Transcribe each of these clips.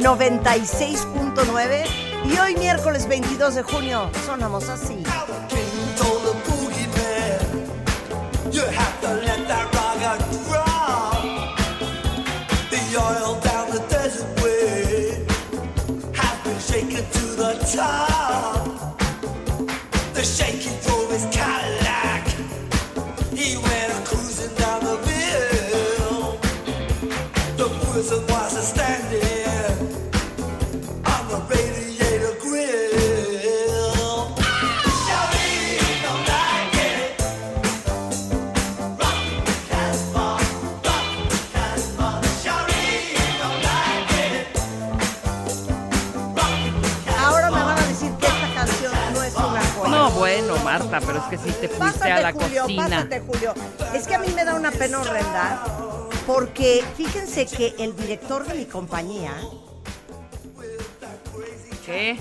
96.9 y hoy miércoles 22 de junio sonamos así. Que sí te fuiste Pásate, a la Julio, cocina. pásate, Julio. Es que a mí me da una pena horrenda porque fíjense que el director de mi compañía, ¿Qué?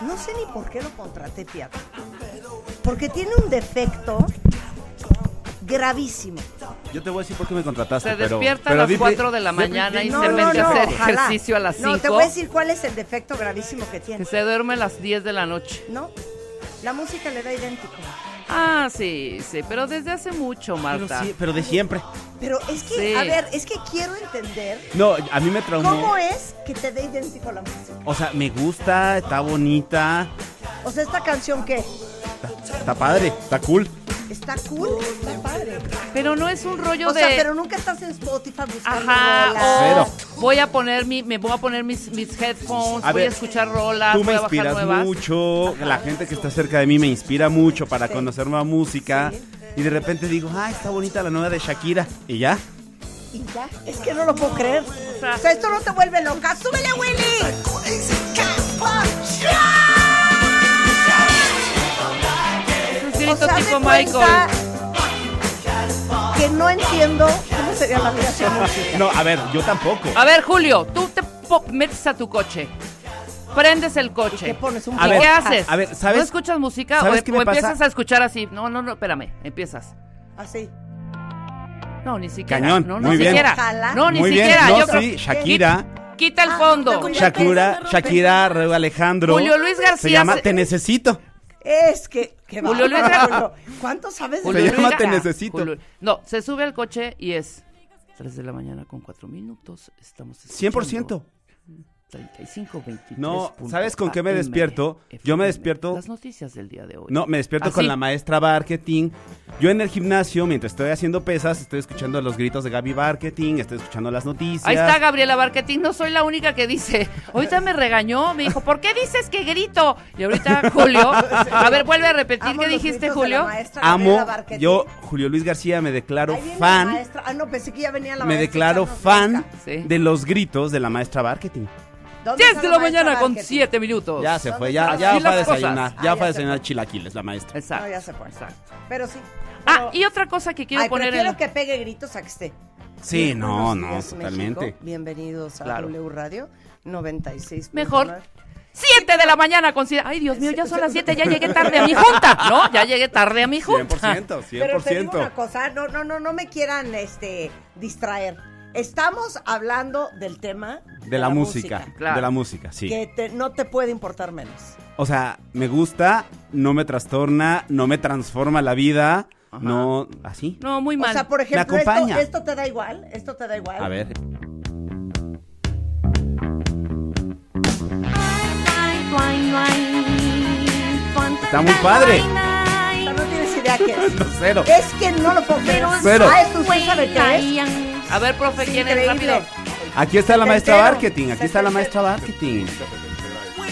no sé ni por qué lo contraté, fíjate. Porque tiene un defecto gravísimo. Yo te voy a decir por qué me contrataste, Se pero... despierta pero a las dime- 4 de la mañana y se mete a hacer ojalá. ejercicio a las No, te 5. voy a decir cuál es el defecto gravísimo que Que tiene. se duerme a las 10 de la noche. No, la música le da idéntico. Ah, sí, sí, pero desde hace mucho, Pero, Marta. sí, pero de siempre. Pero es que, Sí. a ver, es que quiero entender No, a mí me traumó. cómo es que te dé idéntico la música. O sea, me gusta, está bonita, O sea, esta canción que está, está padre, está cool. está cool, está padre. Pero no es un rollo O de... sea, pero nunca estás en Spotify buscando Ajá, rolas. o voy a poner mi, me voy a poner mis, mis headphones, A voy ver, a escuchar rolas, Tú me voy a bajar inspiras nuevas. mucho, la gente que está cerca de mí me inspira mucho para Sí. conocer nueva música. Sí. Y de repente digo, ah, está bonita la nueva de Shakira. Y ya. Y ya, es que no lo puedo creer. O sea, O sea, esto no te vuelve loca. ¡Súbele, Willy! es un O sea, tipo Michael. que no entiendo cómo sería la vida. No, a ver, yo tampoco. A ver, Julio, tú te metes a tu coche, prendes el coche. ¿Qué pones? ¿Un A ¿Y ver, qué haces? a ver, ¿sabes- ¿No escuchas música ¿sabes o, qué o me pasa? empiezas a escuchar así? No, no, no, espérame, empiezas. Así. No, ni siquiera. Cañón, no, no muy bien. siquiera. No, ni Muy bien, siquiera. no, Yo creo- sí, Shakira. Quita el Ah, fondo. no, Shakira, Shakira, Alejandro. Julio Luis García Se llama Te Necesito. Es que. qué Julio Luis bárbaro, Gar- Julio. ¿Cuánto sabes de Julio Julio Se llama Luis Te Necesito. Julio- No, se sube al coche y es 3 de la mañana con 4 minutos. Estamos escuchando 100%. 35, 23. No, ¿sabes con qué me despierto? Yo me despierto- Las noticias del día de hoy. No, me despierto ¿Ah, con sí? la maestra marketing. Yo en el gimnasio, mientras estoy haciendo pesas, estoy escuchando los gritos de Gaby Marketing, estoy escuchando las noticias. Ahí está Gabriela Barquetín, no soy la única que dice. Ahorita me regañó, me dijo, ¿por qué dices que grito? Y ahorita Julio, a ver, vuelve a repetir, Amo ¿qué dijiste, Julio? Amo, yo, Julio Luis García, me declaro fan. Ah, no, pensé que ya venía la me maestra declaro echarnos fan. Sí. de los gritos de la maestra Marketing. ¿Dónde 10 está de la mañana con Barquetín? 7 minutos. Ya se ¿Dónde fue, ya, ya fue a desayunar, Ah, ya ya fue a desayunar fue. chilaquiles la maestra. Exacto. No, ya se fue. exacto. Pero sí. Ah, y otra cosa que quiero Ay, poner en... que pegue gritos a que esté. Sí, Bien, no, no, días, totalmente. México. Bienvenidos a Claro. W Radio 96. Mejor. 7 de la mañana con siete- Ay, Dios mío, ya son las 7, ya llegué tarde a mi junta. No, ya llegué tarde a mi junta. 100%, 100%. Pero te digo una cosa, no, no, no, no me quieran este distraer. Estamos hablando del tema De la música, Claro. de la música, sí. Que te- no te puede importar menos. O sea, me gusta, no me trastorna, no me transforma la vida, no, así. No, muy mal. O sea, por ejemplo, esto, acompaña. esto te da igual, esto te da igual. A ver. Está muy padre. No tienes idea qué es. No, cero. Es que no lo puedo creer. Cero. Ah, esto usted sabe qué es. A ver, profe, ¿quién es Increíble. rápido? Aquí está la maestra Tercero. marketing, aquí está la maestra marketing.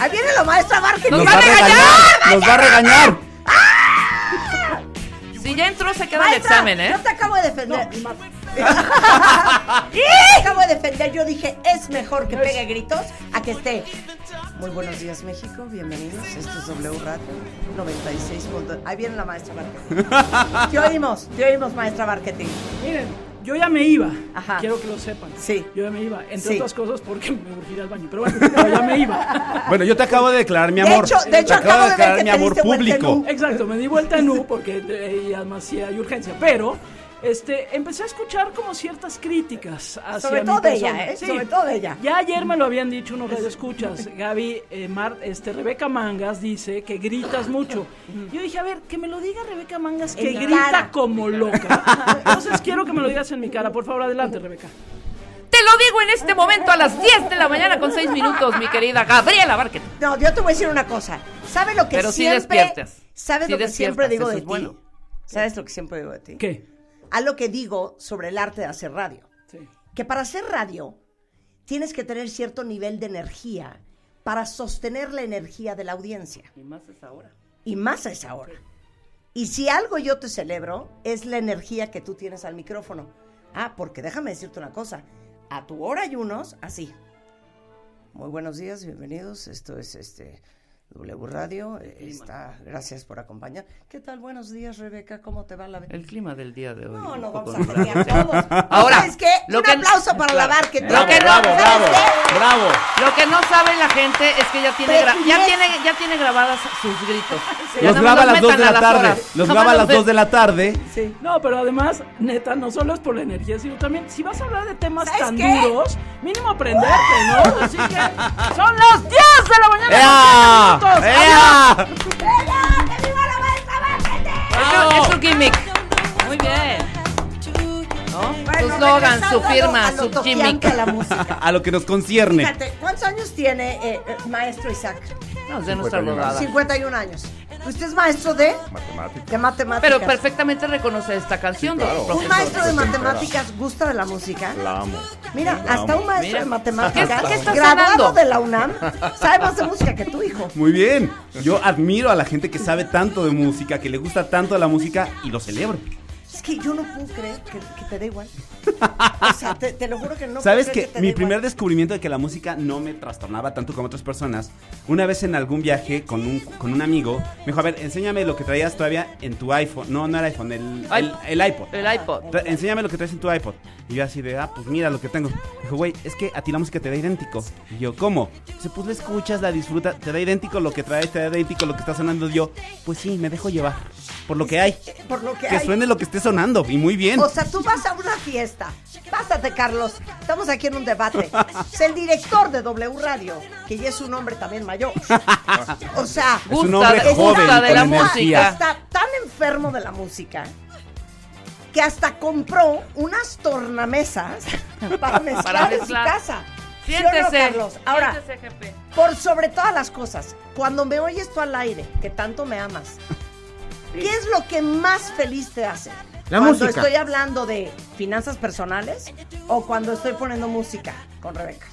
Ahí viene la maestra Marketing. ¡Nos va a regañar, nos va a regañar. Sí, Si ya entró, se queda el Maestra, examen, ¿eh? Yo te acabo de defender. No, ma- te acabo de defender. Yo dije, es mejor que pegue gritos a que esté. Muy buenos días, México. Bienvenidos. Esto es W Radio 96. punto- Ahí viene la maestra Marketing. Te oímos, te oímos, maestra Marketing. Miren, yo ya me iba. Ajá. Quiero que lo sepan. Sí. Yo ya me iba. Entre Sí. otras cosas porque me urgía al baño. Pero bueno, pero ya me iba. Bueno, yo te acabo de declarar mi De amor. hecho- de Te hecho, acabo acabo de ver declarar que mi amor en público. U. Exacto, me di vuelta en U porque eh, y además sí hay urgencia. Pero este, empecé a escuchar como ciertas críticas hacia Sobre mi todo de ella, ¿eh? Sí. Sobre todo de ella. Ya ayer me lo habían dicho unos radioescuchas. Gaby, eh, Mar, este, Rebeca Mangas dice que gritas mucho. Yo dije, a ver, que me lo diga Rebeca Mangas que En grita cara. como loca. Entonces quiero que me lo digas en mi cara. Por favor, adelante, Rebeca. Te lo digo en este momento a las 10 de la mañana con 6 minutos, mi querida Gabriela Márquez. No, yo te voy a decir una cosa. ¿Sabes lo que Pero sí siempre... despiertas. ¿Sabes Sí lo que despiertas, siempre digo de ti? bueno. ¿Sabes lo que siempre digo de ti? ¿Qué? A lo que digo sobre el arte de hacer radio. Sí. Que para hacer radio tienes que tener cierto nivel de energía para sostener la energía de la audiencia. Y más es ahora. Y más a esa hora. Y si algo yo te celebro, es la energía que tú tienes al micrófono. Ah, porque déjame decirte una cosa. A tu hora hay unos así. Muy buenos días, bienvenidos. Esto es este W Radio. eh, Está, gracias por acompañar. ¿Qué tal? Buenos días, Rebeca. ¿Cómo te va la vida? El clima del día de hoy. No, no vamos a cambiar todos. Ahora, ¿sabes qué? lo Un aplauso para la bar que Lo que no- bravo, ¿sabes bravo, bravo. Lo que no sabe la gente es que ya tiene, gra- ya tiene, ya tiene grabadas sus gritos. Los graba a las metan 2 de la tarde. Los graba a las los 2 de la tarde. Sí. No, pero además, neta, no solo es por la energía, sino también, si vas a hablar de temas ¿Sabes tan qué? duros, mínimo aprenderte, ¿no? Así que son las 10 de la mañana. ¡Ea! ¡Que viva la maestra. Muy bien. ¿No? Bueno, su slogan, su regresando a lo- firma, a lo su gimmick. a la música. A lo que nos concierne. Fíjate, ¿cuántos años tiene eh, eh, maestro Isaac? No, es de nuestra rodada. 51 años. ¿Usted es maestro de? De matemáticas. Pero perfectamente reconoce esta canción. Sí, claro. doctor ¿Un maestro de matemáticas gusta de la música? La amo. Mira, La hasta amo. un maestro Mira. de matemáticas, ¿Qué- qué está graduado de la UNAM, sabe más de música que tu hijo. Muy bien. Yo admiro a la gente que sabe tanto de música, que le gusta tanto la música y lo celebro. Es que yo no puedo creer que, que te da igual. O sea, te, te lo juro que no ¿Sabes puedo que creer te mi da primer igual. descubrimiento de que la música no me trastornaba tanto como otras personas? Una vez en algún viaje con un, con un amigo, me dijo, a ver, enséñame lo que traías todavía en tu iPhone. No, no era iPhone, el, el, el iPod. El iPod. Tra- Enséñame lo que traes en tu iPod. Y yo así de, ah, pues mira lo que tengo. Dijo, güey, es que a ti la música te da idéntico. Y yo, ¿cómo? Dice, pues la escuchas, la disfrutas, te da idéntico lo que traes, te da idéntico lo que está sonando. Y yo, pues sí, me dejo llevar. Por lo que hay. Por lo que, Que hay. suene lo que esté sonando. Y muy bien. O sea, tú vas a una fiesta. Pásate, Carlos. Estamos aquí en un debate. Es el director de W Radio, que ya es un hombre también mayor. O sea, Es un hombre joven gusta de con la energía. música. está tan enfermo de la música que hasta compró unas tornamesas para mezclar, Para en su casa. ¿Sí o no, Siéntese. Carlos? Ahora, Siéntese, jefe. por sobre todas las cosas, cuando me oyes tú al aire, que tanto me amas, ¿qué es lo que más feliz te hace? La cuando música. estoy hablando de finanzas personales o cuando estoy poniendo música con Rebeca.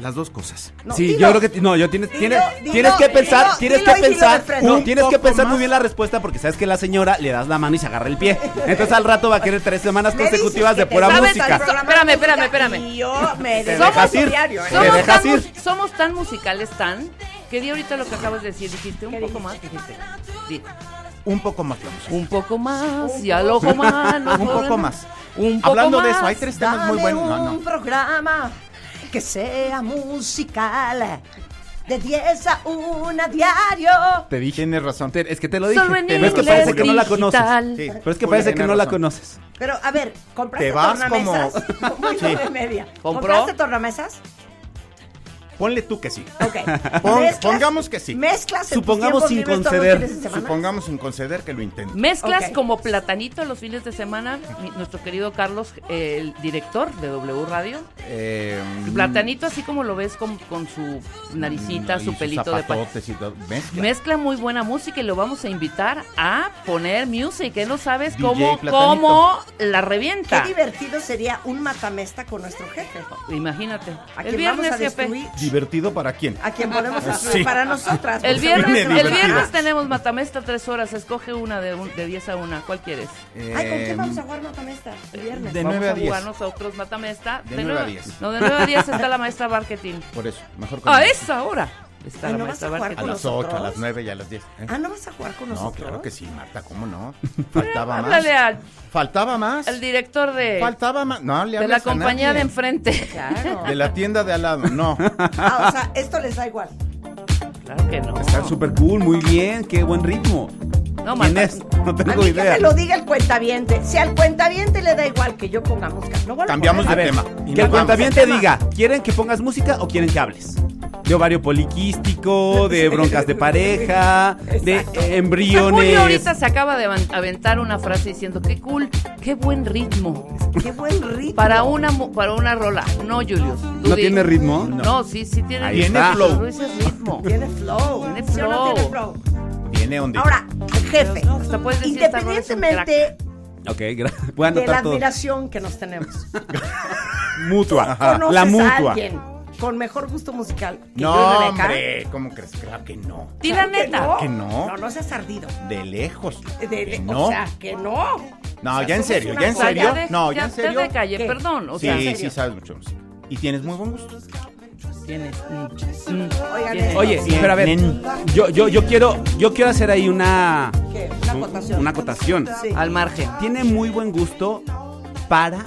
Las dos cosas. No, sí, dilo. yo creo que no, yo tienes, Dilo, tienes, dilo, tienes que pensar, dilo, tienes dilo que pensar, no, tienes que pensar muy bien la respuesta porque sabes que la señora le das la mano y se agarra el pie. Entonces al rato va a querer tres semanas consecutivas de pura música. Espérame, espérame, espérame. Y yo me Te a ir. diario, ¿eh? Te Somos dejas tan, ir. mus- somos tan musicales, tan, que di ahorita lo que acabas de decir. Dijiste un ¿Qué poco dijiste? más, dijiste. Di, Un poco más la música. un poco más y al ojo más. Un poco más. Un poco Hablando de más. eso, hay tres temas Dame muy buenos. No, un no. programa que sea musical de 10 a 1 diario. Te dije. Tienes razón. Te- es que te lo dije. Solo en Pero es que inglés parece que no la conoces. digital. Sí, Pero es que parece que no la razón. conoces. Pero a ver, ¿compraste Te vas tornamesas? Muy Sí. de media. ¿Compró? ¿Compraste tornamesas? Ponle tú que sí. Ok. Pon- Mezclas- pongamos que sí. Mezclas en Supongamos tus sin libres todos los conceder. fines de semana? Supongamos sin conceder que lo intente. Mezclas Ok. como platanito los fines de semana. Mi- nuestro querido Carlos, eh, el director de W Radio. Eh, Platanito así como lo ves con, con su naricita, y su sus pelito de pa- zapatotes y todo. Mezcla. Mezcla muy buena música y lo vamos a invitar a poner music. Él no sabes DJ cómo, Platanito. cómo la Qué revienta. divertido sería un matamesta con nuestro jefe. Imagínate. A El quien vamos viernes, a jefe. destruir. ¿Divertido para quién? A quien ponemos a Sí. para nosotras. El viernes, el viernes tenemos Matamesta tres horas. Escoge una de, un- de 10 a 1. ¿Cuál quieres? Ay, ¿con qué Eh, vamos a jugar Matamesta el viernes? De Vamos 9 a a 10. jugar nosotros Matamesta. De nueve a 10. No, de 9 a 10 está la maestra marketing. Por eso, mejor con A esa hora está la ¿no vas a jugar. A las 8, a las 9 y a las 10. ¿eh? Ah, ¿no vas a jugar con No, nosotros? claro que sí, Marta, ¿cómo no? Faltaba más. Háblale al, Faltaba más. al director de, Faltaba más. No, le de la a compañía de enfrente. Claro. De la tienda de al lado, no. Ah, o sea, esto les da igual. Claro que no. Está súper cool, muy bien, qué buen ritmo. No, ¿Quién Marta. es? No A tengo mí idea. que me lo diga el cuentaviente. Si al cuentaviente le da igual que yo ponga música, no vuelvo a Cambiamos de A tema. Que el cuentaviente diga, ¿quieren que pongas música o quieren que hables? De ovario poliquístico, de broncas de pareja, de eh, embriones. Julio ahorita se acaba de aventar una frase diciendo qué cool, qué buen ritmo Qué buen ritmo. para una para una rola. No, Julius. ¿No tiene ritmo? No, sí, sí tiene Ahí ritmo. está. Tiene flow. Ritmo. Tiene flow. Tiene ¿Sí o no tiene flow. flow? Viene donde. Ahora, jefe, Hasta puedes decir, independientemente Ok, gra- voy a de la todo. admiración que nos tenemos, Mutua. ¿conoces La a mutua. alguien con mejor gusto musical que yo y No, Rebeca? hombre, ¿cómo crees? Claro que no. Di la neta. no. ¿Que no? No, no seas ardido. De lejos. De- de- Que O no. sea, que no. No, O sea, ya en serio, ya en O serio. de- No, ya en serio. de calle, ¿Qué? perdón. O Sí, sea, sí, sabes mucho música. Y tienes muy buen gusto. tienes. mm, mm, Oigan, esto. Oye, Bien, pero a ver, bien. yo, yo, yo quiero, yo quiero hacer ahí una, ¿Qué? Una acotación. una acotación. Sí. al margen. Tiene muy buen gusto para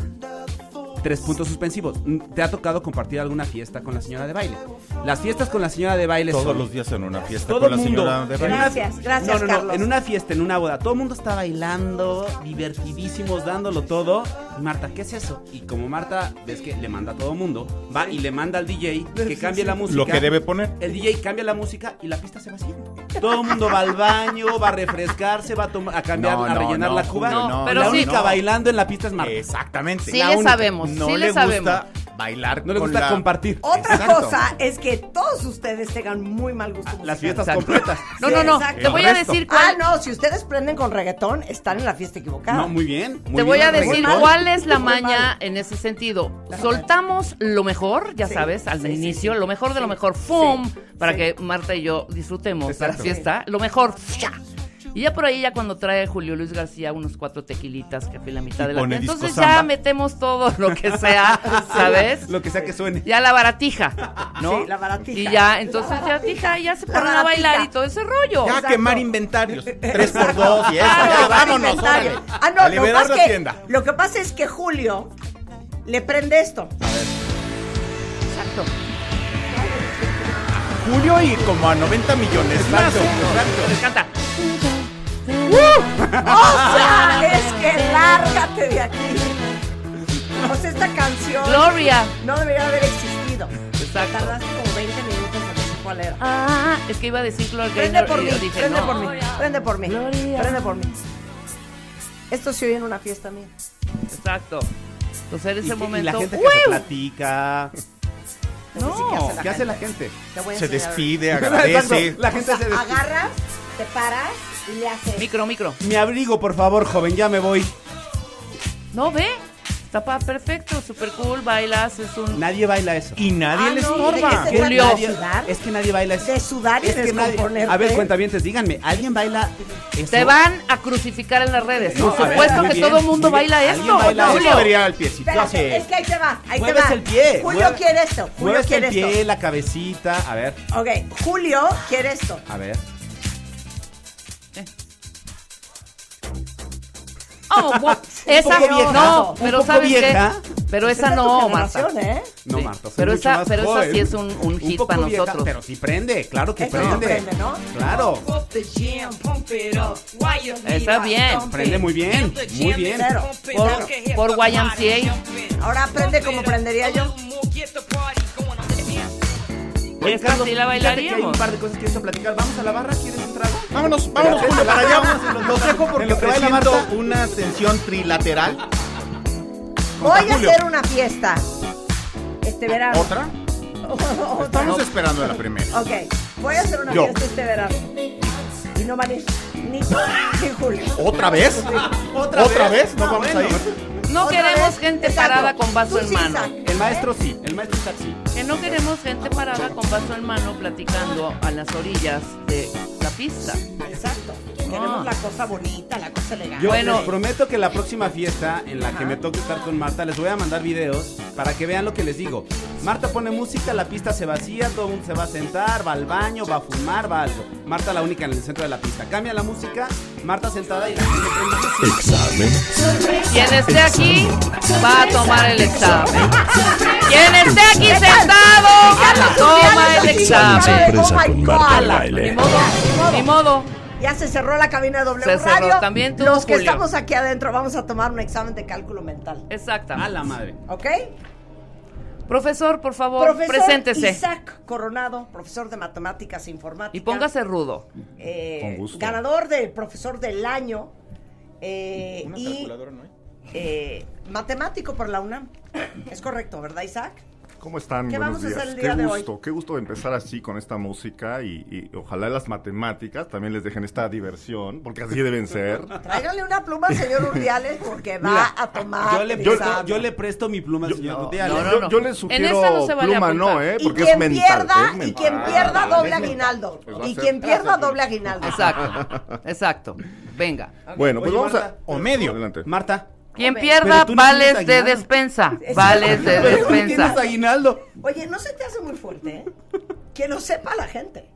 tres puntos suspensivos. Mm, ¿Te ha tocado compartir alguna fiesta con la señora de baile? Las fiestas con la señora de baile Todos son los días en una fiesta todo con el la mundo. señora de baile. Gracias, gracias, no, no, no, Carlos. en una fiesta, en una boda, todo el mundo está bailando, divertidísimos, dándolo todo. Y Marta, ¿qué es eso? Y como Marta, ves que le manda a todo el mundo, va y le manda al DJ que cambie la música. Lo que debe poner. El DJ cambia la música y la pista se vacía. Todo el mundo va al baño, va a refrescarse, va a, tomar- a cambiar, No, a no, rellenar no, la cuba. Pero la sí. única no. bailando en la pista es Marta. Exactamente. Sí La le única. sabemos, No sí le gusta sabemos. bailar No le con gusta la- compartir. Otra Exacto. cosa es que todos ustedes tengan muy mal gusto musical. Las fiestas Exacto. completas. No, Sí, no, no. exacto. Te voy a decir Ah, cuál. no, si ustedes prenden con reggaetón, están en la fiesta equivocada. No, muy bien. muy Te voy bien a decir reggaetón. cuál es la maña en ese sentido. Soltamos lo mejor, ya Sí, sabes, al inicio, sí. lo mejor de lo mejor, ¡fum! sí, para sí. que Marta y yo disfrutemos de la fiesta. Lo mejor, ¡fia! Y ya por ahí, ya cuando trae Julio Luis García unos cuatro tequilitas que fue la mitad Y de la pone Entonces disco ya samba. metemos todo lo que sea, ¿sabes? Lo que sea que suene. Ya la baratija, ¿no? Sí, la baratija. Y ya, entonces ya, tija, ya se ponen a bailar y todo ese rollo. Ya Exacto. quemar inventarios. Tres por dos y eso. Ah, Ya, no, vámonos, órale. Ah, no, A lo que, liberar la es que, tienda. lo que pasa es que Julio le prende esto. Exacto. Julio y como a 90 millones. Exacto, Exacto. Les canta. O sea, es que lárgate de aquí. O sea, esta canción Gloria. no debería haber existido. Exacto. Tardaste como 20 minutos en decir cuál era. Ah, es que iba a decir Gloria Prende Gaynor por y mí, yo dije, prende no. por mí, prende por mí, Gloria. prende por mí. Esto se oye en una fiesta mía. Exacto. Entonces en Y, ese que- y momento. la gente que ¡Uy! se platica. Te voy a decir No, qué hace la ¿Qué hace la gente. gente? Te voy a Se enseñar. despide, Exacto, agradece. La O gente sea, se despide. agarras, te paras y le haces. Micro, micro. Mi abrigo, por favor, joven, ya me voy. No, ve. Está pa- perfecto, super cool, bailas, es un... Nadie baila eso. Y nadie Ah, le no, ¿de estorba. qué se Que trata? nadie- ¿De sudar? es que nadie baila eso. De sudar y Es que nadie- descomponerte. A ver, cuentavientes, díganme, ¿alguien baila eso? Te van a crucificar en las redes. No, Por a ver, supuesto muy que bien, todo el mundo muy bien. baila ¿Alguien esto. baila No, eso? Julio. movería el piecito Espérate, así. es que ahí te va, ahí Mueves te va. el pie. Julio mueve- quiere esto, Julio Mueves el quiere pie, esto. la cabecita. A ver, Ok, Julio quiere esto. a ver. Esa poco vieja, no, un pero poco sabes vieja. qué, pero esa Esta es tu no, Marta. ¿eh? No, Sí. Marta, soy pero mucho esa, más pero esa joven. sí es un, un hit poco para vieja, nosotros. Pero sí prende, claro que no prende. prende, ¿no? Claro, Está bien. prende muy bien, muy bien. Por, por YMCA. Ahora aprende como prendería yo. Esa sí la que hay bailaríamos. un par de cosas que quiero platicar. Vamos a la barra, ¿quieres un trago? Vámonos, vámonos, Julio, para allá. Los dejo porque que baila Marta. una tensión trilateral. Voy a hacer una fiesta este verano. ¿Otra? Estamos esperando a la primera. Ok, voy a hacer una Yo. fiesta este verano. Y no ir ni Julio. ¿Otra vez? ¿Otra ¿Otra vez? vez? ¿No vamos bueno. a ir? No queremos vez. gente Exacto. parada con vaso en mano. Isaac. El maestro sí, el maestro está sí. Que no queremos gente parada con vaso en mano platicando a las orillas de la pista. Exacto. Queremos Ah. la cosa bonita, la cosa elegante. Yo Bueno. les prometo que la próxima fiesta en la que me toque estar con Marta, les voy a mandar videos para que vean lo que les digo. Marta pone música, la pista se vacía, todo el mundo se va a sentar, va al baño, va a fumar, va a algo. Marta la única en el centro de la pista. Cambia la música, Marta sentada y la gente prende música. Examen. Quien esté aquí va a tomar el examen. Quien esté aquí sentado toma el examen. Ni modo, ni modo. Ya se cerró la cabina de W Se cerró. Radio. También tú, Los que Julio. estamos aquí adentro vamos a tomar un examen de cálculo mental. A Exactamente. la madre. ¿Ok? Profesor, por favor, Profesor preséntese. Isaac Coronado, profesor de matemáticas e informática. Y póngase rudo. eh, Con gusto. Ganador del profesor del año. eh, Una y calculadora no hay. Eh, matemático por la UNAM. Es correcto, ¿verdad, Isaac? ¿Cómo están? ¿Qué Buenos vamos a días. hacer el qué hoy? gusto, qué gusto empezar así con esta música y, y ojalá las matemáticas también les dejen esta diversión, porque así deben ser. Tráigale una pluma al señor Urdiales porque va Mira, a tomar. Yo le, yo, le presto mi pluma al señor no, no, yo, no. yo les En sugiero esta no se vale pluma no, apuntar. ¿eh? Y Porque quien es mental. pierda, es y quien pierda Ah, doble aguinaldo. Pues Y quien pierda doble aguinaldo. Exacto. Exacto. Venga. Bueno, pues Oye, vamos Marta, a... O medio. Adelante. Marta. Quien pierda, no vales de despensa. Es- Vales de tienes despensa. aguinaldo. Oye, no se te hace muy fuerte, ¿eh? Que lo sepa la gente.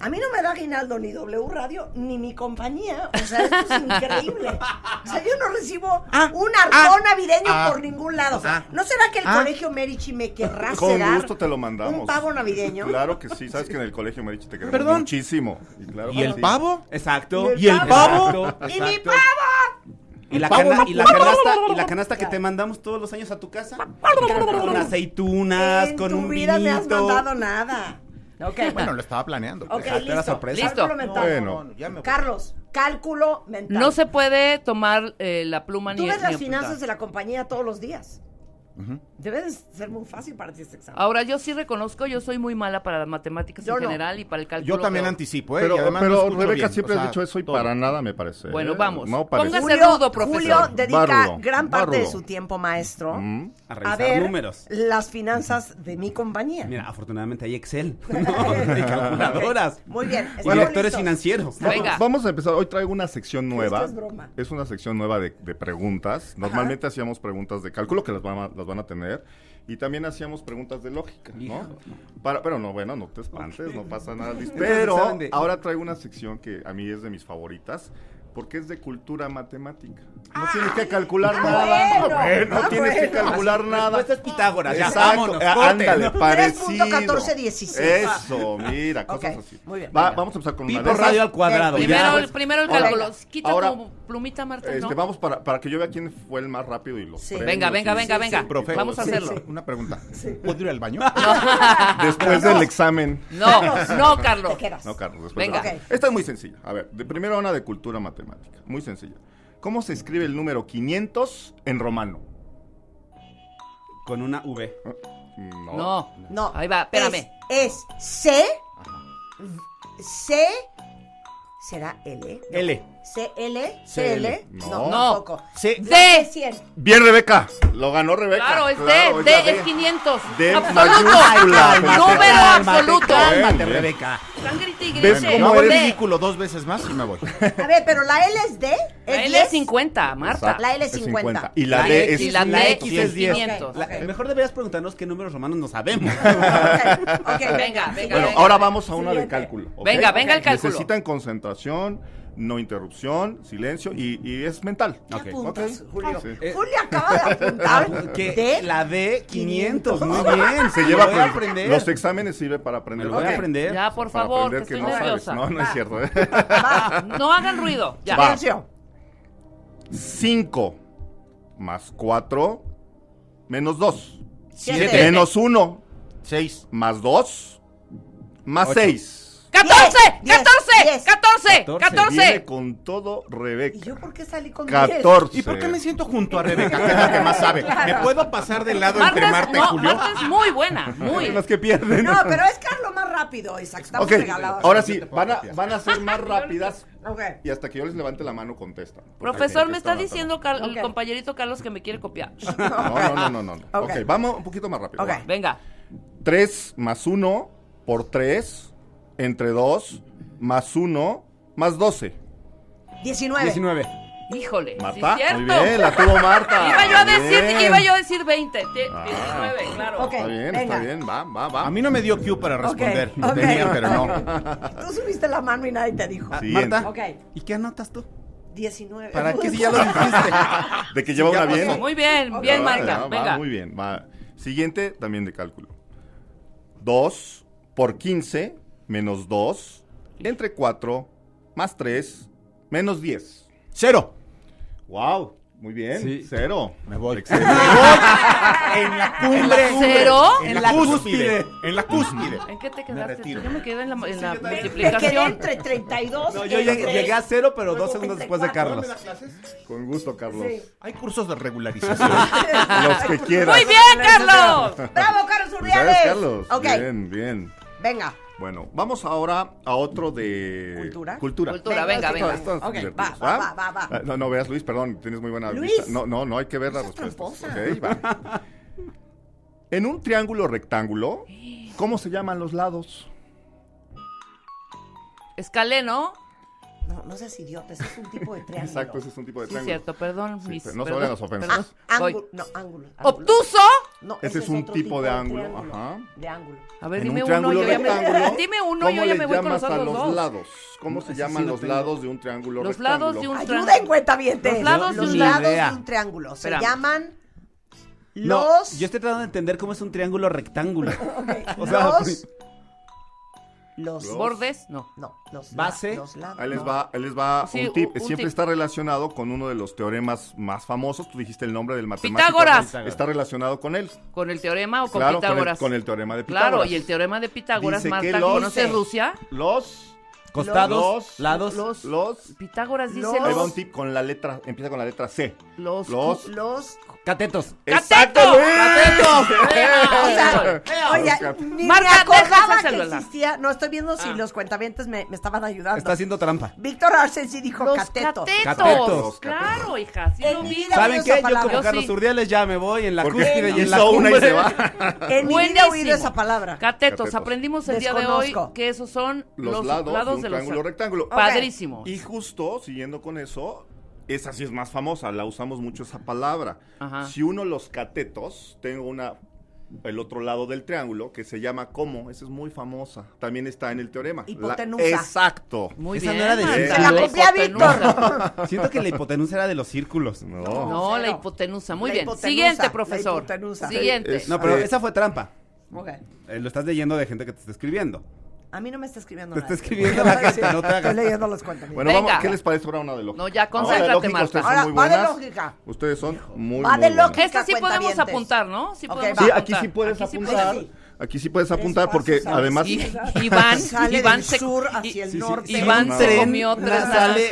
A mí no me da aguinaldo ni W Radio ni mi compañía. O sea, esto es increíble. O sea, yo no recibo Ah, un arcón ah, navideño ah, por ningún lado. ah, ¿No será que el ah. colegio Medici me querrá Con gusto te lo mandamos. un pavo navideño? Claro que sí, sabes que en el colegio Medici te queremos Perdón. muchísimo. Y, claro ¿Y el sí. pavo? Exacto. ¿Y el pavo? Exacto, ¡Y mi pavo! Y la, cana- no y la canasta, y la canasta que te mandamos todos los años a tu casa. Con aceitunas, en con tu un vida me has vinito. mandado nada. Bueno, lo estaba planeando. Era listo. sorpresa. Listo. Cálculo mental. Bueno. No, ya me voy. Carlos, cálculo mental. No se puede tomar eh, la pluma Tú ni ves ni las finanzas de la compañía todos los días. Debe de ser muy fácil para ti este examen. Ahora, yo sí reconozco, yo soy muy mala para las matemáticas Yo en no. general y para el cálculo. Yo también peor. anticipo, ¿eh? Pero, y además pero Rebeca bien, siempre o sea, dicho eso y todo. para nada me parece. Bueno, ¿eh? vamos. No parece. Póngase rudo, profesor. Julio dedica gran parte de su tiempo, maestro, Mm. A a revisar ver números. las finanzas de mi compañía. Mira, afortunadamente hay Excel. ¿no? Hay calculadoras. Muy bien. Y directores financieros. Venga. Vamos a empezar. Hoy traigo una sección nueva. es broma. Es una sección nueva de, de preguntas. Normalmente hacíamos preguntas de cálculo que las van, a, van a tener. Y también hacíamos preguntas de lógica, ¿no? Para, pero no, bueno, no te espantes, no pasa nada. Pero ¿saben de- ahora traigo una sección que a mí es de mis favoritas. Porque es de cultura matemática. No tienes que calcular ah, nada. bueno, no ah, tienes que calcular nada. Respuesta es Pitágoras. Ya, Exacto, vámonos, eh, corte, ándale, ¿no? parecido. 3.1416. Eso, mira, cosas así. muy bien, Va- vamos a empezar con una Pipo de esas. radio al cuadrado. Primero, ya. el, primero el cálculo. Quita ahora- tu plumita, Marta, Este, ¿no? vamos para, para que yo vea quién fue el más rápido y los Sí. Venga, venga, venga, venga. Profe, Vamos a hacerlo. sí. Una pregunta. ¿Puedo ir al baño? Después del examen. No, no, Carlos. No, Carlos, después Venga. Esta es muy sencilla. A ver, de primero una de cultura matemática. Muy sencilla. ¿Cómo se escribe el número 500 en romano? Con una V. No. No. No. Ahí va, espérame. Es, es C, C, ¿será L? L, C, CL. L. No. No. tampoco. C. D. 100. Bien, Rebeca. Lo ganó Rebeca. Claro, es Claro, D. D es 500. D absoluto. Número Cálmate, absoluto. Cálmate. Rebeca. ¿Ves cómo Yo hago el D. ridículo dos veces más y me voy. A ver, pero la L es D. La ¿Es L 10? es 50, Marta. La L es 50. Y la, D es y la X es es 10. 500. La- Ok. Mejor deberías preguntarnos qué números romanos no sabemos. Ok, Venga, venga, Bueno, venga. ahora vamos a una de cálculo. Venga, venga el cálculo. Necesitan concentración, no interrupción, silencio y, y es mental. ¿Qué Ok. apuntas, Ok. Julio? Sí. Eh, Julio acaba de apuntar que D. la D 500, muy bien. Se lleva a aprender. Los exámenes sirven para aprender. lo voy Ok. a aprender. Ya, por favor, que estoy no nerviosa. No, no es cierto. ¿eh? Va. No hagan ruido. Ya. Va. Silencio. 5 más 4 menos 2. Siete. Menos 1 Seis. más 2 más Ocho. 6. 14, Diez, 14, diez. 14, Catorce. 14. Viene con todo ¿Y Rebeca. yo por qué salí con 10? 14. ¿Y por qué me siento junto a Rebeca, que es la que más sabe? ¿Me puedo pasar del lado Marta, entre es- Marta y no, Julio? Marta es muy buena, muy. Los que pierden. No, pero es Carlos más rápido. Isaac. Estamos Ok, regalados. ahora sí, van a, van a ser más rápidas Ok. y hasta que yo les levante la mano contestan. Profesor, me está diciendo Car- Ok. el compañerito Carlos que me quiere copiar. No, no, no, no, no. Ok. vamos un poquito más rápido. Venga. 3 más 1 por 3 entre 2 más 1 más 12. 19. 19. Híjole. sí Marta, es cierto. muy bien, la tuvo Marta. Iba yo a decir, Bien. iba yo a decir 20. Tie- Ah. 19, claro. Ok. Está bien, Venga. está bien, va, va, va. A mí no me dio cue para responder. ok. Tenía, pero no. Tú subiste la mano y nadie te dijo. Siguiente. Marta. ¿y qué anotas tú? 19. ¿Para qué si ya lo dijiste? De que lleva una bien. Muy bien, bien, Va, Marca. va, Venga. muy bien, va. Siguiente, también de cálculo. 2 por 15 menos 2 entre 4 más 3 menos 10. Cero. Wow, muy bien. Sí. Cero. Me voy. Excelente. En la cumbre. ¿Cero? En la cúspide. En la cúspide. ¿En qué te quedaste? Yo me quedé en la, en la Me quedé multiplicación. entre 32. No, yo llegué, llegué a cero, pero luego dos segundos después de. Carlos. Con gusto, Carlos. Sí. Hay cursos de regularización. Los que quieras. Muy bien, Carlos. ¡Bravo, Carlos Urdiales! ¿Sabes, Carlos? Ok, Bien, bien. venga. Bueno, vamos ahora a otro de... ¿Cultura? Cultura. Cultura, venga, Venga, venga. esto- Están Ok, divertidos, va, va, va, va. Ah, No, no veas, Luis, perdón, tienes muy buena Luis. vista. No, no, no, hay que ver No las seas respuestas. tramposa. Ok, va. En un triángulo rectángulo, ¿cómo se llaman los lados? Escalé, ¿no? No, seas idiota, ese es un tipo de triángulo. Exacto, ese es un tipo de Sí, triángulo. cierto, perdón. Sí, mis- no se perdón, vayan las ofensas. Ah, Voy. ángulo. No, ángulo. ángulo. ¿Obtuso? No, Ese es un otro tipo de ángulo, triángulo, ajá. De ángulo. A ver, En dime un uno, triángulo yo ya me... Dime uno, ¿cómo yo ya me voy con llamas los otros los dos. lados? ¿Cómo se ese llaman sí los tengo. lados de un triángulo Los rectángulo? lados de un Ayuden, cuenta bien. Los lados los de un- lados Ni idea. de un triángulo. Se llaman No, los... yo estoy tratando de entender cómo es un triángulo rectángulo. Ok, O sea, los... Los... ¿Bordes? No. No, los... Base. Los lados. Ahí les no. va, ahí les va Sí, un tip. un- un Siempre tip. está relacionado con uno de los teoremas más famosos. Tú dijiste el nombre del matemático. Pitágoras. Está relacionado con él. ¿Con el teorema o con claro, con el, Pitágoras? con el teorema de Pitágoras. Claro, y el teorema de Pitágoras, Dice que Marta, los- ¿conoces Dice- Rusia? Los, Costados, Los- lados. Los, los, Pitágoras dice Los- ahí va un tip con la letra, empieza con la letra C. Los... Los, Los... Catetos. ¡Exacto, ¡Cateto! Luis! O sea, oye, ni Marta, me acordaba que existía. No, estoy viendo si Ah. los cuentavientes me, me estaban ayudando. Está haciendo trampa. Víctor Arce sí dijo Los cateto. catetos. Catetos. Claro, hija, sí En lo vi. vida ¿Saben qué? Yo como. Yo Carlos sí. Urdiales ya me voy en la cúspide y en la una y se va. En mi vida he oído esa palabra. Catetos, Catetos. aprendimos el día de hoy que esos son Los, los, lados, de un de los... triángulo rectángulo. Padrísimo. Y justo, siguiendo con eso, esa sí es más famosa, la usamos mucho esa palabra. Ajá. Si uno los catetos, tengo una el otro lado del triángulo que se llama como, esa es muy famosa. También está en el teorema. La- Hipotenusa. exacto. Muy Esa no bien, era de. Se la copia hipotenusa. Siento que la hipotenusa era de los círculos. No. No, la hipotenusa. Muy La bien. hipotenusa, Siguiente, la profesor. hipotenusa. Siguiente. Es- No, pero Eh, esa fue trampa. Ok. Eh, lo estás leyendo de gente que te está escribiendo. A mí no me está escribiendo Te nada. está escribiendo la gente, no te hagas. Estoy leyendo los cuentamientos. Bueno, Venga. vamos, ¿qué les parece ahora una de lógica? No, ya, Ahora, concéntrate, de lógica, Marta. Ustedes Ahora, son muy va de buenas. lógica. Ustedes son muy, Va muy de buenas. lógica. Esta sí podemos cuentavientes. apuntar, ¿no? Sí Ok, podemos va. Sí, apuntar. aquí sí puedes Aquí sí apuntar. Aquí sí puedes apuntar porque además... Y. Iván, Sale Iván del se, sur hacia el sí, sí. norte. Iván No. se comió tres sale-.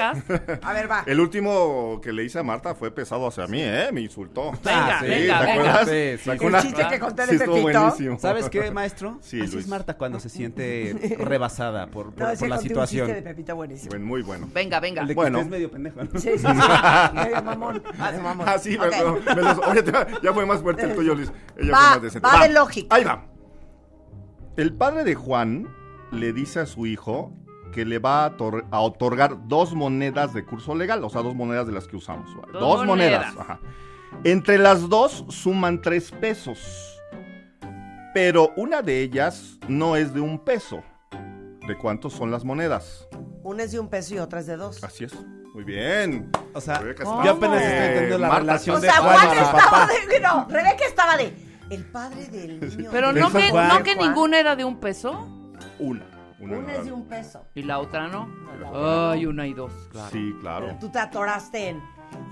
A ver, va. El último que le hice a Marta fue pesado hacia mí, ¿eh? Me insultó. Venga, Ah, sí, venga, ¿te venga. acuerdas? Sí, sí. Sacó El una- chiste que conté de Pepito. buenísimo. ¿Sabes qué, maestro? Sí, Así Luis. es Marta cuando se siente rebasada por, por- No, por la conté un chiste de situación. Pepito buenísimo. Bueno, muy bueno. Venga, venga. El de que Bueno. es medio pendejo. ¿no? Sí, sí, sí. Medio mamón. medio mamón. Ah, sí, Ok. me- me los- oye, ya- fue más fuerte el tuyo, Luis. Ella fue más decente. va de lógica. Ahí va. El padre de Juan le dice a su hijo que le va a, otor- a otorgar dos monedas de curso legal, o sea, dos monedas de las que usamos. Dos Dos, monedas. monedas. ajá. Entre las dos suman tres pesos, pero una de ellas no es de un peso. ¿De cuántos son las monedas? Una es de un peso y otra es de dos. Así es. Muy bien. O sea, yo apenas estoy entendiendo la Marta, relación O de sea, Juan Juan estaba papá. de. No, Rebeca estaba de. El padre del niño. Pero no que, Juan. no que ninguna era de un peso Una. Una, es de un peso. y la otra no. la Ay, una y dos. Claro. Sí, claro. Pero tú te atoraste en.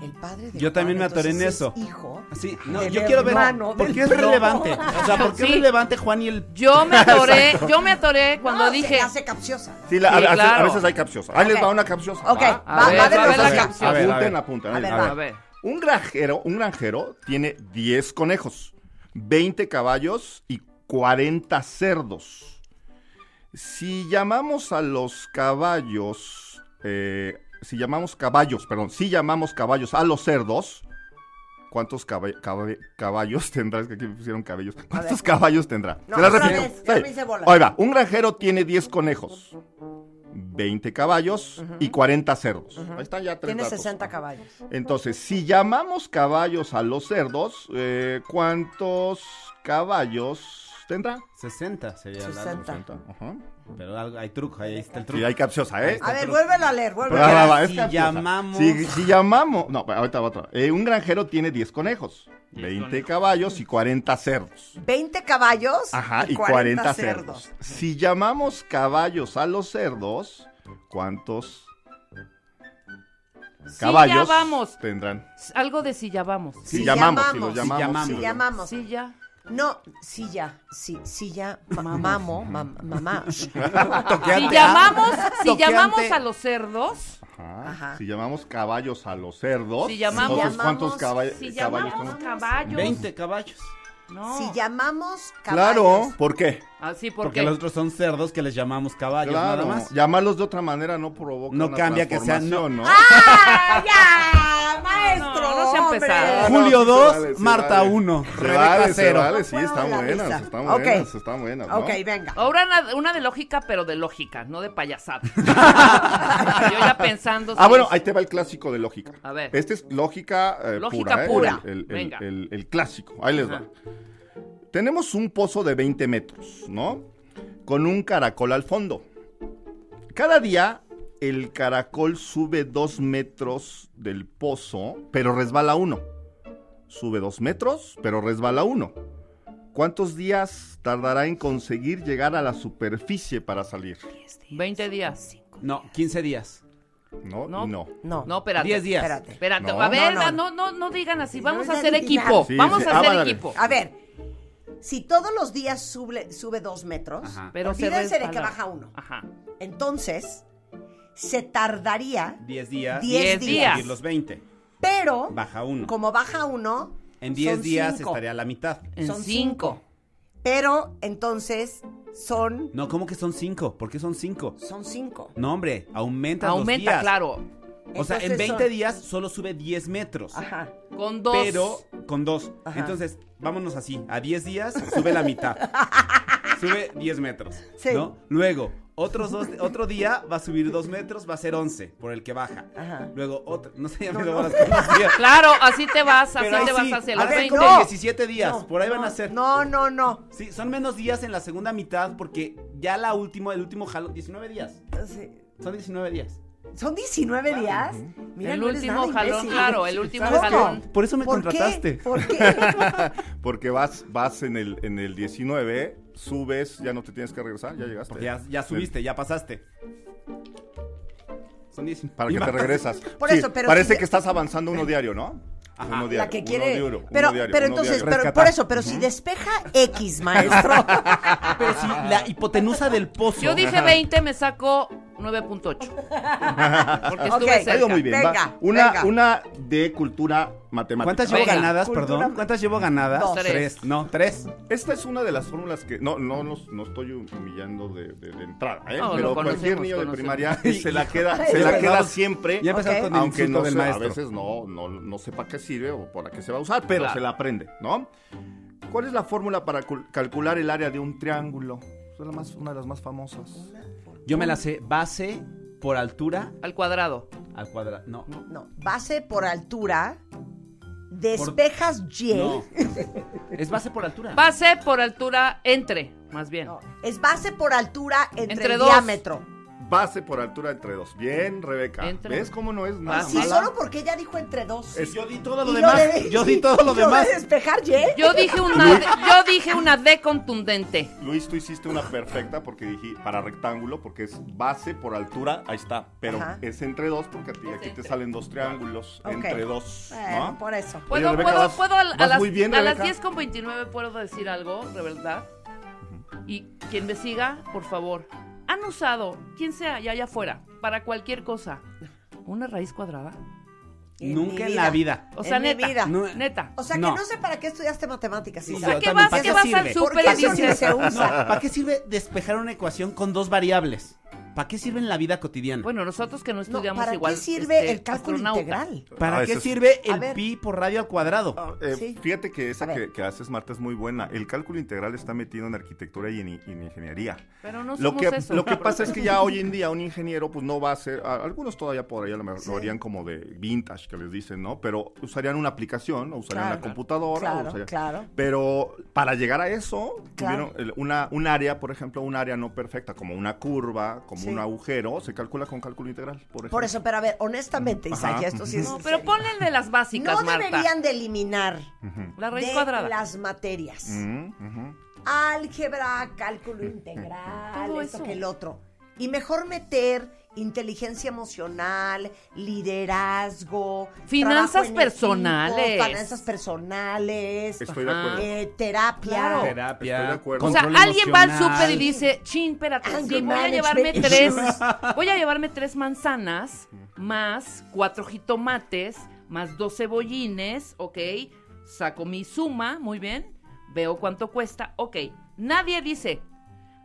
El padre de Yo también me atoré en eso. es Hijo. Sí, no, del yo quiero ver por del qué es relevante. O sea, ¿por qué Sí. es relevante Juan y el Yo me atoré, yo me atoré cuando No, dije. Se hace capciosa. Sí, la- Sí, a, veces hay capciosa. Ahí les va una capciosa. Ok, ¿va? va, A ver, va de a ver la capciosa. A ver, a Apunten, apunten. A ver. A ver. Un granjero, un granjero tiene 10 conejos, 20 caballos y 40 cerdos. Si llamamos a los caballos, eh, si llamamos caballos, perdón, si llamamos caballos a los cerdos, ¿cuántos caba- caba- caballos tendrá? Es que aquí me pusieron cabellos. ¿Cuántos caballos tendrá? No, Se las repito. vez, Sí. Ahí va, un granjero tiene 10 conejos, 20 caballos y 40 cerdos. Ahí están ya tres Tiene datos. 60 caballos. Entonces, si llamamos caballos a los cerdos, eh, ¿cuántos caballos tendrá? 60 sería la 60. Ajá. Pero hay truco, ahí está el truco. Sí, hay capciosa, ¿eh? A ver, vuélvela a leer, vuélvela a leer. va, va, es Si capciosa. llamamos- Si, si llamamos... No, ahorita va otra. Eh, un granjero tiene 10 conejos, 20 caballos y 40 cerdos. 20 caballos Ajá, y 40, cerdos. Si llamamos caballos a los cerdos, ¿cuántos Sí, caballos ya vamos. tendrán? Algo de si ya vamos. Si, Si llamamos, si llamamos. los llamamos. llamamos. Si llamamos. Sí, ya. No, sí ya, sí, sí ya, ma- mamo, mam- mamá. Si llamamos, si llamamos a los cerdos, Ajá. Ajá. Si llamamos caballos a los cerdos, Si llamamos- entonces, ¿cuántos Si caba- si caballos llamamos caballos. 20 caballos. No. Si llamamos Claro, caballos. ¿por qué? Así Porque porque los otros son cerdos que les llamamos caballos, Claro, nada más. llamarlos de otra manera no provoca No una cambia que sean- transformación, ¿no? ¡Ah, ya! ¡Maestro! No, no sea hombre! pesado. Julio sí se 2, vale, se Marta vale. 1, Se Rebeca vale, se 0. vale, sí, están buenas, están Ok. buenas, están buenas, ¿no? Ok, venga. Ahora una, una de lógica, pero de lógica, no de payasada. Yo ya pensando. Ah, bueno, es- ahí te va el clásico de lógica. A ver. Este es lógica, eh, Lógica pura, ¿eh? pura. El, el- el- Venga. el- el clásico. Ahí les va. Tenemos un pozo de 20 metros, ¿no? Con un caracol al fondo. Cada día el caracol sube dos metros del pozo, pero resbala uno. Sube dos metros, pero resbala uno. ¿Cuántos días tardará en conseguir llegar a la superficie para salir? 20 días. No, 15 días. No, No. no. No, No, espérate. 10 días. espérate. Espérate, No. a ver, No, no. no, no, no, digan así. Vamos No, a hacer equipo. Sí, Vamos sí. a Ah, hacer vale. equipo. A ver, si todos los días sube, sube dos metros, Ajá. Pero se olvídense de que baja uno. Ajá. Entonces, se tardaría, 10 días. 10 Diez días. los 20. pero Baja uno. como baja uno, En 10 son días cinco. estaría a la mitad. En Son 5. Pero entonces son, No, ¿cómo que son 5? ¿Por qué son 5? son cinco. No, hombre, aumenta los Aumenta, días. claro. O sea, en Entonces 20 son- días solo sube 10 metros. Ajá. Con dos. Pero con dos. Ajá. Entonces, vámonos así. A 10 días sube la mitad. sube 10 metros. Sí. ¿No? Luego, otros dos, otro día va a subir 2 metros, va a ser 11 por el que baja. Ajá. Luego otro. No sé, ya me cosas. días. Claro, así te vas, así Pero te vas sí, hacia a los ver, 20. no. 17 días. No, por ahí van no, a ser. No, no, no. Sí, son menos días en la segunda mitad porque ya la última, el último jalón, 19 días. Sí. Son 19 días. ¿Son 19 días? Mira, el no último jalón, imbécil. claro, el último ¿Cómo? jalón. Por eso me ¿Por qué? contrataste. ¿Por qué? Porque vas, vas en el, en el 19, subes, ya no te tienes que regresar, ya llegaste. Porque ya, ya subiste, ya pasaste. Son 19. Para que te regresas. Por Sí, eso, pero parece si- que estás avanzando uno diario, ¿no? Ajá. Uno La diario, que uno quiere. uno pero, diario, pero uno entonces, pero, por eso, pero si despeja X, maestro. Pero si la hipotenusa del pozo. Yo dije 20, me saco 9.8. Porque estuve Ok. Ha ido cerca. muy bien. va. Venga, Una, venga. una de cultura matemática. ¿Cuántas llevo Venga. ganadas, Cultura- perdón? ¿Cuántas llevo ganadas? Dos. Tres. No, tres. Esta es una de las fórmulas que no no no, no estoy humillando de, de- de entrada, ¿eh? No, pero cualquier conocemos, niño de primaria se la queda se la queda siempre, Ya empezamos Ok. con el aunque no del sé, a maestro. veces no, no no sepa qué sirve o para qué se va a usar, pero Claro. se la aprende, ¿no? ¿Cuál es la fórmula para cul- calcular el área de un triángulo? Es la más, una de las más famosas. Yo me la sé base por altura Al cuadrado. al cuadrado. No. No, base por altura, despejas Y. No. Es base por altura. Base por altura entre, más bien. No, es base por altura entre, Entre dos. diámetro. Base por altura entre dos. Bien, Rebeca. Entre- ¿Ves cómo no es nada. Sí, mala? solo porque ella dijo entre dos. Es- Yo di todo lo Y demás. de- Yo di todo lo y demás. de despejar Y. Yo dije una D, yo dije una D contundente. Luis, tú hiciste una perfecta porque dije para rectángulo, porque es base por altura, ahí está. Pero Ajá. es entre dos porque a ti aquí te salen dos triángulos Ok. entre dos, Bueno, ¿no? por eso. ¿Puedo, Rebeca, puedo, vas- puedo a, a vas las, muy bien, a las Rebeca. 10 con 29 puedo decir algo, de verdad? Y quien me siga, por favor. Han usado, quien sea, y allá afuera, para cualquier cosa, una raíz cuadrada. En Nunca mi en la vida. O sea, En mi neta, vida. No. neta. O sea, que No. no sé para qué estudiaste matemáticas. Sí, Isaac. yo ¿Qué vas, ¿Para qué vas al súper y dices, se usa. No, ¿para qué sirve despejar una ecuación con dos variables? ¿Para qué sirve en la vida cotidiana? Bueno, nosotros que no No, estudiamos ¿Para igual. qué sirve este, el cálculo integral? ¿Para Ah, qué es- sirve el ver. pi por radio al cuadrado? Eh, Sí. Fíjate que esa que, que haces, Marta, es muy buena. El cálculo integral está metido en arquitectura y en, y en ingeniería. Pero no Lo somos que, eso. lo que pasa es que ya hoy en día un ingeniero pues no va a hacer, a- algunos todavía por ahí a lo mejor Sí. lo harían como de vintage que les dicen, ¿no? Pero usarían una aplicación, o usarían Claro. la computadora, o Claro, usarían- claro. Pero para llegar a eso, Claro. tuvieron el- una, un área, por ejemplo, un área no perfecta, como una curva, como Sí. un agujero, se calcula con cálculo integral, por ejemplo. Por eso, pero a ver, honestamente, y esto sí es. No, pero ponle el de las básicas, No Marta. deberían de eliminar La raíz de cuadrada. las materias. Álgebra, cálculo integral, Todo esto eso. que el otro. Y mejor meter inteligencia emocional, liderazgo, Finanzas equipo, personales. finanzas personales, Estoy de acuerdo. eh, terapia. Claro. Terapia. Estoy de acuerdo. O sea, control alguien va al súper y dice, chin, espérate, sí, voy a llevarme tres, issues". voy a llevarme tres manzanas, más cuatro jitomates, más dos cebollines, ok, saco mi suma, muy bien, veo cuánto cuesta, ok, nadie dice,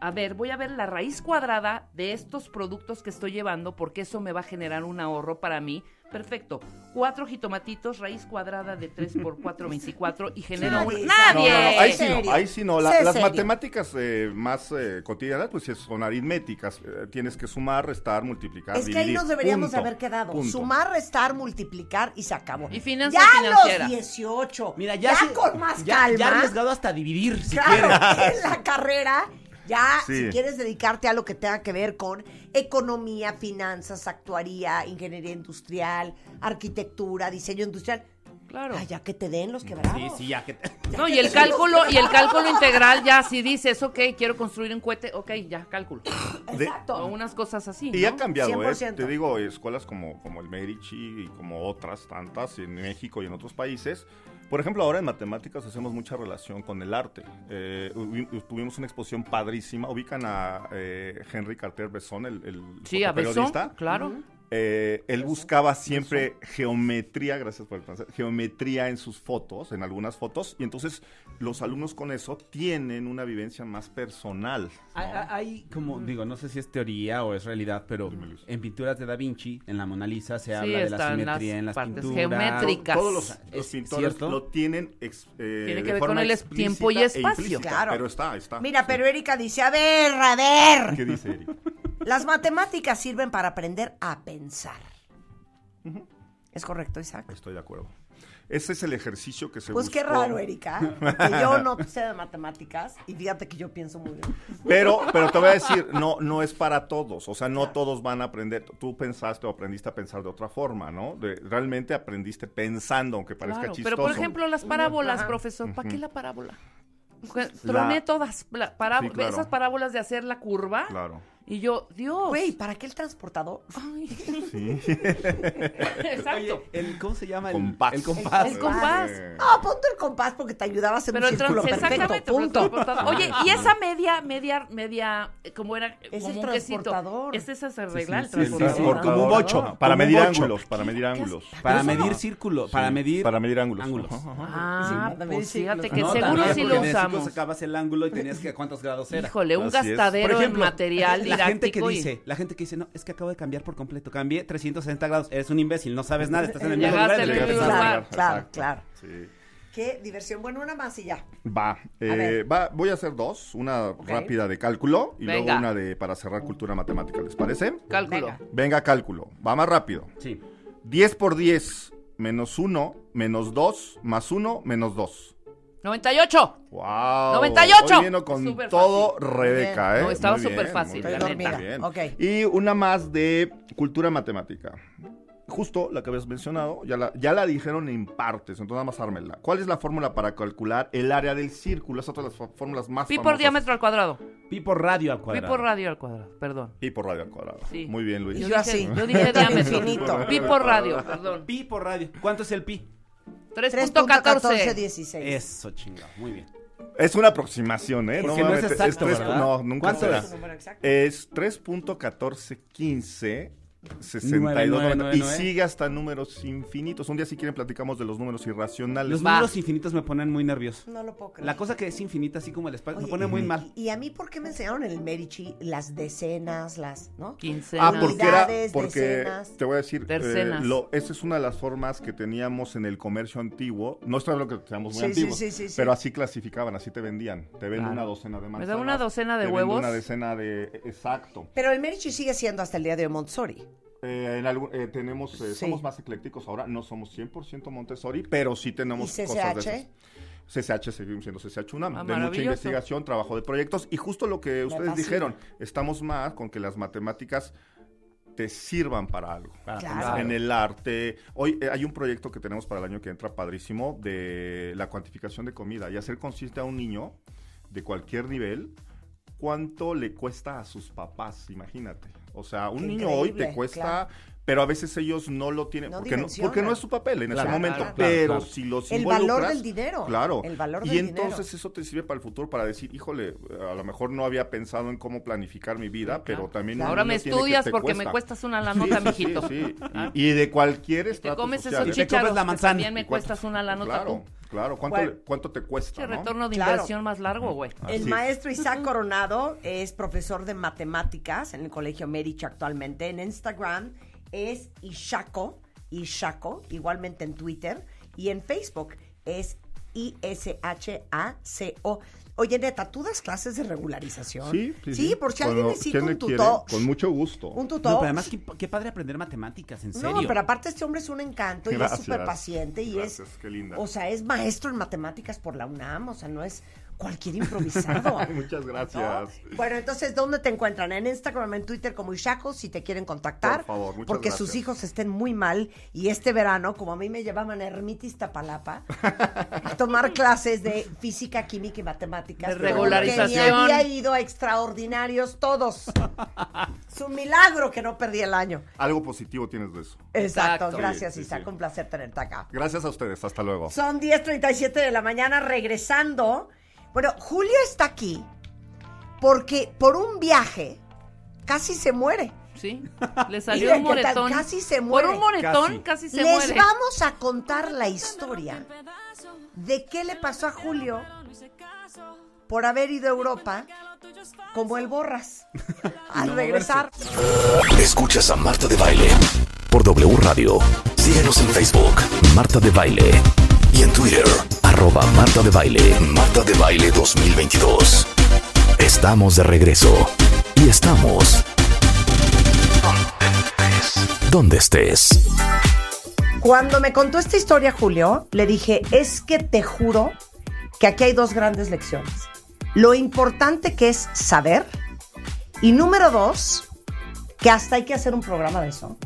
a ver, voy a ver la raíz cuadrada de estos productos que estoy llevando porque eso me va a generar un ahorro para mí. Perfecto. Cuatro jitomatitos, raíz cuadrada de 3 por 4, 24 y genero Nadie, un... ¡Nadie! No, no, no, ahí sí no, ahí sí no. La- las serio. matemáticas eh, más eh, cotidianas, pues sí son aritméticas. Eh, tienes que sumar, restar, multiplicar, Es que ahí nos deberíamos de haber quedado. punto. Sumar, restar, multiplicar y se acabó. Y finanzas ya a financieras. los 18. Mira, ya, ya se- con más ya, calma. Ya arriesgado hasta dividir, si claro, quieres. en la carrera, ya Sí. si quieres dedicarte a lo que tenga que ver con economía, finanzas, actuaría, ingeniería industrial, arquitectura, diseño industrial, Claro. ah, ya que te den los quebrados. Sí, sí, ya que... No, y el cálculo, y el cálculo integral ya si dices, ok, quiero construir un cohete, ok, ya, cálculo. Exacto. O unas cosas así, Y ¿no? ha cambiado, ¿eh? 100%. Te digo, escuelas como, como el Medici y como otras tantas en México y en otros países. Por ejemplo, ahora en matemáticas hacemos mucha relación con el arte. Eh, tuvimos una exposición padrísima. Ubican a eh, Henry Carter Besson, el, el Sí, a Besson, fotoperiodista. claro. Eh, él buscaba siempre geometría, gracias por el francés, geometría en sus fotos, en algunas fotos, y entonces los alumnos con eso tienen una vivencia más personal. Hay, hay- hay como, digo, no sé si es teoría o es realidad, pero en pinturas de Da Vinci, en la Mona Lisa, se Sí, habla de la simetría las en las partes pinturas. geométricas. Todos los, los ¿Es pintores cierto? lo tienen ex- eh, Tiene que de ver forma con el tiempo y e espacio. Claro. Pero está, está. Mira, sí. pero Erika dice, a ver, a ver. ¿Qué dice Erika? Las matemáticas sirven para aprender a pensar. ¿Es correcto, Isaac? Estoy de acuerdo. Ese es el ejercicio que se Pues qué raro, Erika, que yo no sé de matemáticas y fíjate que yo pienso muy bien. Pero, pero te voy a decir, no, no es para todos. O sea, no todos van a aprender. Tú pensaste o aprendiste a pensar de otra forma, ¿no? De- realmente aprendiste pensando, aunque parezca Claro, chistoso. Pero por ejemplo, las parábolas, profesor, ¿para qué la parábola? La- Troné todas la pará- Sí, claro. esas parábolas de hacer la curva Claro. Y yo, Dios. Güey, ¿para qué el transportador? Ay. Sí. Exacto. Oye, el, ¿cómo se llama? El Compás. El compás. El compás. Eh, No, ponte el compás porque te ayudaba a hacer Pero un el círculo perfecto, exactamente. pero el punto. Oye, y esa media, media, media, como era, Es como el un quesito. transportador. Es arregla sí, el sí, el sí, transportador. sí, como un bocho. ¿no? Para medir bocho. ángulos, para medir ángulos. Para medir no. círculo, para medir... Para medir ángulos. ángulos. Ah, pues fíjate que No, seguro sí lo usamos. sacabas el ángulo y tenías que a cuántos grados era. Híjole, un es. gastadero en material la gente que y- dice, la gente que dice, no, es que acabo de cambiar por completo, cambié 360 grados, eres un imbécil, no sabes nada, estás en el mismo lugar. Claro, Exacto. claro. Sí. Qué diversión. Bueno, una más y ya. Va, eh, va, voy a hacer dos, una rápida de cálculo y Venga. luego una de para cerrar cultura matemática, ¿les parece? Cálculo. Venga. Venga, cálculo, va más rápido. Sí. 10 por 10 menos 1 menos 2 más 1 menos 2. 98. ¡Wow! 98. Hoy vino con todo fácil. Rebeca, ¿eh? No, estaba súper fácil, la neta. bien. Y una más de cultura matemática. Justo la que habías mencionado, ya la, ya la dijeron en partes, entonces nada más ármela. ¿Cuál es la fórmula para calcular el área del círculo? Es otra de las fó- fórmulas más Pi por famosas. diámetro al cuadrado. Pi por radio al Pi cuadrado. por radio al cuadrado, perdón. Pi por radio al cuadrado. Sí. Muy bien, Luis. Yo dije- así. Yo dije diámetro. Infinito. Pi por radio, perdón. Pi por radio. ¿Cuánto es el pi? 3.14. 3.1416. Eso, chingado. Muy bien. Es una aproximación, ¿eh? Porque no es mames, exacto, tres- ¿verdad? No, nunca ¿Cuánto será. es? número exacto. Es 3.1415 62 Nueve, nueve, y sigue hasta números infinitos. Un día si quieren platicamos de los números irracionales. Los Va. números infinitos me ponen muy nervioso. No lo puedo creer. La cosa que es infinita, así como el espacio, me pone muy mal. Y a mí, ¿por qué me enseñaron en el Medici las decenas, las, ¿no? Quincena. Ah, porque era, porque decenas. te voy a decir, eh, lo, esa es una de las formas que teníamos en el comercio antiguo. No estoy hablando que seamos muy Sí, sí, antiguos, sí, sí, sí. pero así clasificaban, así te vendían. Te Claro. una docena de da manzanas. una docena de te huevos? una decena de, exacto. Pero el Medici sigue siendo hasta el día de hoy Montessori. Eh, en algún- eh, tenemos, eh, Sí. somos más eclécticos ahora, no somos 100% Montessori, pero sí tenemos ¿Y cosas de esas. CCH seguimos siendo CCH UNAM, Ah, de mucha investigación, trabajo de proyectos y justo lo que ustedes dijeron, estamos más con que las matemáticas te sirvan para algo. Claro. En el arte. Hoy eh, hay un proyecto que tenemos para el año que entra padrísimo de la cuantificación de comida y hacer consciente a un niño de cualquier nivel cuánto le cuesta a sus papás, imagínate. O sea, un Qué niño hoy te cuesta, claro. Pero a veces ellos no lo tienen No porque, no, porque no es su papel en Claro, ese momento, claro, claro, pero claro. si los El valor del dinero. Claro. El valor y del entonces dinero. eso te sirve para el futuro para decir, híjole, a lo mejor no había pensado en cómo planificar mi vida, pero también Ahora me estudias te porque me cuesta. cuestas una la nota, sí, mijito. sí, sí. Y, y de cualquier Te estrato comes social. esos Y te comes chícharos la manzana. también me ¿Y cuestas una la nota Claro, tú. claro. ¿Cuánto, Bueno. le- cuánto te cuesta, Che, no? retorno de Claro. inversión más largo, güey. El maestro Isaac Coronado es profesor de matemáticas en el Colegio Merich actualmente. En Instagram es Ishaco, Ishaco, igualmente en Twitter. Y en Facebook es I-S-H-A-C-O. Oye, neta, ¿tú das clases de regularización? Sí, sí, sí. por si Cuando- alguien necesita ¿quién un tutor. Con mucho gusto. Un No, tutor. pero además, qué, qué padre aprender matemáticas, en serio. No, pero aparte este hombre es un encanto y es súper paciente y Gracias, es, qué linda. o sea, es maestro en matemáticas por la UNAM, o sea, no es cualquier improvisado. Muchas ¿no? gracias. Bueno, entonces, ¿dónde te encuentran? En Instagram, en Twitter como Ishaco, si te quieren contactar. Por favor, muchas Porque gracias. sus hijos estén muy mal y este verano, como a mí me llevaban a Ermitis Tapalapa a tomar clases de física, química y matemáticas. De regularización. me había ido a extraordinarios todos. es un milagro que no perdí el año. Algo positivo tienes de eso. Exacto, Exacto. gracias sí, Isaac, sí. un placer tenerte acá. Gracias a ustedes. Hasta luego. Son 10.37 de la mañana regresando. Bueno, Julio está aquí porque por un viaje casi se muere. Sí, le salió Mira un moretón. casi se muere. Por un moretón Casi. casi, se Les muere. vamos a contar la historia de qué le pasó a Julio por haber ido a Europa como el Borras. Al regresar. Escuchas a Marta de Baile por W Radio. Síguenos en Facebook, Marta de Baile. Y en Twitter, arroba Marta de Baile. Marta de Baile 2022. Estamos de regreso. Y estamos... Donde estés. Cuando me contó esta historia, Julio, le dije, es que te juro que aquí hay dos grandes lecciones. Lo importante que es saber y número dos, que hasta hay que hacer un programa de eso.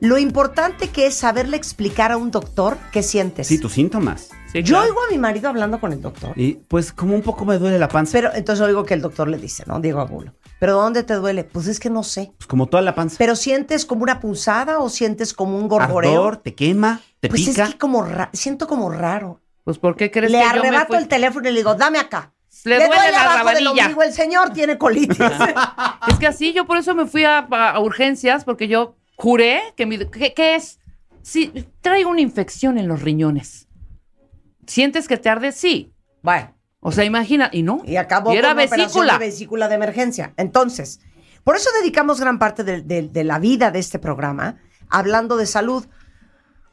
Lo importante que es saberle explicar a un doctor qué sientes. Sí, tus síntomas. Sí, Yo claro. oigo a mi marido hablando con el doctor, Y pues como un poco me duele la panza. pero entonces oigo que el doctor le dice, ¿no? Diego Abulo, ¿pero dónde te duele? Pues es que no sé. Pues como toda la panza. ¿Pero sientes como una punzada o sientes como un gorgoreo? Ardor, te quema, te pues pica. es que como siento como raro. Pues ¿por qué crees Le que yo me arrebato fui? el teléfono y le digo, dame acá. Le duele la abajo del rabanilla. ombligo, el señor tiene colitis. Es que así, yo por eso me fui a, a- a urgencias, porque yo juré que mi... ¿Qué, qué es? Sí, traigo una infección en los riñones. ¿Sientes que te arde? Sí. bueno, O sea, imagina, y no. y acabó Y era con una vesícula. de vesícula de emergencia. Entonces, por eso dedicamos gran parte de, de- de la vida de este programa hablando de salud.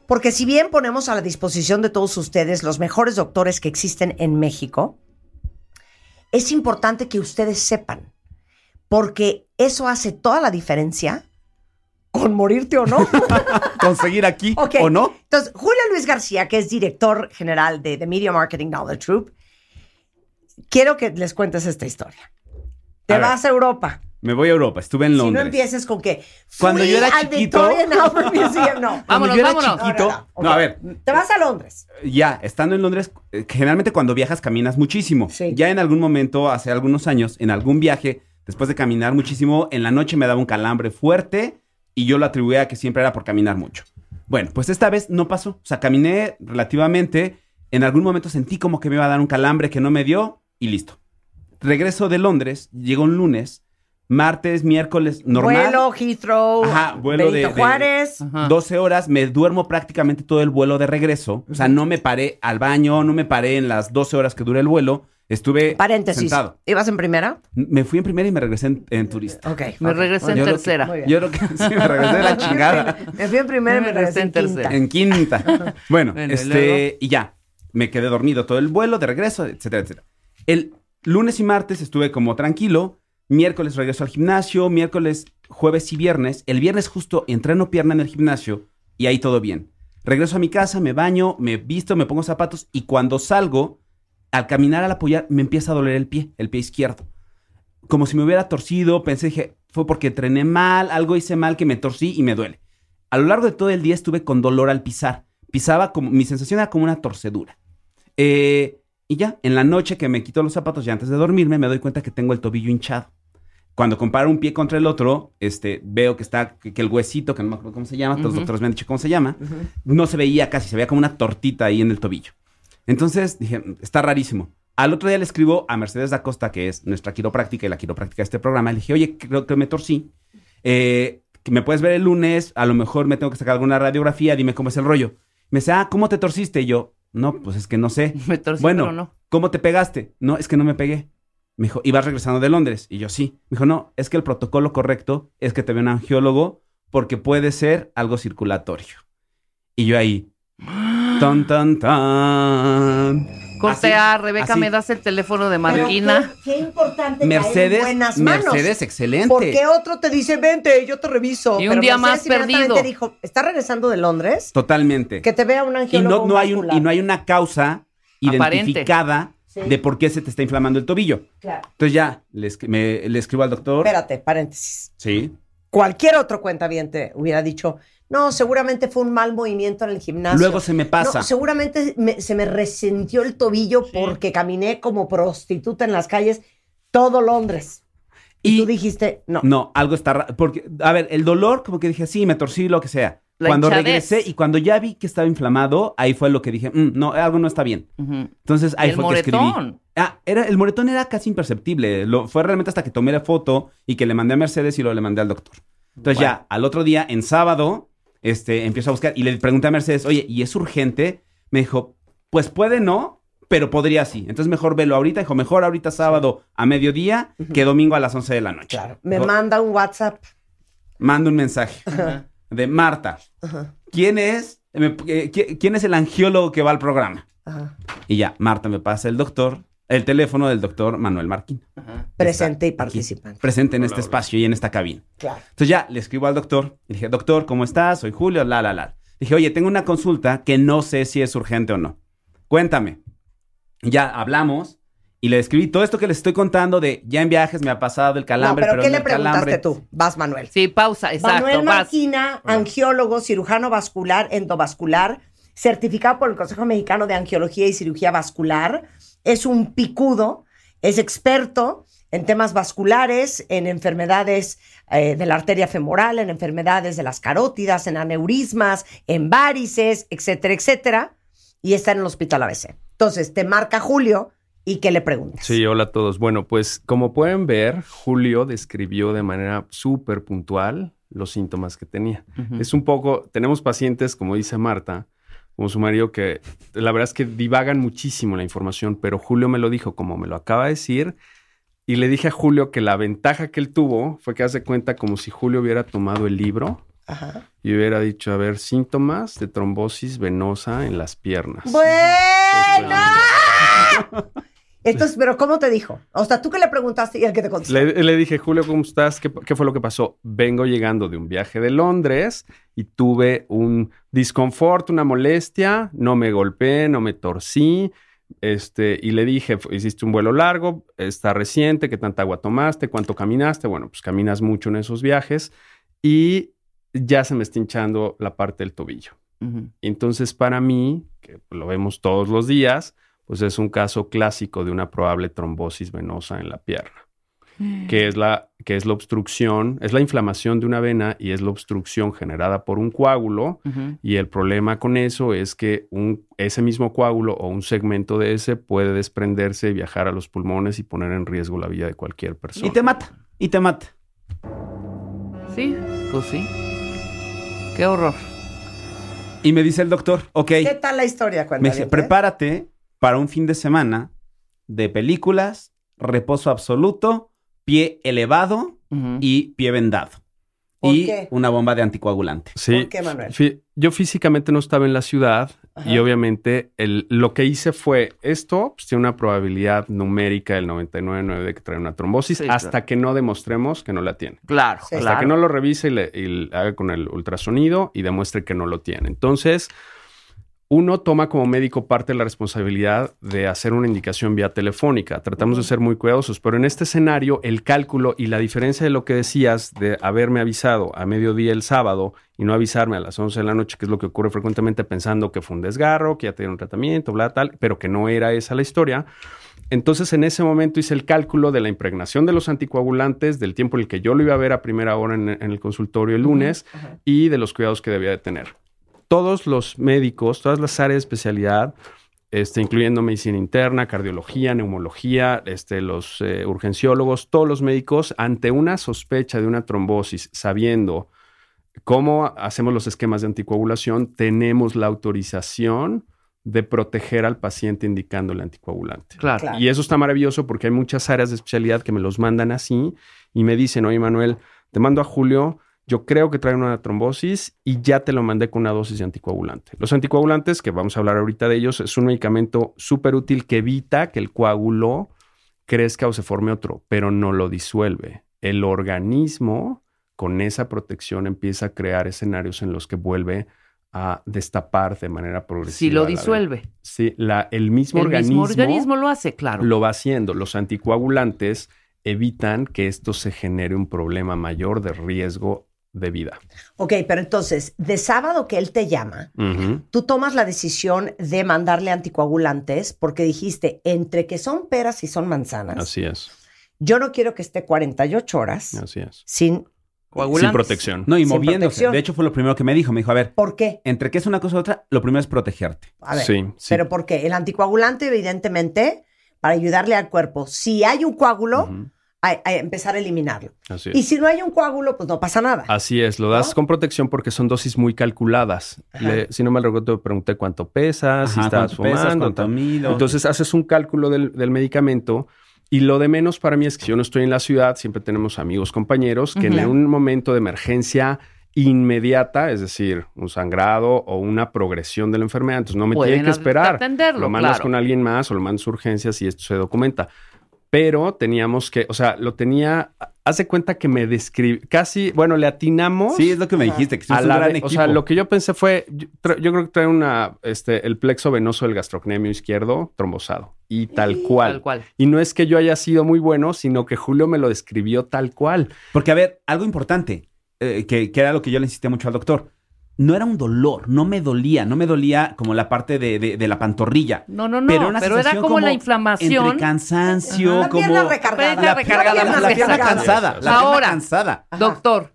Porque si bien ponemos a la disposición de todos ustedes los mejores doctores que existen en México, es importante que ustedes sepan, porque eso hace toda la diferencia con morirte o no. Conseguir aquí o no. Entonces, Julio Luis García, que es director general de The Media Marketing Knowledge Group, quiero que les cuentes esta historia. Te A ver. vas a Europa. Me voy a Europa, estuve en Si Londres. no empieces con que Cuando yo era chiquito- Museum, no. Cuando Vámonos, yo era vámonos. chiquito, No, a ver, Te vas a Londres. ya, estando en Londres, eh, generalmente cuando viajas caminas muchísimo. Sí. Ya en algún momento, hace algunos años, en algún viaje, después de caminar muchísimo, en la noche me daba un calambre fuerte y yo lo atribuía a que siempre era por caminar mucho. Bueno, pues esta vez no pasó. O sea, caminé relativamente, en algún momento sentí como que me iba a dar un calambre que no me dio y listo. Regreso de Londres, llegó un lunes, martes, miércoles, normal. Vuelo, Heathrow, Ajá, vuelo de- Juárez. Ajá. 12 horas, me duermo prácticamente todo el vuelo de regreso. O sea, no me paré al baño, no me paré en las 12 horas que dura el vuelo. Estuve Paréntesis. sentado. ¿Ibas en primera? Me fui en primera y me regresé en, en turista. Ok. Me regresé en Yo creo que- tercera. Yo creo que sí, me regresé de la chingada. Me fui en primera y me Me regresé en regresé en quinta. En quinta. Bueno, Bueno, ¿y este, y ya. Me quedé dormido todo el vuelo de regreso, etcétera, etcétera. El lunes y martes estuve como tranquilo. Miércoles regreso al gimnasio. Miércoles, jueves y viernes. El viernes justo entreno pierna en el gimnasio y ahí todo bien. Regreso a mi casa, me baño, me visto, me pongo zapatos y cuando salgo, al caminar, al apoyar, me empieza a doler el pie, el pie izquierdo. Como si me hubiera torcido, pensé, dije, fue porque entrené mal, algo hice mal que me torcí y me duele. A lo largo de todo el día estuve con dolor al pisar. Pisaba como, mi sensación era como una torcedura. Eh, y ya, en la noche que me quito los zapatos y antes de dormirme, me doy cuenta que tengo el tobillo hinchado. Cuando comparo un pie contra el otro, este, veo que está, que, que el huesito, que no me acuerdo cómo se llama, todos los doctores me han dicho cómo se llama, no se veía casi, se veía como una tortita ahí en el tobillo. Entonces dije, está rarísimo. Al otro día le escribo a Mercedes da Costa, que es nuestra quiropráctica y la quiropráctica de este programa. Le dije, oye, creo que me torcí. Eh, me puedes ver el lunes, a lo mejor me tengo que sacar alguna radiografía, dime cómo es el rollo. Me dice, ah, ¿cómo te torciste? Y yo, no, pues es que no sé. Me torcí, bueno, pero no. ¿cómo te pegaste? No, es que no me pegué. Me dijo, ¿ibas regresando de Londres? Y yo, sí. Me dijo, no, es que el protocolo correcto es que te vea un angiólogo porque puede ser algo circulatorio. Y yo ahí, tan, tan, tan. Corte Así, A, Rebeca, así. ¿me das el teléfono de Marquina? Qué, qué importante en Mercedes, buenas manos. Mercedes, excelente. Porque otro te dice, vente, yo te reviso. Y un Pero día Mercedes más perdido. dijo, ¿está regresando de Londres? Totalmente. Que te vea un y angiólogo no, no hay un, vascular. y no hay una causa Aparente. identificada Sí. de por qué se te está inflamando el tobillo. Claro. Entonces ya, le, me- le escribo al doctor. Espérate, paréntesis. Sí. Cualquier otro cuentaviente hubiera dicho, no, seguramente fue un mal movimiento en el gimnasio. Luego se me pasa. No, seguramente me- se me resintió el tobillo porque caminé como prostituta en las calles todo Londres. Y, Y- tú dijiste, no. No, algo está raro. Porque, a ver, el dolor, como que dije, sí, me torcí, lo que sea. La cuando hinchadez. regresé y cuando ya vi que estaba inflamado, ahí fue lo que dije, "Mm, no, algo no está bien. Ujú. Entonces ahí el fue que escribí. moretón. Ah, era, el moretón era casi imperceptible. Lo, fue realmente hasta que tomé la foto y que le mandé a Mercedes y luego le mandé al doctor. Entonces ya, al otro día, en sábado, este, empiezo a buscar y le pregunté a Mercedes, oye, ¿y es urgente? Me dijo, pues puede no, pero podría sí. Entonces mejor velo ahorita. Dijo, mejor ahorita sábado a mediodía que domingo a las 11 de la noche. Claro. Me Dijo, manda un WhatsApp. manda un mensaje de Marta. ¿Quién es? eh, qui- ¿Quién es el angiólogo que va al programa? Y ya, Marta me pasa el doctor, el teléfono del doctor Manuel Marquín. Presente y participante. presente en este espacio y en esta cabina. Claro. Entonces ya le escribo al doctor y dije, doctor, ¿cómo estás? Soy Julio, la, la, la. Dije, oye, tengo una consulta que no sé si es urgente o no. Cuéntame. Y Ya hablamos y le escribí todo esto que les estoy contando de ya en viajes me ha pasado el No, calambre. pero, ¿qué le el preguntaste calambre. tú? Vas, Manuel. Sí, pausa, exacto. Manuel vas. Marquina, angiólogo, cirujano vascular, endovascular, certificado por el Consejo Mexicano de Angiología y Cirugía Vascular. Es un picudo, es experto en temas vasculares, en enfermedades eh, de la arteria femoral, en enfermedades de las carótidas, en aneurismas, en varices, etcétera, etcétera. Y está en el hospital ABC. Entonces, te marca Julio y ¿qué le preguntas? Sí, hola a todos. Bueno, pues como pueden ver, Julio describió de manera súper puntual los síntomas que tenía. Es un poco, tenemos pacientes, como dice Marta, como su marido, que la verdad es que divagan muchísimo la información, pero Julio me lo dijo como me lo acaba de decir. Y le dije a Julio que la ventaja que él tuvo fue que hace cuenta como si Julio hubiera tomado el libro Ajá. y hubiera dicho, a ver, síntomas de trombosis venosa en las piernas. ¡Bueno! Entonces, pero ¿cómo te dijo? O sea, tú que le preguntaste y el que te contestó. Le, le dije, Julio, ¿cómo estás? ¿Qué, qué fue lo que pasó? Vengo llegando de un viaje de Londres y tuve un disconfort, una molestia, no me golpeé, no me torcí. Este, y le dije, "Fu- hiciste un vuelo largo, está reciente, ¿qué tanta agua tomaste? ¿Cuánto caminaste? Bueno, pues caminas mucho en esos viajes y ya se me está hinchando la parte del tobillo. Ujú. Entonces, para mí, que lo vemos todos los días, pues es un caso clásico de una probable trombosis venosa en la pierna, que es la, que es la obstrucción, es la inflamación de una vena y es la obstrucción generada por un coágulo. Y el problema con eso es que un, ese mismo coágulo o un segmento de ese puede desprenderse, viajar a los pulmones y poner en riesgo la vida de cualquier persona. Y te mata, y te mata. Sí, pues sí. Qué horror. Y me dice el doctor, ok, ¿Qué tal la historia? me Cuéntame. dice, prepárate para un fin de semana de películas, reposo absoluto, pie elevado y pie vendado. ¿Por y qué? una bomba de anticoagulante. Sí. ¿Por qué, Manuel? Fí- Yo físicamente no estaba en la ciudad Ajá. y obviamente el- lo que hice fue esto pues, tiene una probabilidad numérica del 99.9 de que trae una trombosis Sí, hasta claro. que no demostremos que no la tiene. Claro, Sí. Hasta claro. que no lo revise y, le, y le haga con el ultrasonido y demuestre que no lo tiene. Entonces, uno toma como médico parte de la responsabilidad de hacer una indicación vía telefónica. Tratamos de ser muy cuidadosos, pero en este escenario, el cálculo y la diferencia de lo que decías de haberme avisado a mediodía el sábado y no avisarme a las 11 de la noche, que es lo que ocurre frecuentemente pensando que fue un desgarro, que ya tenía un tratamiento, bla, tal, pero que no era esa la historia. Entonces, en ese momento hice el cálculo de la impregnación de los anticoagulantes, del tiempo en el que yo lo iba a ver a primera hora en, en el consultorio el lunes y de los cuidados que debía de tener. Todos los médicos, todas las áreas de especialidad, este, incluyendo medicina interna, cardiología, neumología, este, los eh, urgenciólogos, todos los médicos, ante una sospecha de una trombosis, sabiendo cómo hacemos los esquemas de anticoagulación, tenemos la autorización de proteger al paciente indicándole anticoagulante. Claro. Claro. Y eso está maravilloso porque hay muchas áreas de especialidad que me los mandan así y me dicen, oye Manuel, te mando a Julio, yo creo que trae una trombosis y ya te lo mandé con una dosis de anticoagulante. Los anticoagulantes, que vamos a hablar ahorita de ellos, es un medicamento súper útil que evita que el coágulo crezca o se forme otro, pero no lo disuelve. El organismo con esa protección empieza a crear escenarios en los que vuelve a destapar de manera progresiva. Si lo disuelve. Sí, la, el mismo El organismo, mismo organismo lo hace, claro. lo va haciendo. Los anticoagulantes evitan que esto se genere un problema mayor de riesgo de vida. Ok, pero entonces, de sábado que él te llama, tú tomas la decisión de mandarle anticoagulantes porque dijiste, entre que son peras y son manzanas, Así es, yo no quiero que esté 48 horas así es. sin... Protección. No, y Sin moviéndose. protección. De hecho, fue lo primero que me dijo. Me dijo, a ver, ¿Por qué? entre que es una cosa u otra, lo primero es protegerte. A ver, Sí, sí. pero ¿por qué? El anticoagulante, evidentemente, para ayudarle al cuerpo, si hay un coágulo. A, a empezar a eliminarlo. Así Y es. si no hay un coágulo, pues no pasa nada. Así es, lo das ¿No? con protección porque son dosis muy calculadas. Le- si no me recuerdo, te pregunté cuánto pesas, si pesas, fumando. Entonces haces un cálculo del, del medicamento y lo de menos para mí es que si yo no estoy en la ciudad, siempre tenemos amigos, compañeros que en un momento de emergencia inmediata, es decir, un sangrado o una progresión de la enfermedad, entonces no me Pueden tiene que esperar. lo mandas claro. con alguien más o lo mandas a urgencias y esto se documenta. Pero teníamos que, o sea, lo tenía, hace cuenta que me describe, casi, bueno, le atinamos. Sí, es lo que me dijiste, que A es un la gran equipo. o sea, lo que yo pensé fue, yo creo que trae una, este, el plexo venoso del gastrocnemio izquierdo trombosado y tal cual. Tal cual. Y no es que yo haya sido muy bueno, sino que Julio me lo describió tal cual. Porque, a ver, algo importante, eh, que, que era lo que yo le insistí mucho al doctor. No era un dolor, no me dolía, no me dolía como la parte de, de- de la pantorrilla. No, no, no. Pero era como, la inflamación. Entre cansancio, La como... pierna recargada. La pierna recargada, La, más la pierna recargada. cansada, la pierna Ahora, cansada. Ajá. Doctor,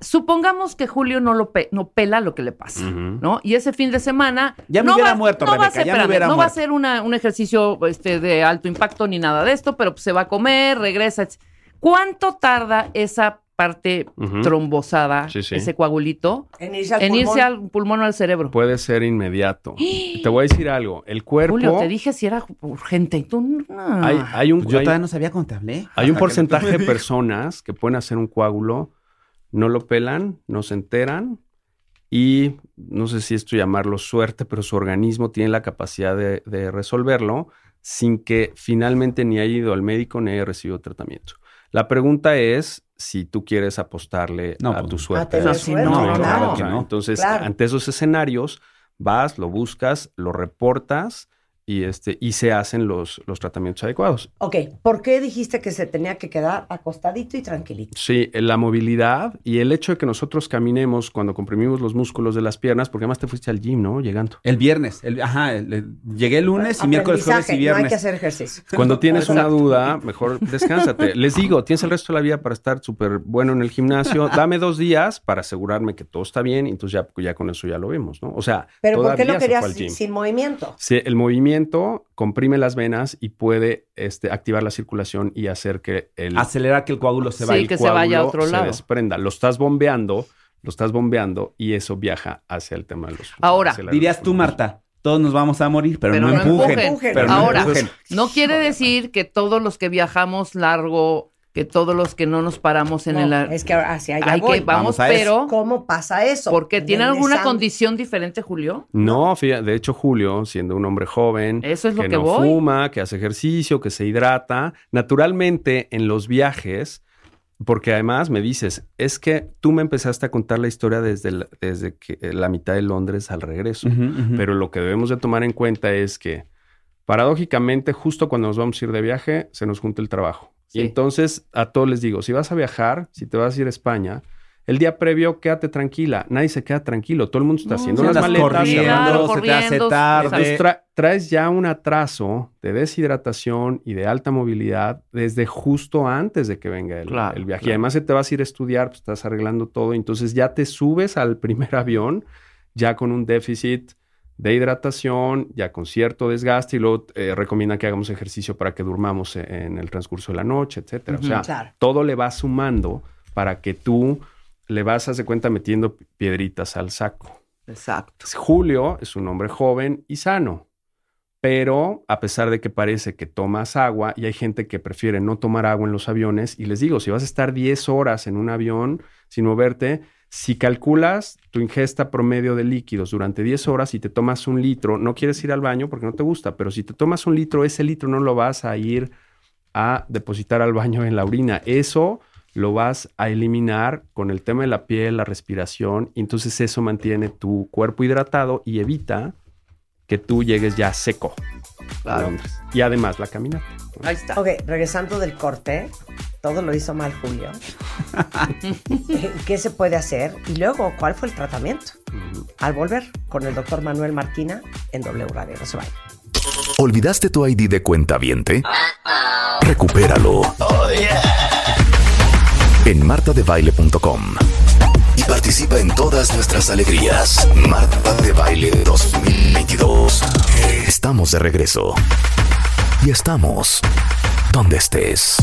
supongamos que Julio no lo pe- no pela lo que le pasa. ¿no? Y ese fin de semana Ya me no hubiera va, muerto, no va a Rebeca, ser, ya me hubiera no va a ser una- un ejercicio este, de alto impacto ni nada de esto, pero pues, se va a comer, regresa. ¿Cuánto tarda esa parte Ujú. trombosada, Sí, sí. ese coagulito, En irse al en pulmón. irse al pulmón o al cerebro? Puede ser inmediato. Te voy a decir algo. El cuerpo. Julio, te dije si era urgente y tú no. hay, hay un, Pues yo hay- todavía no sabía cómo te hablé. hay un porcentaje de personas que pueden hacer un coágulo, no lo pelan, no se enteran y no sé si esto llamarlo suerte, pero su organismo tiene la capacidad de, de resolverlo sin que finalmente ni haya ido al médico ni haya recibido tratamiento. La pregunta es si tú quieres apostarle No, a pues, tu A suerte. tener No, sí, suerte, no, claro. claro que no. Entonces, Claro. ante esos escenarios, vas, lo buscas, lo reportas y, este, y se hacen los, los tratamientos adecuados. Ok, ¿por qué dijiste que se tenía que quedar acostadito y tranquilito? Sí, la movilidad y el hecho de que nosotros caminemos cuando comprimimos los músculos de las piernas, porque además te fuiste al gym, ¿no? Llegando. El viernes, el- ajá, el- el- llegué el lunes y miércoles, jueves y Aprendizaje, No hay viernes. que hacer ejercicio. Cuando tienes una duda, mejor descánsate. Les digo, tienes el resto de la vida para estar súper bueno en el gimnasio. Dame dos días para asegurarme que todo está bien y entonces ya, ya con eso ya lo vemos, ¿no? O sea, Pero ¿por qué lo querías sin movimiento? Sí, el movimiento comprime las venas y puede este, activar la circulación y hacer que el, Acelerar que el coágulo se Sí, vaya. que se vaya a coágulo otro se lado. desprenda. Lo estás bombeando, lo estás bombeando y eso viaja hacia el tema de los Ahora, Dirías tú, Marta, todos nos vamos a morir, pero, Pero no, no empujen. empujen. Pero no Ahora, empujen. No quiere decir que todos los que viajamos largo, que todos los que no nos paramos en No, el... es que ahora hacia allá Hay voy. que, vamos, Vamos a eso. pero... ¿Cómo pasa eso? ¿Por qué? ¿Tiene alguna condición diferente, Julio? No, fíjate, de hecho Julio, siendo un hombre joven, Eso es lo que no voy. fuma, que hace ejercicio, que se hidrata, naturalmente en los viajes, porque además me dices, es que tú me empezaste a contar la historia desde, la- desde que, eh, la mitad de Londres al regreso, pero lo que debemos de tomar en cuenta es que paradójicamente justo cuando nos vamos a ir de viaje se nos junta el trabajo. Sí. Y entonces a todos les digo, si vas a viajar, si te vas a ir a España, el día previo quédate tranquila, nadie se queda tranquilo, todo el mundo está No, haciendo las maletas, corriendo, cerrando- se te hace tarde. entonces tra- traes ya un atraso de deshidratación y de alta movilidad desde justo antes de que venga el, Claro, el viaje. Y además se te vas a ir a estudiar, pues estás arreglando todo. Entonces ya te subes al primer avión ya con un déficit de hidratación, ya con cierto desgaste y luego eh, recomienda que hagamos ejercicio para que durmamos e- en el transcurso de la noche, etcétera. O sea, Claro. todo le va sumando para que tú le vas, haz de cuenta, metiendo piedritas al saco. Exacto. Julio es un hombre joven y sano, pero a pesar de que parece que tomas agua y hay gente que prefiere no tomar agua en los aviones, y les digo, si vas a estar 10 horas en un avión sin moverte, si calculas tu ingesta promedio de líquidos durante 10 horas y te tomas un litro, no quieres ir al baño porque no te gusta, pero si te tomas un litro, ese litro no lo vas a ir a depositar al baño en la orina. Eso lo vas a eliminar con el tema de la piel, la respiración, y entonces eso mantiene tu cuerpo hidratado y evita que tú llegues ya seco a Londres. Y además la caminata. Ahí está. Ok, regresando del corte, todo lo hizo mal Julio. ¿Qué se puede hacer? Y luego, ¿cuál fue el tratamiento? Al volver con el doctor Manuel Marquina en W Radio. No se vayan. ¿Olvidaste tu ID de cuenta viente? Recupéralo. En martadebaile.com. Participa en todas nuestras alegrías. Marta de Baile 2022. Estamos de regreso. Y estamos donde estés.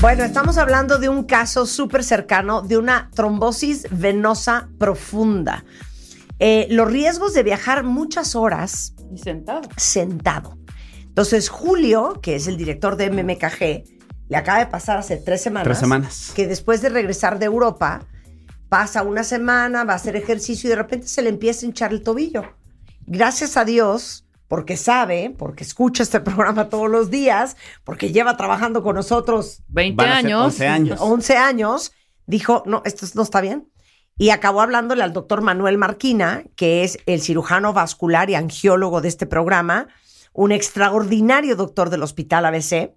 Bueno, estamos hablando de un caso súper cercano de una trombosis venosa profunda. Eh, los riesgos de viajar muchas horas Y sentado. sentado. Entonces, Julio, que es el director de MMKG, le acaba de pasar hace tres semanas. Tres semanas. Que después de regresar de Europa, pasa una semana, va a hacer ejercicio y de repente se le empieza a hinchar el tobillo. Gracias a Dios, porque sabe, porque escucha este programa todos los días, porque lleva trabajando con nosotros 20 Van a ser años. 11 años. 11 años, dijo, no, esto no está bien. Y acabó hablándole al doctor Manuel Marquina, que es el cirujano vascular y angiólogo de este programa, un extraordinario doctor del Hospital ABC.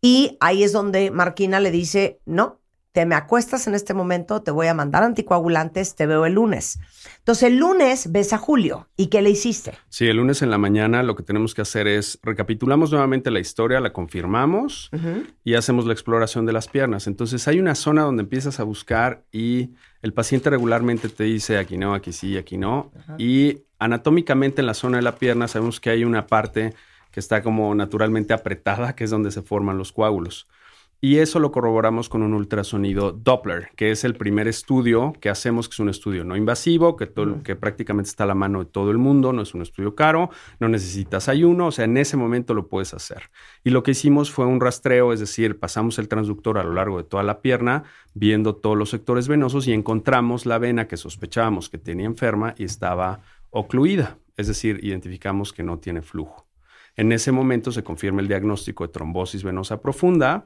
Y ahí es donde Marquina le dice, no, te me acuestas en este momento, te voy a mandar anticoagulantes, te veo el lunes. Entonces el lunes ves a Julio. ¿Y qué le hiciste? Sí, el lunes en la mañana lo que tenemos que hacer es recapitulamos nuevamente la historia, la confirmamos y hacemos la exploración de las piernas. Entonces hay una zona donde empiezas a buscar y el paciente regularmente te dice aquí no, aquí sí, aquí no. Y anatómicamente en la zona de la pierna sabemos que hay una parte que está como naturalmente apretada, que es donde se forman los coágulos. Y eso lo corroboramos con un ultrasonido Doppler, que es el primer estudio que hacemos, que es un estudio no invasivo, que, todo, que prácticamente está a la mano de todo el mundo, no es un estudio caro, no necesitas ayuno, o sea, en ese momento lo puedes hacer. Y lo que hicimos fue un rastreo, es decir, pasamos el transductor a lo largo de toda la pierna, viendo todos los sectores venosos y encontramos la vena que sospechábamos que tenía enferma y estaba ocluida, es decir, identificamos que no tiene flujo. En ese momento se confirma el diagnóstico de trombosis venosa profunda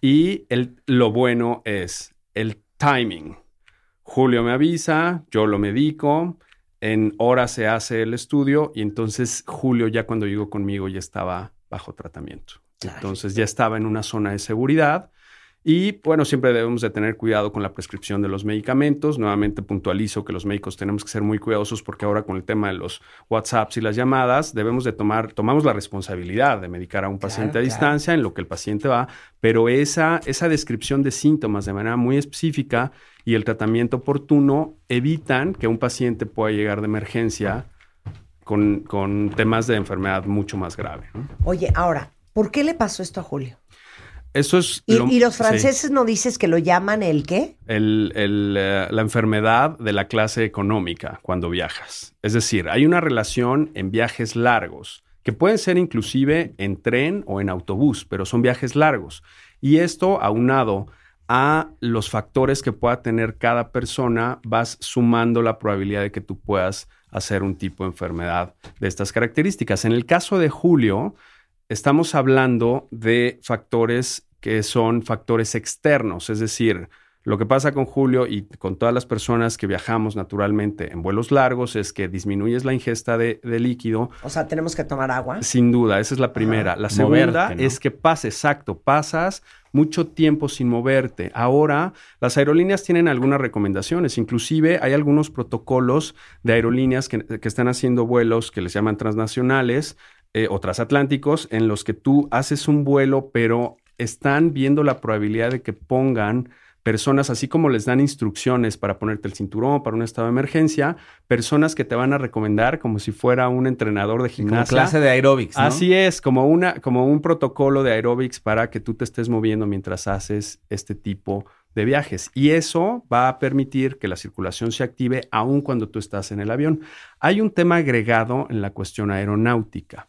y el, lo bueno es el timing. Julio me avisa, yo lo medico, en horas se hace el estudio y entonces Julio ya cuando llegó conmigo ya estaba bajo tratamiento. Entonces ya estaba en una zona de seguridad y bueno, siempre debemos de tener cuidado con la prescripción de los medicamentos. Nuevamente puntualizo que los médicos tenemos que ser muy cuidadosos porque ahora con el tema de los WhatsApps y las llamadas debemos de tomar, tomamos la responsabilidad de medicar a un paciente a distancia en lo que el paciente va, pero esa, esa descripción de síntomas de manera muy específica y el tratamiento oportuno evitan que un paciente pueda llegar de emergencia con, con temas de enfermedad mucho más grave. ¿no? Oye, ahora, ¿por qué le pasó esto a Julio? Eso es... Y, lo- y los sí. franceses no dices que lo llaman el qué? el- el, eh, la enfermedad de la clase económica cuando viajas. Es decir, hay una relación en viajes largos, que pueden ser inclusive en tren o en autobús, pero son viajes largos. Y esto aunado a los factores que pueda tener cada persona, vas sumando la probabilidad de que tú puedas hacer un tipo de enfermedad de estas características. En el caso de Julio, estamos hablando de factores que son factores externos, es decir, lo que pasa con Julio y con todas las personas que viajamos naturalmente en vuelos largos es que disminuyes la ingesta de, de líquido, O sea, tenemos que tomar agua. sin duda, esa es la primera. La segunda Moverte, ¿no? es que pasa, exacto, pasas mucho tiempo sin moverte. Ahora, las aerolíneas tienen algunas recomendaciones, inclusive hay algunos protocolos de aerolíneas que, que están haciendo vuelos que les llaman transnacionales eh, o transatlánticos, en los que tú haces un vuelo, pero están viendo la probabilidad de que pongan personas, así como les dan instrucciones para ponerte el cinturón, para un estado de emergencia, personas que te van a recomendar como si fuera un entrenador de Como gimnasia. clase de aeróbics, ¿no? Así es, como, una, como un protocolo de aeróbics para que tú te estés moviendo mientras haces este tipo de viajes. Y eso va a permitir que la circulación se active aun cuando tú estás en el avión. Hay un tema agregado en la cuestión aeronáutica.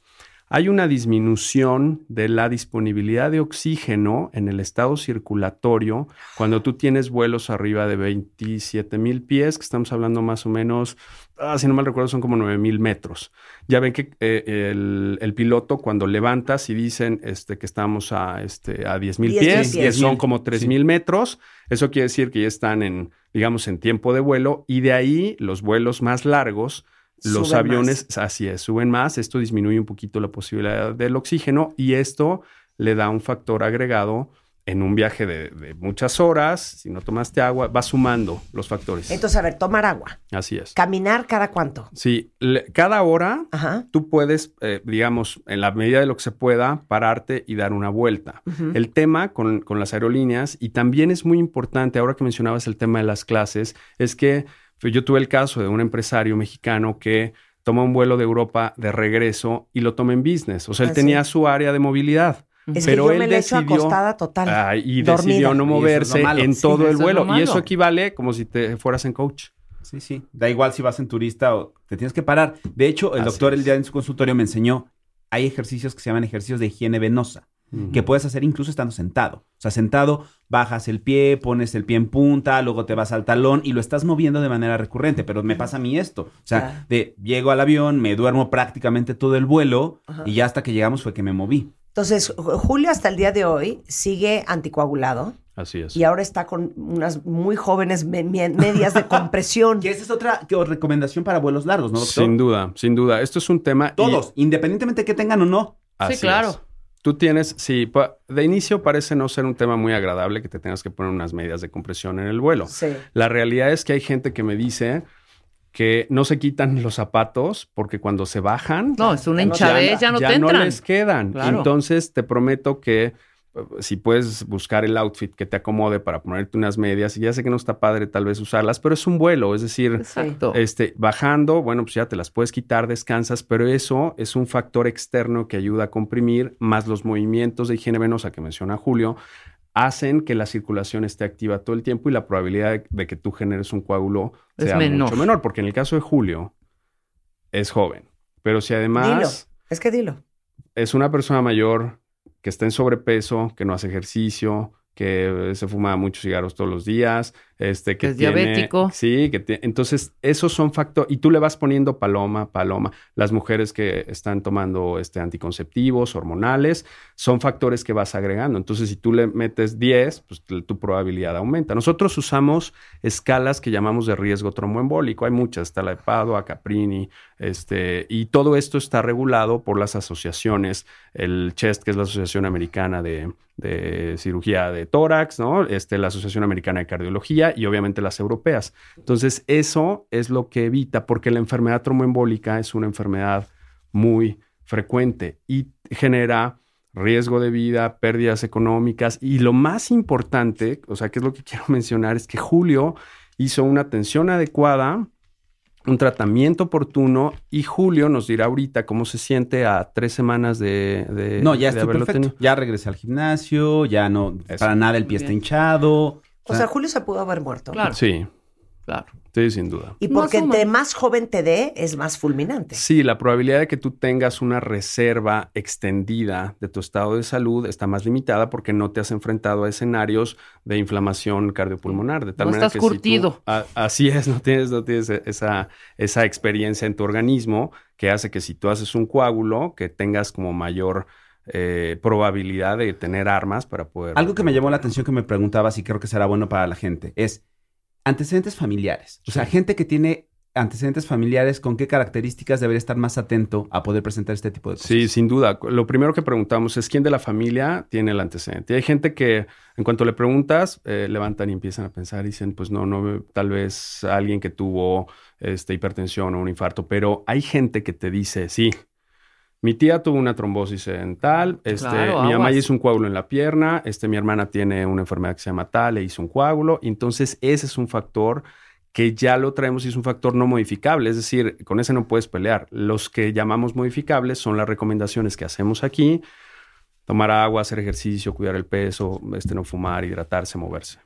Hay una disminución de la disponibilidad de oxígeno en el estado circulatorio cuando tú tienes vuelos arriba de 27 mil pies, que estamos hablando más o menos, ah, si no mal recuerdo, son como 9 mil metros. Ya ven que eh, el, el piloto cuando levantas y dicen este, que estamos a, este, a 10 mil 10,000 pies, son como 3 mil metros, eso quiere decir que ya están en, digamos, en tiempo de vuelo y de ahí los vuelos más largos los Suben aviones, así es, suben más, esto disminuye un poquito la posibilidad del oxígeno y esto le da un factor agregado en un viaje de, de muchas horas, si no tomaste agua, va sumando los factores. Entonces, a ver, tomar agua. así es. Caminar cada cuánto. Sí, le- cada hora Ajá. tú puedes, eh, digamos, en la medida de lo que se pueda, pararte y dar una vuelta. El tema con, con las aerolíneas, y también es muy importante, ahora que mencionabas el tema de las clases, es que yo tuve el caso de un empresario mexicano que toma un vuelo de Europa de regreso y lo toma en business. O sea, él Ah, tenía sí. su área de movilidad. Es Pero que yo él me decidió- acostada total. Ay, y dormida. decidió no es moverse en todo el es vuelo. Y eso equivale como si te fueras en coach. Sí, sí. Da igual si vas en turista o te tienes que parar. De hecho, el Así doctor el día en su consultorio me enseñó, hay ejercicios que se llaman ejercicios de higiene venosa, que puedes hacer incluso estando sentado. O sea, sentado, bajas el pie, pones el pie en punta, luego te vas al talón y lo estás moviendo de manera recurrente. Pero me pasa a mí esto. O sea, de llego al avión, me duermo prácticamente todo el vuelo Ajá. y ya hasta que llegamos fue que me moví. Entonces, Ju- Julio hasta el día de hoy sigue anticoagulado Así es. y ahora está con unas muy jóvenes me- me- medias de compresión. Que esa es otra que- recomendación para vuelos largos, ¿no, doctor? Sin duda, sin duda. Esto es un tema. y- Todos, independientemente que tengan o no. Así claro. es. Tú tienes, sí, pa- de inicio parece no ser un tema muy agradable que te tengas que poner unas medidas de compresión en el vuelo. Sí. La realidad es que hay gente que me dice que no se quitan los zapatos porque cuando se bajan No, es una Ya no te hinchadez, ya no te entran. les quedan. Claro. Entonces te prometo que si puedes buscar el outfit que te acomode para ponerte unas medias, y ya sé que no está padre tal vez usarlas, pero es un vuelo, es decir, Exacto. este, bajando, bueno, pues ya te las puedes quitar, descansas, pero eso es un factor externo que ayuda a comprimir, más los movimientos de higiene venosa que menciona Julio, hacen que la circulación esté activa todo el tiempo y la probabilidad de, de que tú generes un coágulo Es sea menor. mucho menor, porque en el caso de Julio es joven, pero si además Dilo. Es que dilo. es una persona mayor que está en sobrepeso, que no hace ejercicio, que se fuma muchos cigarros todos los días, este, que es tiene- diabético. Sí, que tie- entonces esos son factores y tú le vas poniendo paloma, paloma. Las mujeres que están tomando este anticonceptivos, hormonales, son factores que vas agregando. Entonces, si tú le metes 10, pues tu tu probabilidad aumenta. Nosotros usamos escalas que llamamos de riesgo tromboembólico. Hay muchas, está la de Padua, Caprini, este, y todo esto está regulado por las asociaciones, el CHEST, que es la Asociación Americana de, de Cirugía de Tórax, ¿no? Este, la Asociación Americana de Cardiología y obviamente las europeas. Entonces, eso es lo que evita, porque la enfermedad tromboembólica es una enfermedad muy frecuente y genera riesgo de vida, pérdidas económicas y lo más importante, o sea, que es lo que quiero mencionar, es que Julio hizo una atención adecuada un tratamiento oportuno y Julio nos dirá ahorita cómo se siente a tres semanas de, de- No, ya de estoy haberlo perfecto. tenido. Ya regresé al gimnasio, ya no, Eso. para nada el pie está hinchado. O sea, Julio se pudo haber muerto. Claro. Sí, Claro. sí, sin duda. Y porque entre más joven te dé, es más fulminante. Sí, la probabilidad de que tú tengas una reserva extendida de tu estado de salud está más limitada porque no te has enfrentado a escenarios de inflamación cardiopulmonar. De tal No manera estás que si tú- curtido. a- así es, no tienes, no tienes esa, esa experiencia en tu organismo que hace que si tú haces un coágulo, que tengas como mayor eh, probabilidad de tener armas para poder... Algo que me llamó la atención que me preguntabas y creo que será bueno para la gente es antecedentes familiares. O sea, gente que tiene antecedentes familiares, ¿con qué características debería estar más atento a poder presentar este tipo de cosas? Sí, sin duda. Lo primero que preguntamos es quién de la familia tiene el antecedente. Y hay gente que en cuanto le preguntas, eh, levantan y empiezan a pensar y dicen, pues no, no, tal vez alguien que tuvo este, hipertensión o un infarto, pero hay gente que te dice, sí, mi tía tuvo una trombosis en tal, este, Claro, mi mamá hizo un coágulo en la pierna, este, mi hermana tiene una enfermedad que se llama tal, le hizo un coágulo. Entonces, ese es un factor que ya lo traemos y es un factor no modificable, es decir, con ese no puedes pelear. Los que llamamos modificables son las recomendaciones que hacemos aquí, tomar agua, hacer ejercicio, cuidar el peso, este, no fumar, hidratarse, moverse.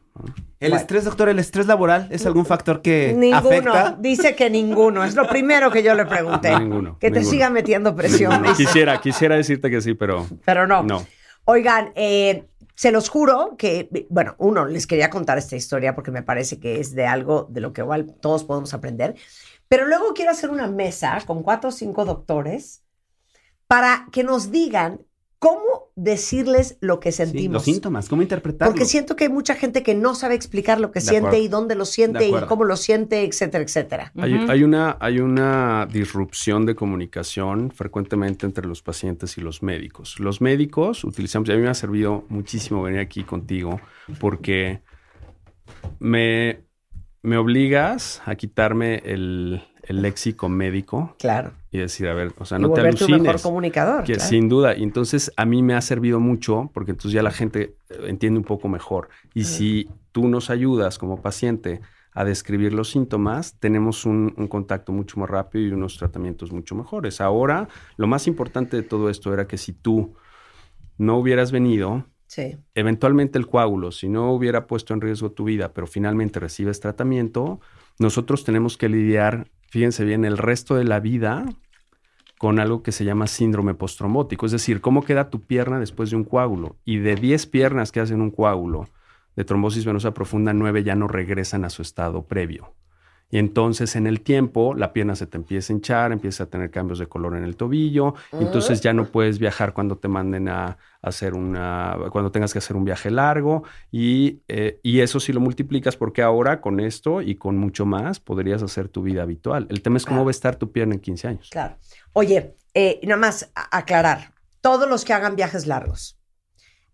El estrés, doctor, el estrés laboral es algún factor que Ninguno. afecta. Dice que ninguno. Es lo primero que yo le pregunté. Ninguno, Que te ninguno. siga metiendo presión. Quisiera, quisiera decirte que sí, pero Pero no. no. Oigan, eh, se los juro que, bueno, uno, les quería contar esta historia porque me parece que es de algo de lo que igual todos podemos aprender. Pero luego quiero hacer una mesa con cuatro o cinco doctores para que nos digan cómo decirles lo que Sí, sentimos. los síntomas, ¿cómo interpretarlo? Porque siento que hay mucha gente que no sabe explicar lo que De siente acuerdo. y dónde lo siente y cómo lo siente, etcétera, etcétera. Hay, hay una, hay una disrupción de comunicación frecuentemente entre los pacientes y los médicos. Los médicos utilizamos, y a mí me ha servido muchísimo venir aquí contigo porque me, me obligas a quitarme el, el léxico médico Claro. Y decir, a ver, o sea, y no te un mejor alucines. comunicador. Que claro. Sin duda. Y entonces a mí me ha servido mucho porque entonces ya la gente eh, entiende un poco mejor. Y si tú nos ayudas como paciente a describir los síntomas, tenemos un, un contacto mucho más rápido y unos tratamientos mucho mejores. Ahora, lo más importante de todo esto era que si tú no hubieras venido, Sí. eventualmente el coágulo, si no hubiera puesto en riesgo tu vida, pero finalmente recibes tratamiento, nosotros tenemos que lidiar, fíjense bien, el resto de la vida con algo que se llama síndrome postrombótico, es decir, cómo queda tu pierna después de un coágulo. Y de 10 piernas que hacen un coágulo de trombosis venosa profunda, 9 ya no regresan a su estado previo. Y entonces en el tiempo la pierna se te empieza a hinchar, empieza a tener cambios de color en el tobillo, y entonces ya no puedes viajar cuando te manden a hacer una, cuando tengas que hacer un viaje largo, y, eh, y eso si lo multiplicas, porque ahora con esto y con mucho más podrías hacer tu vida habitual. El tema es cómo Claro. va a estar tu pierna en 15 años. Claro. Oye, eh, nada más aclarar. Todos los que hagan viajes largos,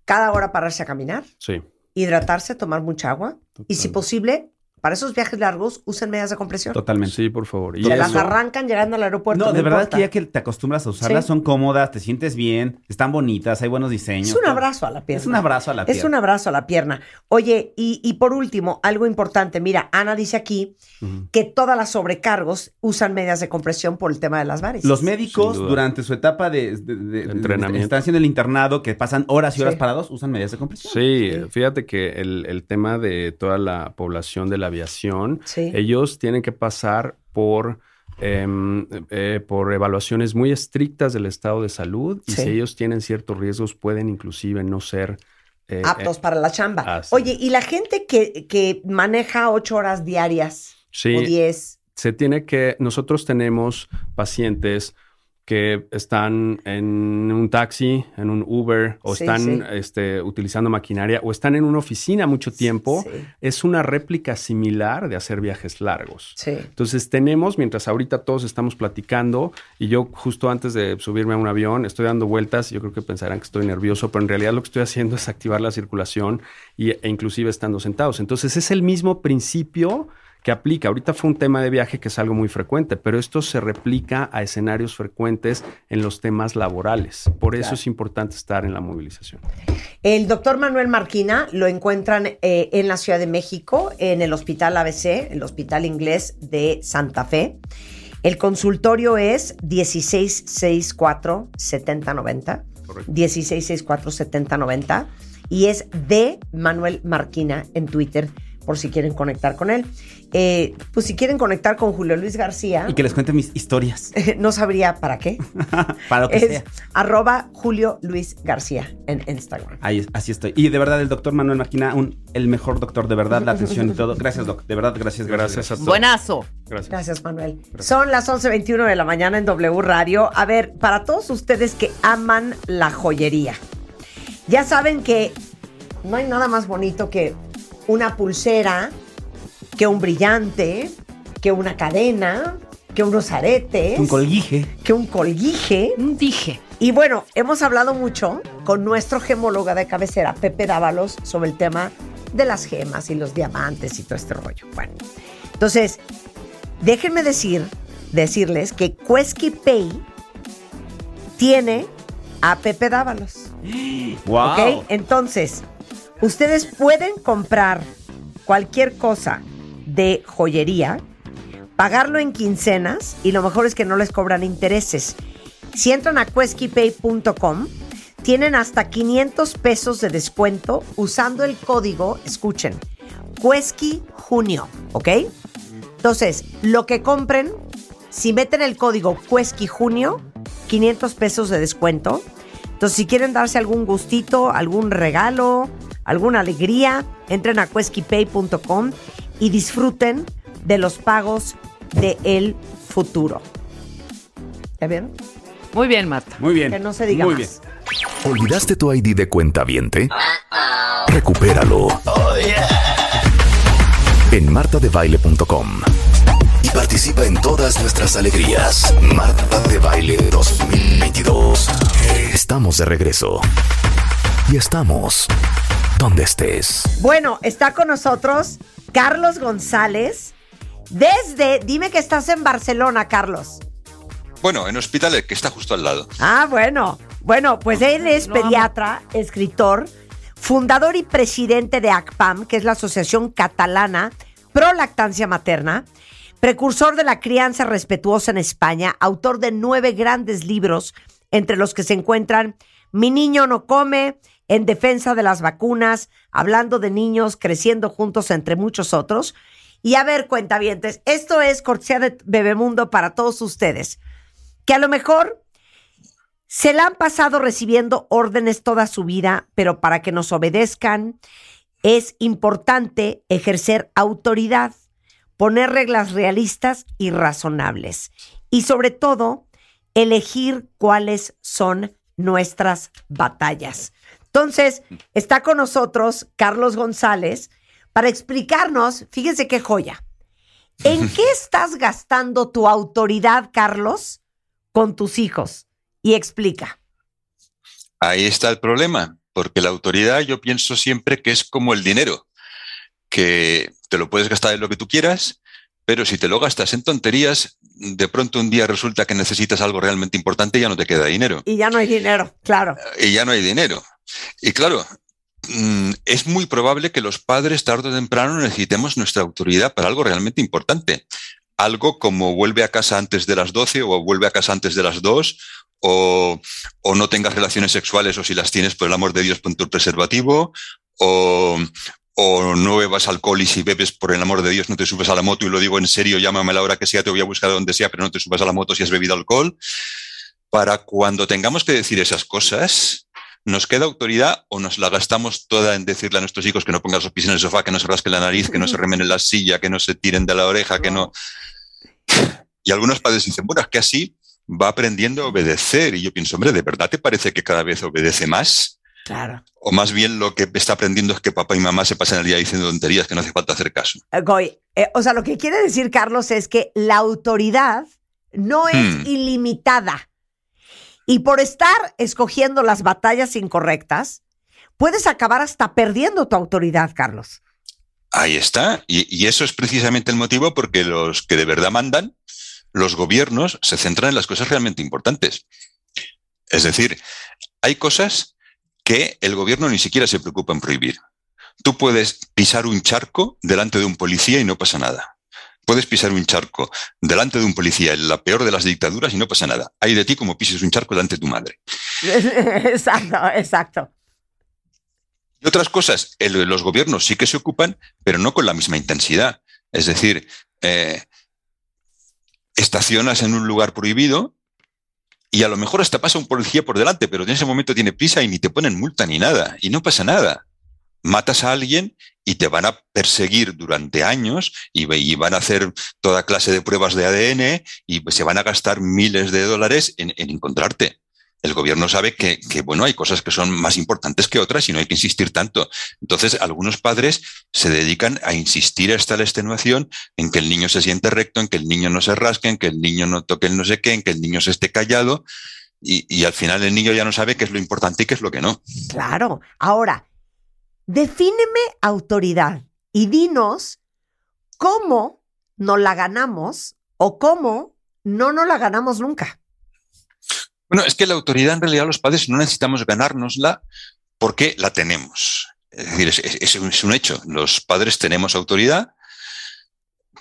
cada hora pararse a caminar, Sí. hidratarse, tomar mucha agua y si posible, para esos viajes largos, usen medias de compresión. Totalmente. Sí, por favor. Y Se las arrancan llegando al aeropuerto. No, de verdad importa. que ya que te acostumbras a usarlas, Sí. son cómodas, te sientes bien, están bonitas, hay buenos diseños. Es un todo. abrazo a la pierna. Es un abrazo a la Es pierna. un abrazo a la pierna. Oye, y, y por último, algo importante. Mira, Ana dice aquí que todas las sobrecargos usan medias de compresión por el tema de las varices. Los médicos, durante su etapa de, de- de- Entrenamiento. estancia en el internado, que pasan horas y horas Sí. parados, usan medidas de compresión. Sí, fíjate que el, el tema de toda la población de la aviación, Sí. ellos tienen que pasar por, em, eh, por evaluaciones muy estrictas del estado de salud y Sí. si ellos tienen ciertos riesgos pueden inclusive no ser... eh, Aptos eh, para la chamba. ah, sí. Oye, y la gente que, que maneja ocho horas diarias sí, o diez. se tiene que, nosotros tenemos pacientes que están en un taxi, en un Uber, o Sí, están sí. Este, utilizando maquinaria, o están en una oficina mucho tiempo, Sí. es una réplica similar de hacer viajes largos. Sí. Entonces tenemos, mientras ahorita todos estamos platicando, y yo justo antes de subirme a un avión estoy dando vueltas, yo creo que pensarán que estoy nervioso, pero en realidad lo que estoy haciendo es activar la circulación y, e inclusive estando sentados. Entonces es el mismo principio que aplica. Ahorita fue un tema de viaje que es algo muy frecuente, pero esto se replica a escenarios frecuentes en los temas laborales. Por eso Claro. es importante estar en la movilización. El doctor Manuel Marquina lo encuentran eh, en la Ciudad de México, en el Hospital ABC, el Hospital Inglés de Santa Fe. El consultorio es 1664-7090. 1664-7090. Y es de Manuel Marquina en Twitter, por si quieren conectar con él. Eh, pues si quieren conectar con Julio Luis García, Y que les cuente mis historias. no sabría para qué. Para lo que Es sea. arroba Julio Luis García en Instagram. Ahí, así estoy. Y de verdad, el doctor Manuel Marquina, un, el mejor doctor, de verdad, la atención y todo. Gracias, doc. De verdad, gracias. Gracias a todos. Buenazo. Gracias. Gracias, Manuel. Son las 11.21 de la mañana en W Radio. A ver, para todos ustedes que aman la joyería, ya saben que no hay nada más bonito que una pulsera, que un brillante, que una cadena, que unos aretes, Un colguije. que un colguije. Dije. Y bueno, hemos hablado mucho con nuestro gemóloga de cabecera, Pepe Dávalos, sobre el tema de las gemas y los diamantes y todo este rollo. Bueno, entonces, déjenme decir, decirles que Quesky Pay tiene a Pepe Dávalos. ¡Wow! ¿Ok? Entonces, ustedes pueden comprar cualquier cosa de joyería, pagarlo en quincenas y lo mejor es que no les cobran intereses. Si entran a queskypay.com, tienen hasta 500 pesos de descuento usando el código, escuchen, Quesky Junio, ¿ok? Entonces, lo que compren, si meten el código Quesky Junio, 500 pesos de descuento. Entonces, si quieren darse algún gustito, algún regalo, alguna alegría, entren a queskypay.com y disfruten de los pagos de el futuro. ¿Ya vieron? Muy bien, Marta. Muy bien. Que no se diga Muy más. bien. ¿Olvidaste tu ID de cuenta viente? Recupéralo. En martadebaile.com. Y participa en todas nuestras alegrías. Marta de Baile 2022. Estamos de regreso. Y estamos donde estés. Bueno, está con nosotros Carlos González desde, dime que estás en Barcelona, Carlos. Bueno, en Hospitalet, que está justo al lado. Ah, bueno. Bueno, pues él es pediatra, escritor, fundador y presidente de ACPAM, que es la Asociación Catalana Pro Lactancia Materna, precursor de la crianza respetuosa en España, autor de nueve grandes libros, entre los que se encuentran Mi niño no come, En defensa de las vacunas, hablando de niños creciendo juntos, entre muchos otros. Y a ver, cuentavientes, esto es cortesía de Bebemundo para todos ustedes, que a lo mejor se la han pasado recibiendo órdenes toda su vida, pero para que nos obedezcan es importante ejercer autoridad, poner reglas realistas y razonables y sobre todo elegir cuáles son nuestras batallas. Entonces, está con nosotros Carlos González para explicarnos, fíjense qué joya, ¿en qué estás gastando tu autoridad, Carlos, con tus hijos? Y explica. Ahí está el problema, porque la autoridad yo pienso siempre que es como el dinero, que te lo puedes gastar en lo que tú quieras, pero si te lo gastas en tonterías, de pronto un día resulta que necesitas algo realmente importante y ya no te queda dinero. Y ya no hay dinero, claro. Y ya no hay dinero. Y claro, mm, es muy probable que los padres tarde o temprano necesitemos nuestra autoridad para algo realmente importante. Algo como vuelve a casa antes de las 12 o vuelve a casa antes de las 2 o, o no tengas relaciones sexuales o si las tienes, por el amor de Dios, pon tu preservativo o, o no bebas alcohol y si bebes, por el amor de Dios, no te subes a la moto y lo digo en serio, llámame a la hora que sea, te voy a buscar donde sea, pero no te subas a la moto si has bebido alcohol. Para cuando tengamos que decir esas cosas, ¿nos queda autoridad o nos la gastamos toda en decirle a nuestros hijos que no pongan los pies en el sofá, que no se rasquen la nariz, que no se remen en la silla, que no se tiren de la oreja, que no... Y algunos padres dicen, bueno, es que así va aprendiendo a obedecer. Y yo pienso, hombre, ¿de verdad te parece que cada vez obedece más? Claro. O más bien lo que está aprendiendo es que papá y mamá se pasan el día diciendo tonterías que no hace falta hacer caso. Eh, Goy, eh, o sea, lo que quiere decir Carlos es que la autoridad no es Hmm. ilimitada. Y por estar escogiendo las batallas incorrectas, puedes acabar hasta perdiendo tu autoridad, Carlos. Ahí está. Y, y eso es precisamente el motivo porque los que de verdad mandan, los gobiernos, se centran en las cosas realmente importantes. Es decir, hay cosas que el gobierno ni siquiera se preocupa en prohibir. Tú puedes pisar un charco delante de un policía y no pasa nada. Puedes pisar un charco delante de un policía en la peor de las dictaduras y no pasa nada. Hay de ti como pises un charco delante de tu madre. exacto, exacto. Y otras cosas, el- los gobiernos sí que se ocupan, pero no con la misma intensidad. Es decir, eh, estacionas en un lugar prohibido y a lo mejor hasta pasa un policía por delante, pero en ese momento tiene prisa y ni te ponen multa ni nada, y no pasa nada. Matas a alguien y te van a perseguir durante años y, van a hacer toda clase de pruebas de ADN y se van a gastar miles de dólares en, en encontrarte. El gobierno sabe que, bueno, hay cosas que son más importantes que otras y no hay que insistir tanto. Entonces, algunos padres se dedican a insistir hasta la extenuación en que el niño se siente recto, en que el niño no se rasque, en que el niño no toque el no sé qué, en que el niño se esté callado. Y, y al final el niño ya no sabe qué es lo importante y qué es lo que no. Claro. Ahora, defíneme autoridad y dinos cómo nos la ganamos o cómo no nos la ganamos nunca. Bueno, es que la autoridad en realidad los padres no necesitamos ganárnosla porque la tenemos. Es decir, es, un hecho. Los padres tenemos autoridad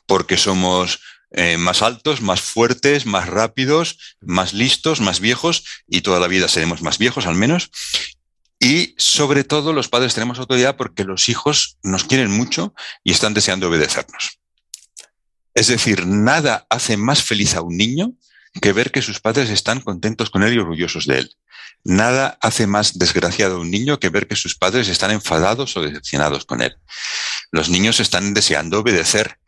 porque somos eh, más altos, más fuertes, más rápidos, más listos, más viejos y toda la vida seremos más viejos al menos. Y sobre todo los padres tenemos autoridad porque los hijos nos quieren mucho y están deseando obedecernos. Es decir, nada hace más feliz a un niño que ver que sus padres están contentos con él y orgullosos de él. Nada hace más desgraciado a un niño que ver que sus padres están enfadados o decepcionados con él. Los niños están deseando obedecer.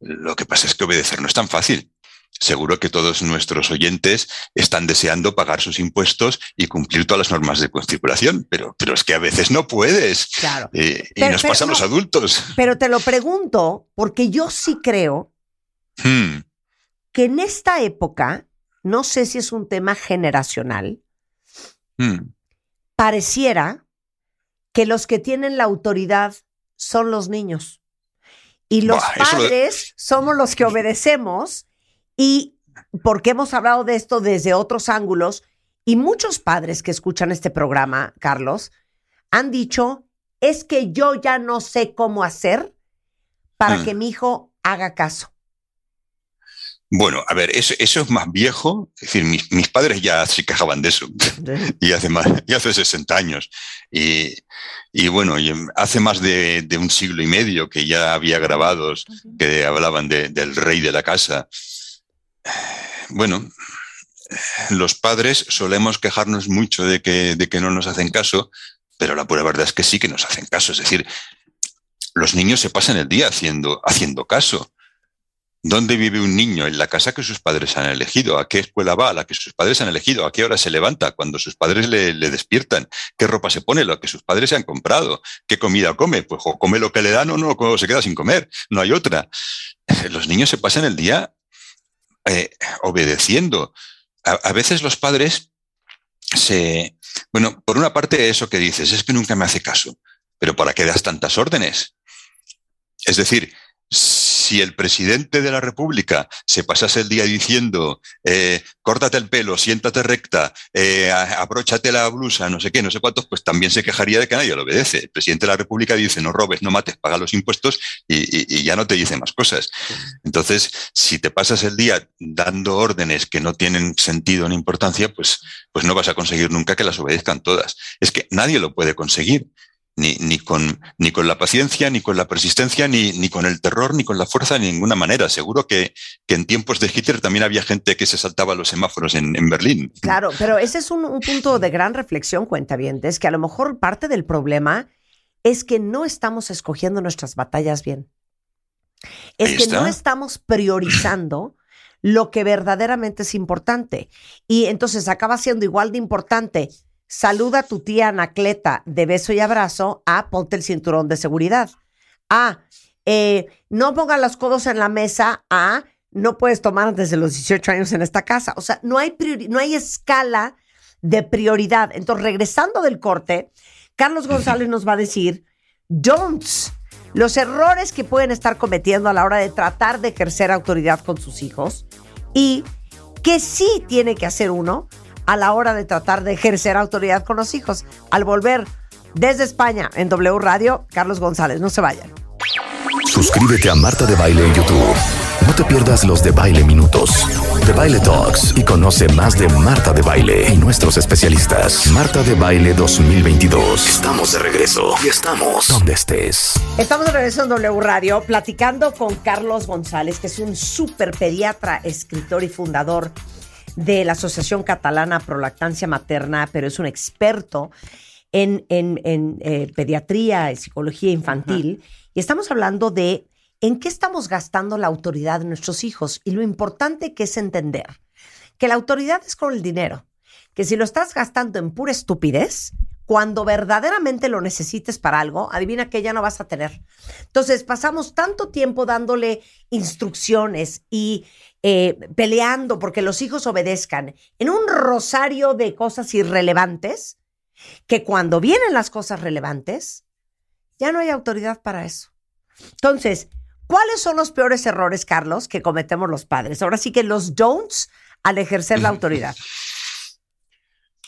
Lo que pasa es que obedecer no es tan fácil. Seguro que todos nuestros oyentes están deseando pagar sus impuestos y cumplir todas las normas de circulación, pero, pero es que a veces no puedes. Claro. Eh, y nos pero pasa a los no. adultos. Pero te lo pregunto porque yo sí creo Hmm. Que en esta época, no sé si es un tema generacional, Hmm. pareciera que los que tienen la autoridad son los niños. Y los padres somos los que obedecemos y porque hemos hablado de esto desde otros ángulos y muchos padres que escuchan este programa, Carlos, han dicho, es que yo ya no sé cómo hacer para Mm. que mi hijo haga caso. Bueno, a ver, eso, eso es más viejo. Es decir, mis, mis padres ya se quejaban de eso. y hace más, y hace 60 años. Y, y bueno, y hace más de, de un siglo y medio que ya había grabados que hablaban de- del rey de la casa. Bueno, los padres solemos quejarnos mucho de que, de que no nos hacen caso, pero la pura verdad es que sí que nos hacen caso. Es decir, los niños se pasan el día haciendo, haciendo caso. ¿Dónde vive un niño? En la casa que sus padres han elegido. ¿A qué escuela va? A la que sus padres han elegido. ¿A qué hora se levanta? Cuando sus padres le, despiertan. ¿Qué ropa se pone? Lo que sus padres se han comprado. ¿Qué comida come? Pues o come lo que le dan o no o se queda sin comer. No hay otra. Los niños se pasan el día eh, obedeciendo. A, a veces los padres se... Bueno, por una parte eso que dices, es que nunca me hace caso. Pero ¿para qué das tantas órdenes? Es decir, si el presidente de la República se pasase el día diciendo, eh, córtate el pelo, siéntate recta, eh, abróchate la blusa, no sé qué, no sé cuántos, pues también se quejaría de que nadie lo obedece. El presidente de la República dice, no robes, no mates, paga los impuestos y, y- y ya no te dice más cosas. Entonces, si te pasas el día dando órdenes que no tienen sentido ni importancia, pues, pues no vas a conseguir nunca que las obedezcan todas. Es que nadie lo puede conseguir ni, ni, con, ni con la paciencia, ni con la persistencia, ni, ni con el terror, ni con la fuerza, de ninguna manera. Seguro que, que en tiempos de Hitler también había gente que se saltaba los semáforos en, en Berlín. Claro, pero ese es un, un punto de gran reflexión, cuenta bien, es que a lo mejor parte del problema es que no estamos escogiendo nuestras batallas bien. Es que no estamos priorizando lo que verdaderamente es importante. Y entonces acaba siendo igual de importante. Saluda a tu tía Anacleta de beso y abrazo a ponte el cinturón de seguridad. A eh, no ponga los codos en la mesa. A no puedes tomar antes de los 18 años en esta casa. O sea, no hay, no hay escala de prioridad. Entonces, regresando del corte, Carlos González nos va a decir don'ts, los errores que pueden estar cometiendo a la hora de tratar de ejercer autoridad con sus hijos y que sí tiene que hacer uno a la hora de tratar de ejercer autoridad con los hijos. Al volver desde España en W Radio, Carlos González. No se vayan. Suscríbete a Marta de Baile en YouTube. No te pierdas los de Baile Minutos, de Baile Talks y conoce más de Marta de Baile y nuestros especialistas. Marta de Baile 2022. Estamos de regreso y estamos donde estés. Estamos de regreso en W Radio platicando con Carlos González, que es un super pediatra, escritor y fundador de la Asociación Catalana Pro Lactancia Materna, pero es un experto en, en- en, eh, pediatría y psicología infantil. Y estamos hablando de en qué estamos gastando la autoridad de nuestros hijos y lo importante que es entender que la autoridad es con el dinero, que si lo estás gastando en pura estupidez, cuando verdaderamente lo necesites para algo, adivina que ya no vas a tener. Entonces, pasamos tanto tiempo dándole instrucciones y eh, peleando porque los hijos obedezcan en un rosario de cosas irrelevantes, que cuando vienen las cosas relevantes, ya no hay autoridad para eso. Entonces, ¿cuáles son los peores errores, Carlos, que cometemos los padres? Ahora sí que los don'ts al ejercer la autoridad.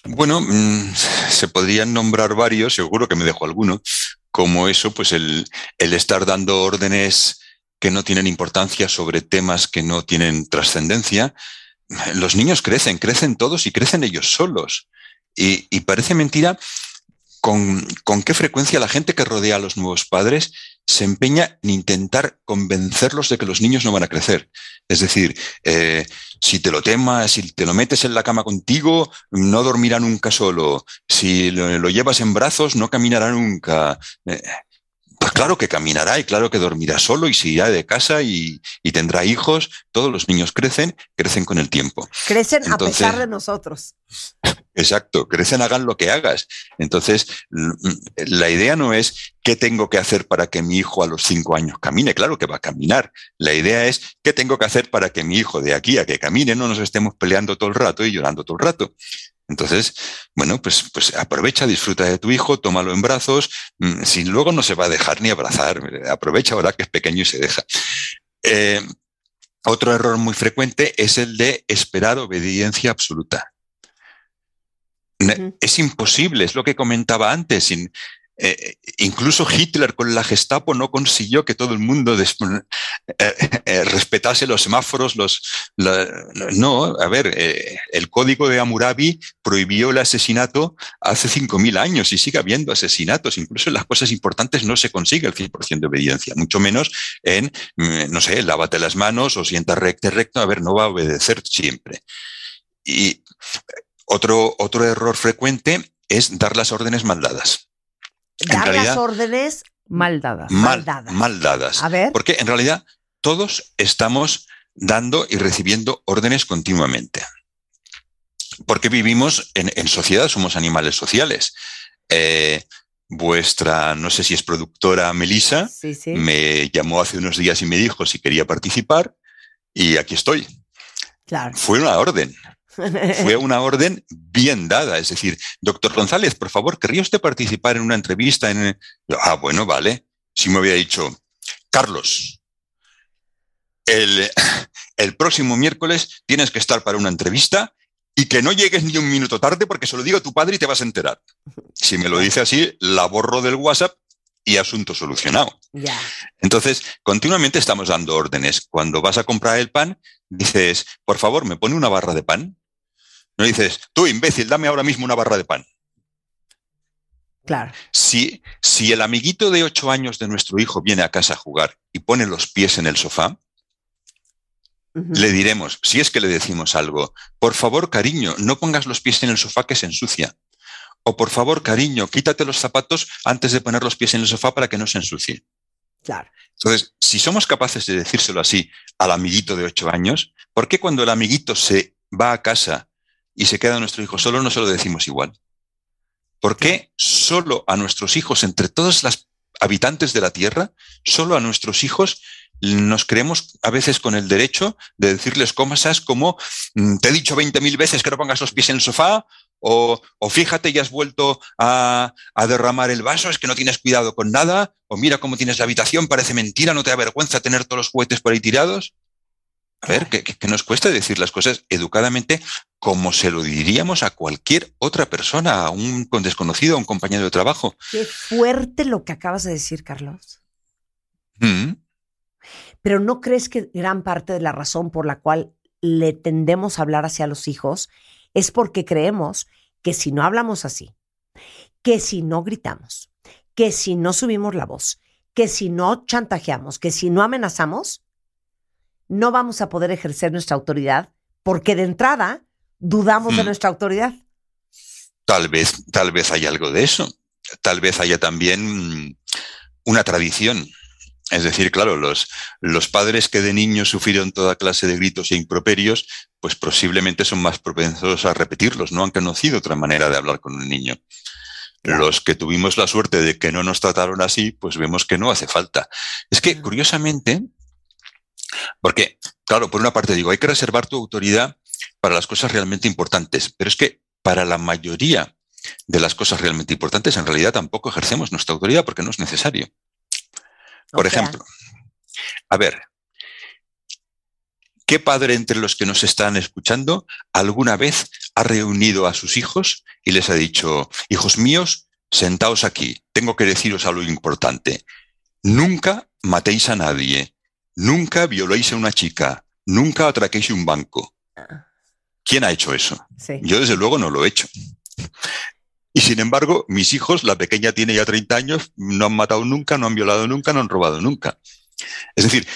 Bueno, mm, se podrían nombrar varios, seguro que me dejo alguno, como eso, pues el, el estar dando órdenes que no tienen importancia sobre temas que no tienen trascendencia. Los niños crecen, crecen todos y crecen ellos solos. Y, parece mentira con, con qué frecuencia la gente que rodea a los nuevos padres se empeña en intentar convencerlos de que los niños no van a crecer. Es decir, eh, si te lo temas, si te lo metes en la cama contigo, no dormirá nunca solo. Si lo, lo llevas en brazos, no caminará nunca. Eh, pues claro que caminará y claro que dormirá solo y se irá de casa y, y tendrá hijos. Todos los niños crecen, crecen con el tiempo. Crecen a pesar de nosotros. Exacto, crecen, hagan lo que hagas. Entonces, l- la idea no es qué tengo que hacer para que mi hijo a los cinco años camine. Claro que va a caminar. La idea es qué tengo que hacer para que mi hijo de aquí a que camine no nos estemos peleando todo el rato y llorando todo el rato. Entonces, bueno, pues, pues aprovecha, disfruta de tu hijo, tómalo en brazos. mm, Si luego no se va a dejar ni abrazar, aprovecha ahora que es pequeño y se deja. Eh, otro error muy frecuente es el de esperar obediencia absoluta. Es imposible, es lo que comentaba antes. sin- eh, incluso Hitler con la Gestapo no consiguió que todo el mundo des- eh, eh, respetase los semáforos. Los, la- no, a ver, el código de Hammurabi prohibió el asesinato hace 5.000 años y sigue habiendo asesinatos. Incluso en las cosas importantes no se consigue el 100% de obediencia, mucho menos en, mm, no sé, lávate las manos o sienta recto, recto. A ver, no va a obedecer siempre. Y otro, otro error frecuente es dar las órdenes mal dadas. Dar las órdenes mal dadas. mal, mal dadas. A ver. Porque en realidad todos estamos dando y recibiendo órdenes continuamente. Porque vivimos en, en sociedad, somos animales sociales. Eh, vuestra, no sé si es productora Sí, sí. me llamó hace unos días y me dijo si quería participar y aquí estoy. Claro. Fue una orden. Fue una orden bien dada. Es decir, doctor González, por favor, ¿querría usted participar en una entrevista? En... Ah, bueno, vale. Si me hubiera dicho, Carlos, el, el próximo miércoles tienes que estar para una entrevista y que no llegues ni un minuto tarde porque se lo digo a tu padre y te vas a enterar. Si me lo dice así, la borro del WhatsApp y asunto solucionado. Ya. Entonces, continuamente estamos dando órdenes. Cuando vas a comprar el pan, dices, por favor, ¿me pone una barra de pan? No dices, tú imbécil, dame ahora mismo una barra de pan. Claro. Si, si el amiguito de ocho años de nuestro hijo viene a casa a jugar y pone los pies en el sofá, le diremos, si es que le decimos algo, por favor, cariño, no pongas los pies en el sofá que se ensucia. O por favor, cariño, quítate los zapatos antes de poner los pies en el sofá para que no se ensucie. Claro. Entonces, si somos capaces de decírselo así al amiguito de ocho años, ¿por qué cuando el amiguito se va a casa y se queda nuestro hijo solo no se lo decimos igual? ¿Por qué solo a nuestros hijos, entre todas las habitantes de la Tierra, solo a nuestros hijos nos creemos a veces con el derecho de decirles cosas como mm, te he dicho 20.000 veces que no pongas los pies en el sofá o, o fíjate ya has vuelto a, a derramar el vaso, es que no tienes cuidado con nada o mira cómo tienes la habitación, parece mentira, no te da vergüenza tener todos los juguetes por ahí tirados. A ver, que, nos cuesta decir las cosas educadamente como se lo diríamos a cualquier otra persona, a un con- desconocido, a un compañero de trabajo. Qué fuerte lo que acabas de decir, Carlos. Mm, Pero ¿no crees que gran parte de la razón por la cual le tendemos a hablar hacia los hijos es porque creemos que si no hablamos así, que si no gritamos, que si no subimos la voz, que si no chantajeamos, que si no amenazamos, no vamos a poder ejercer nuestra autoridad porque de entrada dudamos de Hmm. nuestra autoridad? Tal vez, tal vez haya algo de eso. Tal vez haya también mm, una tradición. Es decir, claro, los, los padres que de niños sufrieron toda clase de gritos e improperios, pues posiblemente son más propensos a repetirlos, no han conocido otra manera de hablar con un niño. Los que tuvimos la suerte de que no nos trataron así, pues vemos que no hace falta. Es que, curiosamente, porque, claro, por una parte digo, hay que reservar tu autoridad para las cosas realmente importantes, pero es que para la mayoría de las cosas realmente importantes, en realidad tampoco ejercemos nuestra autoridad porque no es necesario. Por ejemplo, a ver, ¿qué padre entre los que nos están escuchando alguna vez ha reunido a sus hijos y les ha dicho, hijos míos, sentaos aquí, tengo que deciros algo importante. Nunca matéis a nadie, nunca violéis a una chica, nunca atraquéis un banco. ¿Quién ha hecho eso? Sí. Yo desde luego no lo he hecho. Y sin embargo, mis hijos, la pequeña tiene ya 30 años, no han matado nunca, no han violado nunca, no han robado nunca. Es decir,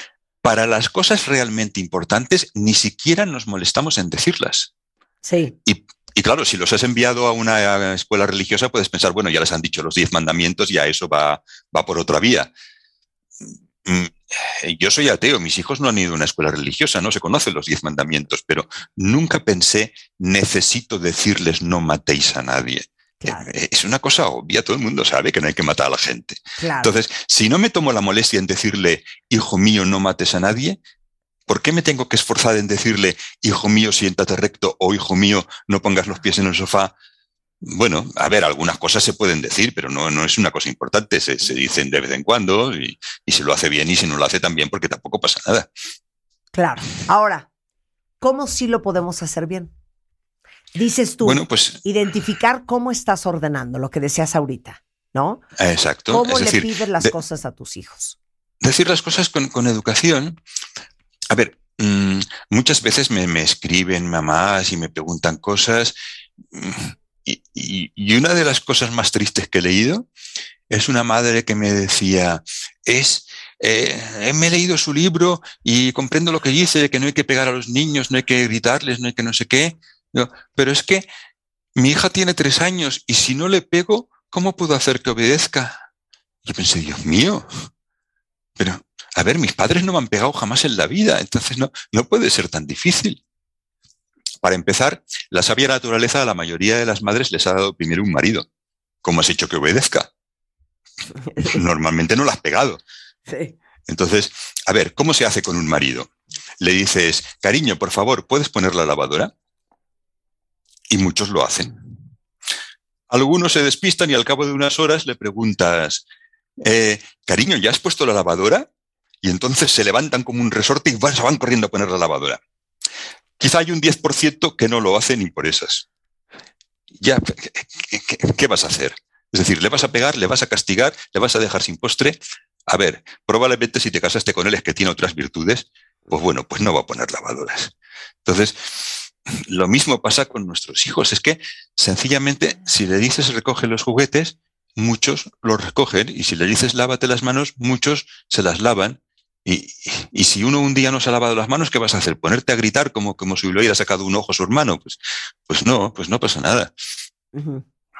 para las cosas realmente importantes ni siquiera nos molestamos en decirlas. Sí. Y, y claro, si los has enviado a una escuela religiosa, puedes pensar, bueno, ya les han dicho los diez mandamientos, ya eso va, va por otra vía. Mm, Yo soy ateo, mis hijos no han ido a una escuela religiosa, no se conocen los diez mandamientos, pero nunca pensé, necesito decirles no matéis a nadie. Claro. Eh, Es una cosa obvia, todo el mundo sabe que no hay que matar a la gente. Claro. Entonces, si no me tomo la molestia en decirle, hijo mío, no mates a nadie, ¿por qué me tengo que esforzar en decirle, hijo mío, siéntate recto o hijo mío, no pongas los pies en el sofá? Bueno, a ver, algunas cosas se pueden decir, pero no, no es una cosa importante. Se, se dicen de vez en cuando y, y se lo hace bien y si no lo hace también porque tampoco pasa nada. Claro. Ahora, ¿cómo sí lo podemos hacer bien? Dices tú, Bueno, pues identificar cómo estás ordenando, lo que decías ahorita, ¿no? exacto. ¿Cómo es le decir, pides las de- cosas a tus hijos? decir las cosas con, con educación. A ver, mm, muchas veces me, me escriben mamás y me preguntan cosas. mm, Y, una de las cosas más tristes que he leído es una madre que me decía, es, eh, me he leído su libro y comprendo lo que dice, que no hay que pegar a los niños, no hay que gritarles, no hay que no sé qué. Pero es que mi hija tiene tres años y si no le pego, ¿cómo puedo hacer que obedezca? Yo pensé, Dios mío, pero, a ver, mis padres no me han pegado jamás en la vida, entonces no, no puede ser tan difícil. Para empezar, la sabia naturaleza a la mayoría de las madres les ha dado primero un marido. ¿Cómo has hecho que obedezca? Normalmente no la has pegado. Sí. Entonces, a ver, ¿cómo se hace con un marido? Le dices, cariño, por favor, ¿puedes poner la lavadora? Y muchos lo hacen. Algunos se despistan y al cabo de unas horas le preguntas, eh, cariño, ¿ya has puesto la lavadora? Y entonces se levantan como un resorte y van, se van corriendo a poner la lavadora. Quizá hay un 10% que no lo hace ni por esas. Ya, ¿qué, qué- vas a hacer? Es decir, ¿le vas a pegar, le vas a castigar, le vas a dejar sin postre? A ver, probablemente si te casaste con él es que tiene otras virtudes, pues bueno, pues no va a poner lavadoras. Entonces, lo mismo pasa con nuestros hijos. Es que sencillamente, si le dices recoge los juguetes, muchos los recogen. Y si le dices lávate las manos, muchos se las lavan. Y, y si uno un día no se ha lavado las manos, ¿qué vas a hacer? ¿Ponerte a gritar como, como si le hubiera sacado un ojo a su hermano? Pues, pues no, pues no pasa nada.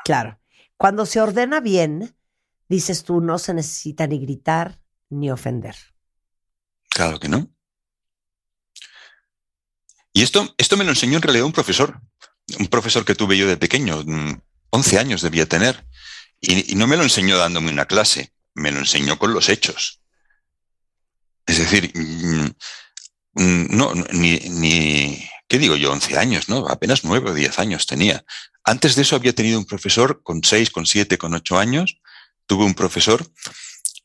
Claro. Cuando se ordena bien, dices tú, no se necesita ni gritar ni ofender. Claro que no. Y esto, esto me lo enseñó en realidad un profesor, un profesor que tuve yo de pequeño, mm, 11 años debía tener, y, y no me lo enseñó dándome una clase, me lo enseñó con los hechos. Es decir, mm, mm, no, ni, ni, ¿qué digo yo? 11 años, ¿no? Apenas 9 o 10 años tenía. Antes de eso había tenido un profesor con 6, con 7, con 8 años. Tuve un profesor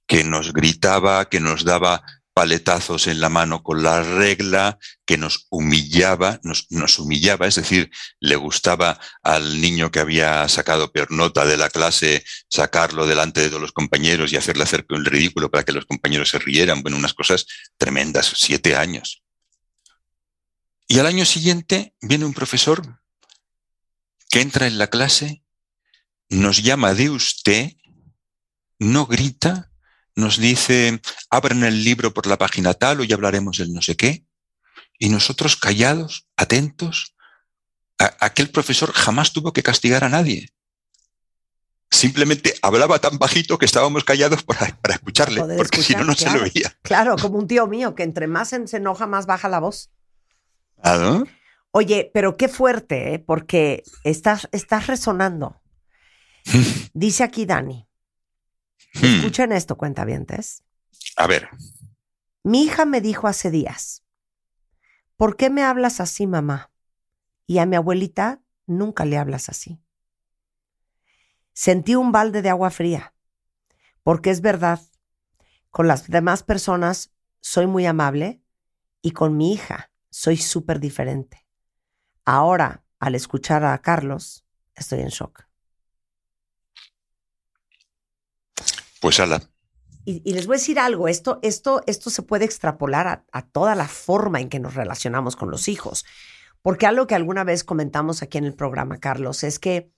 que nos gritaba, que nos daba paletazos en la mano con la regla, que nos humillaba, nos, humillaba, es decir, le gustaba al niño que había sacado peor nota de la clase sacarlo delante de todos los compañeros y hacerle hacer el ridículo para que los compañeros se rieran. Bueno, unas cosas tremendas, siete años. Y al año siguiente viene un profesor que entra en la clase, nos llama de usted, no grita, nos dice, abran el libro por la página tal, hoy hablaremos del no sé qué, y nosotros callados, atentos, a- aquel profesor jamás tuvo que castigar a nadie. Simplemente hablaba tan bajito que estábamos callados para, para escucharle, Poder porque si no, no se lo claro. veía. Claro, como un tío mío que entre más se enoja, más baja la voz. Claro. Oye, pero qué fuerte, ¿eh? porque estás, estás resonando. Dice aquí Dani. Hmm. Escuchen esto, cuentavientes. A ver, Mi hija me dijo hace días, ¿por qué me hablas así, mamá? Y a mi abuelita nunca le hablas así. Sentí un balde de agua fría, porque es verdad, con las demás personas soy muy amable y con mi hija soy súper diferente. Ahora, al escuchar a Carlos, estoy en shock. Pues ala. Y, y les voy a decir algo, esto, esto, esto se puede extrapolar a, a toda la forma en que nos relacionamos con los hijos. Porque algo que alguna vez comentamos aquí en el programa, Carlos, es que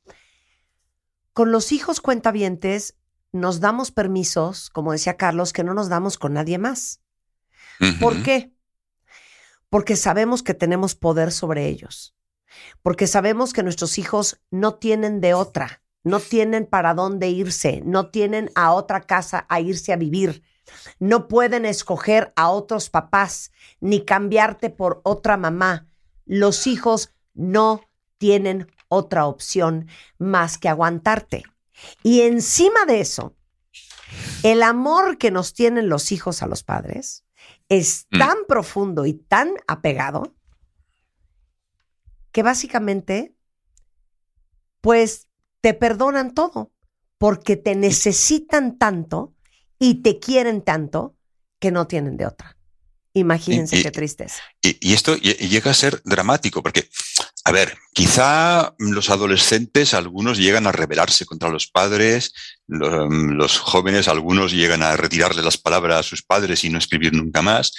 con los hijos cuentavientes nos damos permisos, como decía Carlos, que no nos damos con nadie más. ¿Por qué? Porque sabemos que tenemos poder sobre ellos. Porque sabemos que nuestros hijos no tienen de otra, no tienen para dónde irse, no tienen a otra casa a irse a vivir. No pueden escoger a otros papás ni cambiarte por otra mamá. Los hijos no tienen otra opción más que aguantarte. Y encima de eso, el amor que nos tienen los hijos a los padres es Mm. tan profundo y tan apegado que básicamente, pues te perdonan todo porque te necesitan tanto y te quieren tanto que no tienen de otra. Imagínense Y- qué tristeza. Y, y esto lle- llega a ser dramático, porque, a ver, quizá los adolescentes, algunos llegan a rebelarse contra los padres, lo- los jóvenes, algunos llegan a retirarle las palabras a sus padres y no escribir nunca más,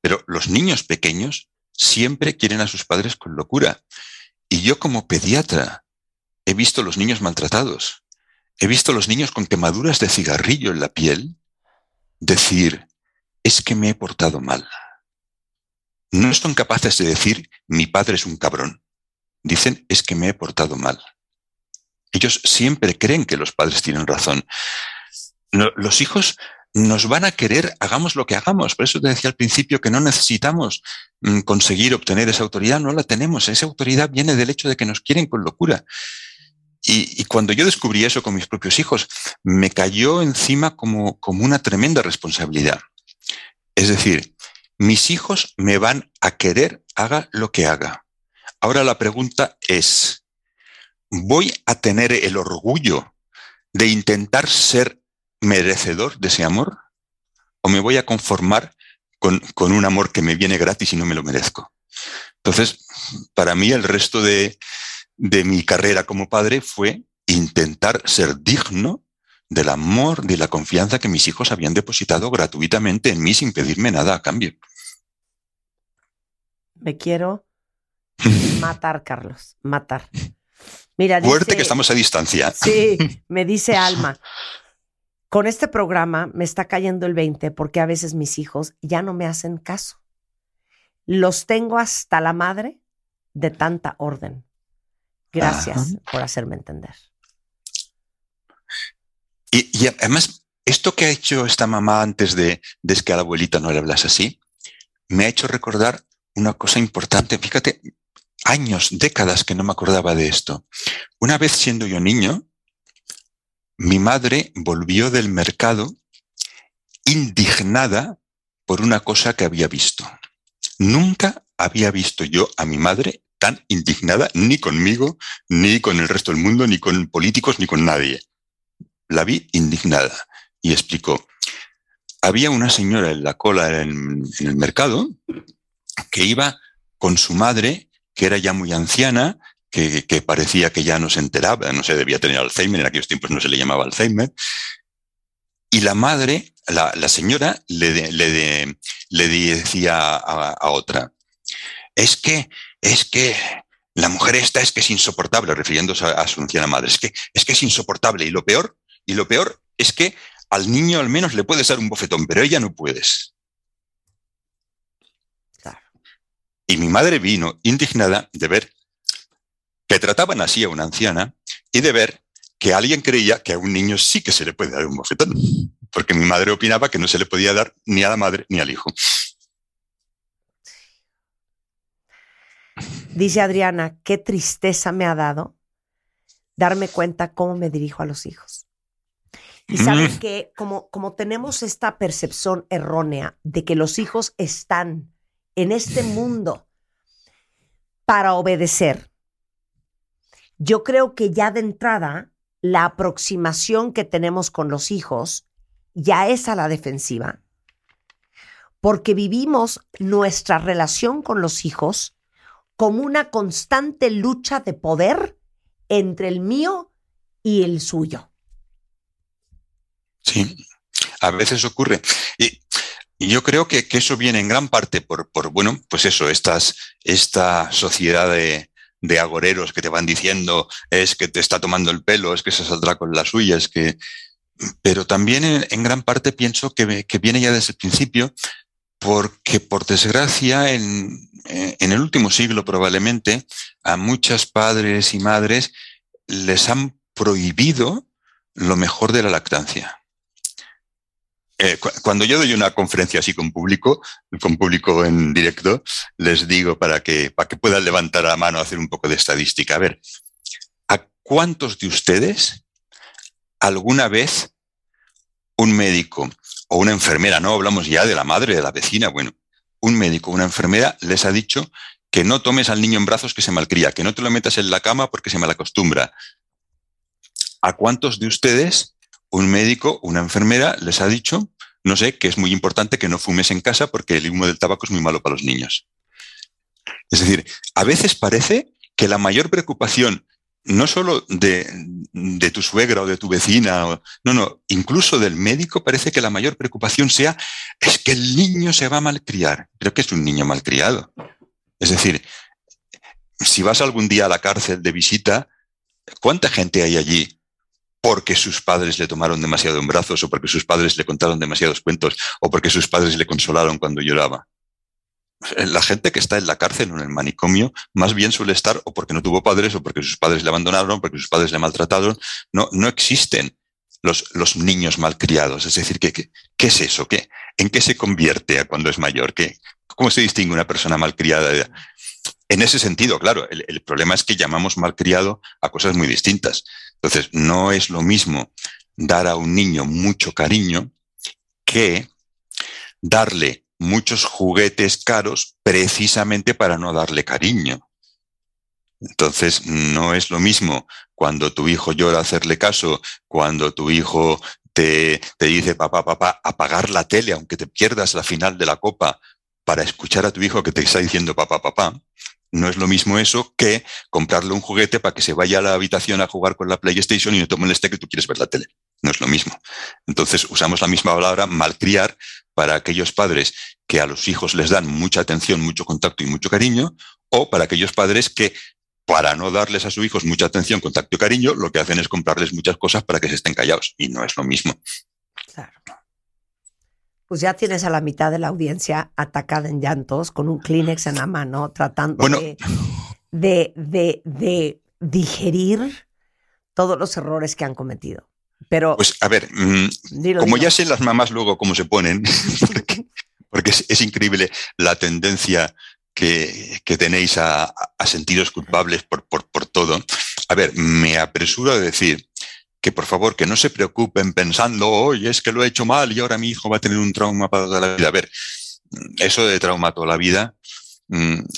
pero los niños pequeños siempre quieren a sus padres con locura. Y yo como pediatra he visto los niños maltratados, he visto los niños con quemaduras de cigarrillo en la piel decir, es que me he portado mal. No son capaces de decir, mi padre es un cabrón. Dicen, es que me he portado mal. Ellos siempre creen que los padres tienen razón. Los hijos nos van a querer, hagamos lo que hagamos. Por eso te decía al principio que no necesitamos mm, conseguir obtener esa autoridad, no la tenemos. Esa autoridad viene del hecho de que nos quieren con locura. Y, y cuando yo descubrí eso con mis propios hijos, me cayó encima como, como una tremenda responsabilidad. Es decir, mis hijos me van a querer, haga lo que haga. Ahora la pregunta es, ¿voy a tener el orgullo de intentar ser merecedor de ese amor? ¿O me voy a conformar con, con un amor que me viene gratis y no me lo merezco? Entonces, para mí el resto de, de mi carrera como padre fue intentar ser digno del amor, de la confianza que mis hijos habían depositado gratuitamente en mí sin pedirme nada a cambio. Me quiero matar, Carlos, matar. Mira, Fuerte que estamos a distancia. Sí, me dice Alma. Con este programa me está cayendo el 20 porque a veces mis hijos ya no me hacen caso. Los tengo hasta la madre de tanta orden. Gracias por hacerme entender. Y, y además, esto que ha hecho esta mamá antes de, de que a la abuelita no le hablas así, me ha hecho recordar una cosa importante. Fíjate, años, décadas que no me acordaba de esto. Una vez siendo yo niño, mi madre volvió del mercado indignada por una cosa que había visto. Nunca había visto yo a mi madre tan indignada, ni conmigo, ni con el resto del mundo, ni con políticos, ni con nadie. La vi indignada y explicó, había una señora en la cola en, el mercado que iba con su madre, que era ya muy anciana, que, parecía que ya no se enteraba, no sé, debía tener Alzheimer, en aquellos tiempos no se le llamaba Alzheimer, y la madre, la, la señora, le, le, de- le decía a otra, es que, es que la mujer esta es que es insoportable, refiriéndose a, a su anciana madre, es que, es que es insoportable, y lo peor, y lo peor es que al niño al menos le puedes dar un bofetón, pero a ella no puedes. Y mi madre vino indignada de ver que trataban así a una anciana y de ver que alguien creía que a un niño sí que se le puede dar un bofetón, porque mi madre opinaba que no se le podía dar ni a la madre ni al hijo. Dice Adriana, qué tristeza me ha dado darme cuenta cómo me dirijo a los hijos. Y saben Mm. que como, como tenemos esta percepción errónea de que los hijos están en este mundo para obedecer, yo creo que ya de entrada la aproximación que tenemos con los hijos ya es a la defensiva, porque vivimos nuestra relación con los hijos como una constante lucha de poder entre el mío y el suyo. Sí, a veces ocurre. Y, yo creo que, eso viene en gran parte por, bueno, pues eso, esta sociedad de, agoreros que te van diciendo es que te está tomando el pelo, es que se saldrá con la suya, es que... Pero también en, en gran parte pienso que, que viene ya desde el principio porque por desgracia en, en el último siglo probablemente a muchos padres y madres les han prohibido lo mejor de la lactancia. Eh, cu- cuando yo doy una conferencia así con público, con público en directo, les digo para que, para que puedan levantar la mano, hacer un poco de estadística. A ver, ¿a cuántos de ustedes alguna vez un médico o una enfermera, no hablamos ya de la madre, de la vecina, bueno, un médico una enfermera les ha dicho que no tomes al niño en brazos que se malcría, que no te lo metas en la cama porque se malacostumbra. ¿A cuántos de ustedes un médico, una enfermera les ha dicho, no sé, que es muy importante que no fumes en casa porque el humo del tabaco es muy malo para los niños? Es decir, a veces parece que la mayor preocupación no solo de, de tu suegra o de tu vecina, no, no, incluso del médico parece que la mayor preocupación sea es que el niño se va a malcriar. Pero que es un niño malcriado. Es decir, si vas algún día a la cárcel de visita, ¿cuánta gente hay allí porque sus padres le tomaron demasiado en brazos o porque sus padres le contaron demasiados cuentos o porque sus padres le consolaron cuando lloraba? La gente que está en la cárcel o en el manicomio más bien suele estar o porque no tuvo padres o porque sus padres le abandonaron porque sus padres le maltrataron. No, no existen los, los niños malcriados. Es decir, ¿qué, qué, qué es eso? ¿Qué, ¿En qué se convierte cuando es mayor? ¿Qué, ¿Cómo se distingue una persona malcriada? En ese sentido, claro, el, el problema es que llamamos malcriado a cosas muy distintas. Entonces, no es lo mismo dar a un niño mucho cariño que darle muchos juguetes caros precisamente para no darle cariño. Entonces, no es lo mismo cuando tu hijo llora hacerle caso, cuando tu hijo te, te dice, papá, papá, apagar la tele, aunque te pierdas la final de la copa, para escuchar a tu hijo que te está diciendo, papá, papá. No es lo mismo eso que comprarle un juguete para que se vaya a la habitación a jugar con la PlayStation y no te moleste que tú quieres ver la tele. No es lo mismo. Entonces usamos la misma palabra malcriar para aquellos padres que a los hijos les dan mucha atención, mucho contacto y mucho cariño, o para aquellos padres que para no darles a sus hijos mucha atención, contacto y cariño, lo que hacen es comprarles muchas cosas para que se estén callados. Y no es lo mismo. Pues ya tienes a la mitad de la audiencia atacada en llantos con un Kleenex en la mano, tratando Bueno. de, de, de, de digerir todos los errores que han cometido. Pero Pues a ver, mm, Dilo, como dilo. ya sé las mamás luego cómo se ponen, porque, porque es, es increíble la tendencia que, que tenéis a, a sentiros culpables por, por, por todo. A ver, me apresuro a decir que por favor que no se preocupen pensando, oye, es que lo he hecho mal y ahora mi hijo va a tener un trauma para toda la vida. A ver, eso de trauma toda la vida mm,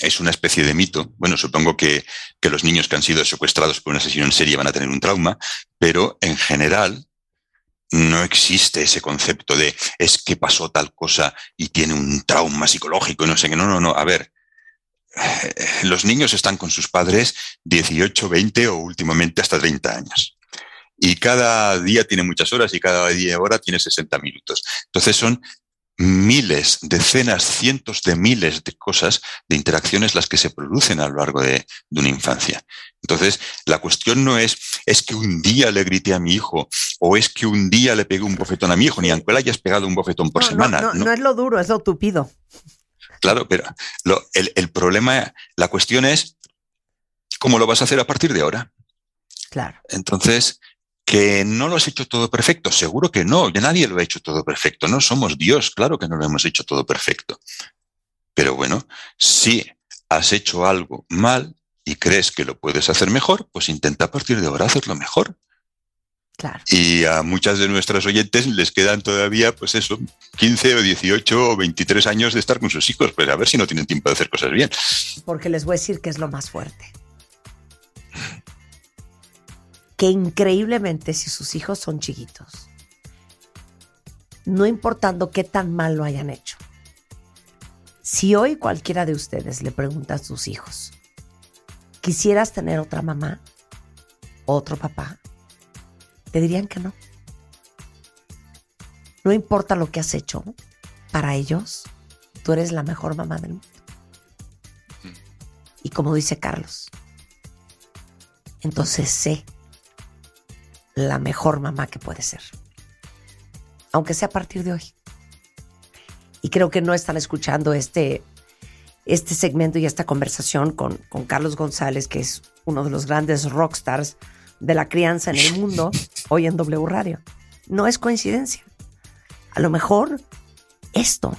es una especie de mito. Bueno, supongo que, que los niños que han sido secuestrados por un asesino en serie van a tener un trauma, pero en general no existe ese concepto de es que pasó tal cosa y tiene un trauma psicológico no sé qué. No, no, no. A ver, eh, los niños están con sus padres 18, 20 o últimamente hasta 30 años. Y cada día tiene muchas horas y cada día hora tiene 60 minutos. Entonces son miles, decenas, cientos de miles de cosas, de interacciones las que se producen a lo largo de, de una infancia. Entonces, la cuestión no es, es que un día le grité a mi hijo o es que un día le pegué un bofetón a mi hijo, ni aunque le hayas pegado un bofetón por No, semana. no, no. no es lo duro, es lo tupido. Claro, pero lo- el, el problema, la cuestión es, ¿cómo lo vas a hacer a partir de ahora? Claro. Entonces, que no lo has hecho todo perfecto, seguro que no, ya nadie lo ha hecho todo perfecto, no somos Dios, claro que no lo hemos hecho todo perfecto. Pero bueno, si has hecho algo mal y crees que lo puedes hacer mejor, pues intenta a partir de ahora hacerlo mejor. Claro. Y a muchas de nuestras oyentes les quedan todavía, pues eso, 15 o 18 o 23 años de estar con sus hijos, pues a ver si no tienen tiempo de hacer cosas bien. Porque les voy a decir que es lo más fuerte. Que increíblemente si sus hijos son chiquitos, no importando qué tan mal lo hayan hecho, si hoy cualquiera de ustedes le pregunta a sus hijos, ¿quisieras tener otra mamá? ¿Otro papá? Te dirían que no. No importa lo que has hecho, para ellos, tú eres la mejor mamá del mundo. Y como dice Carlos, entonces sé la mejor mamá que puede ser. Aunque sea a partir de hoy. Y creo que no están escuchando este, este segmento y esta conversación con, con Carlos González, que es uno de los grandes rockstars de la crianza en el mundo, hoy en W Radio. No es coincidencia. A lo mejor esto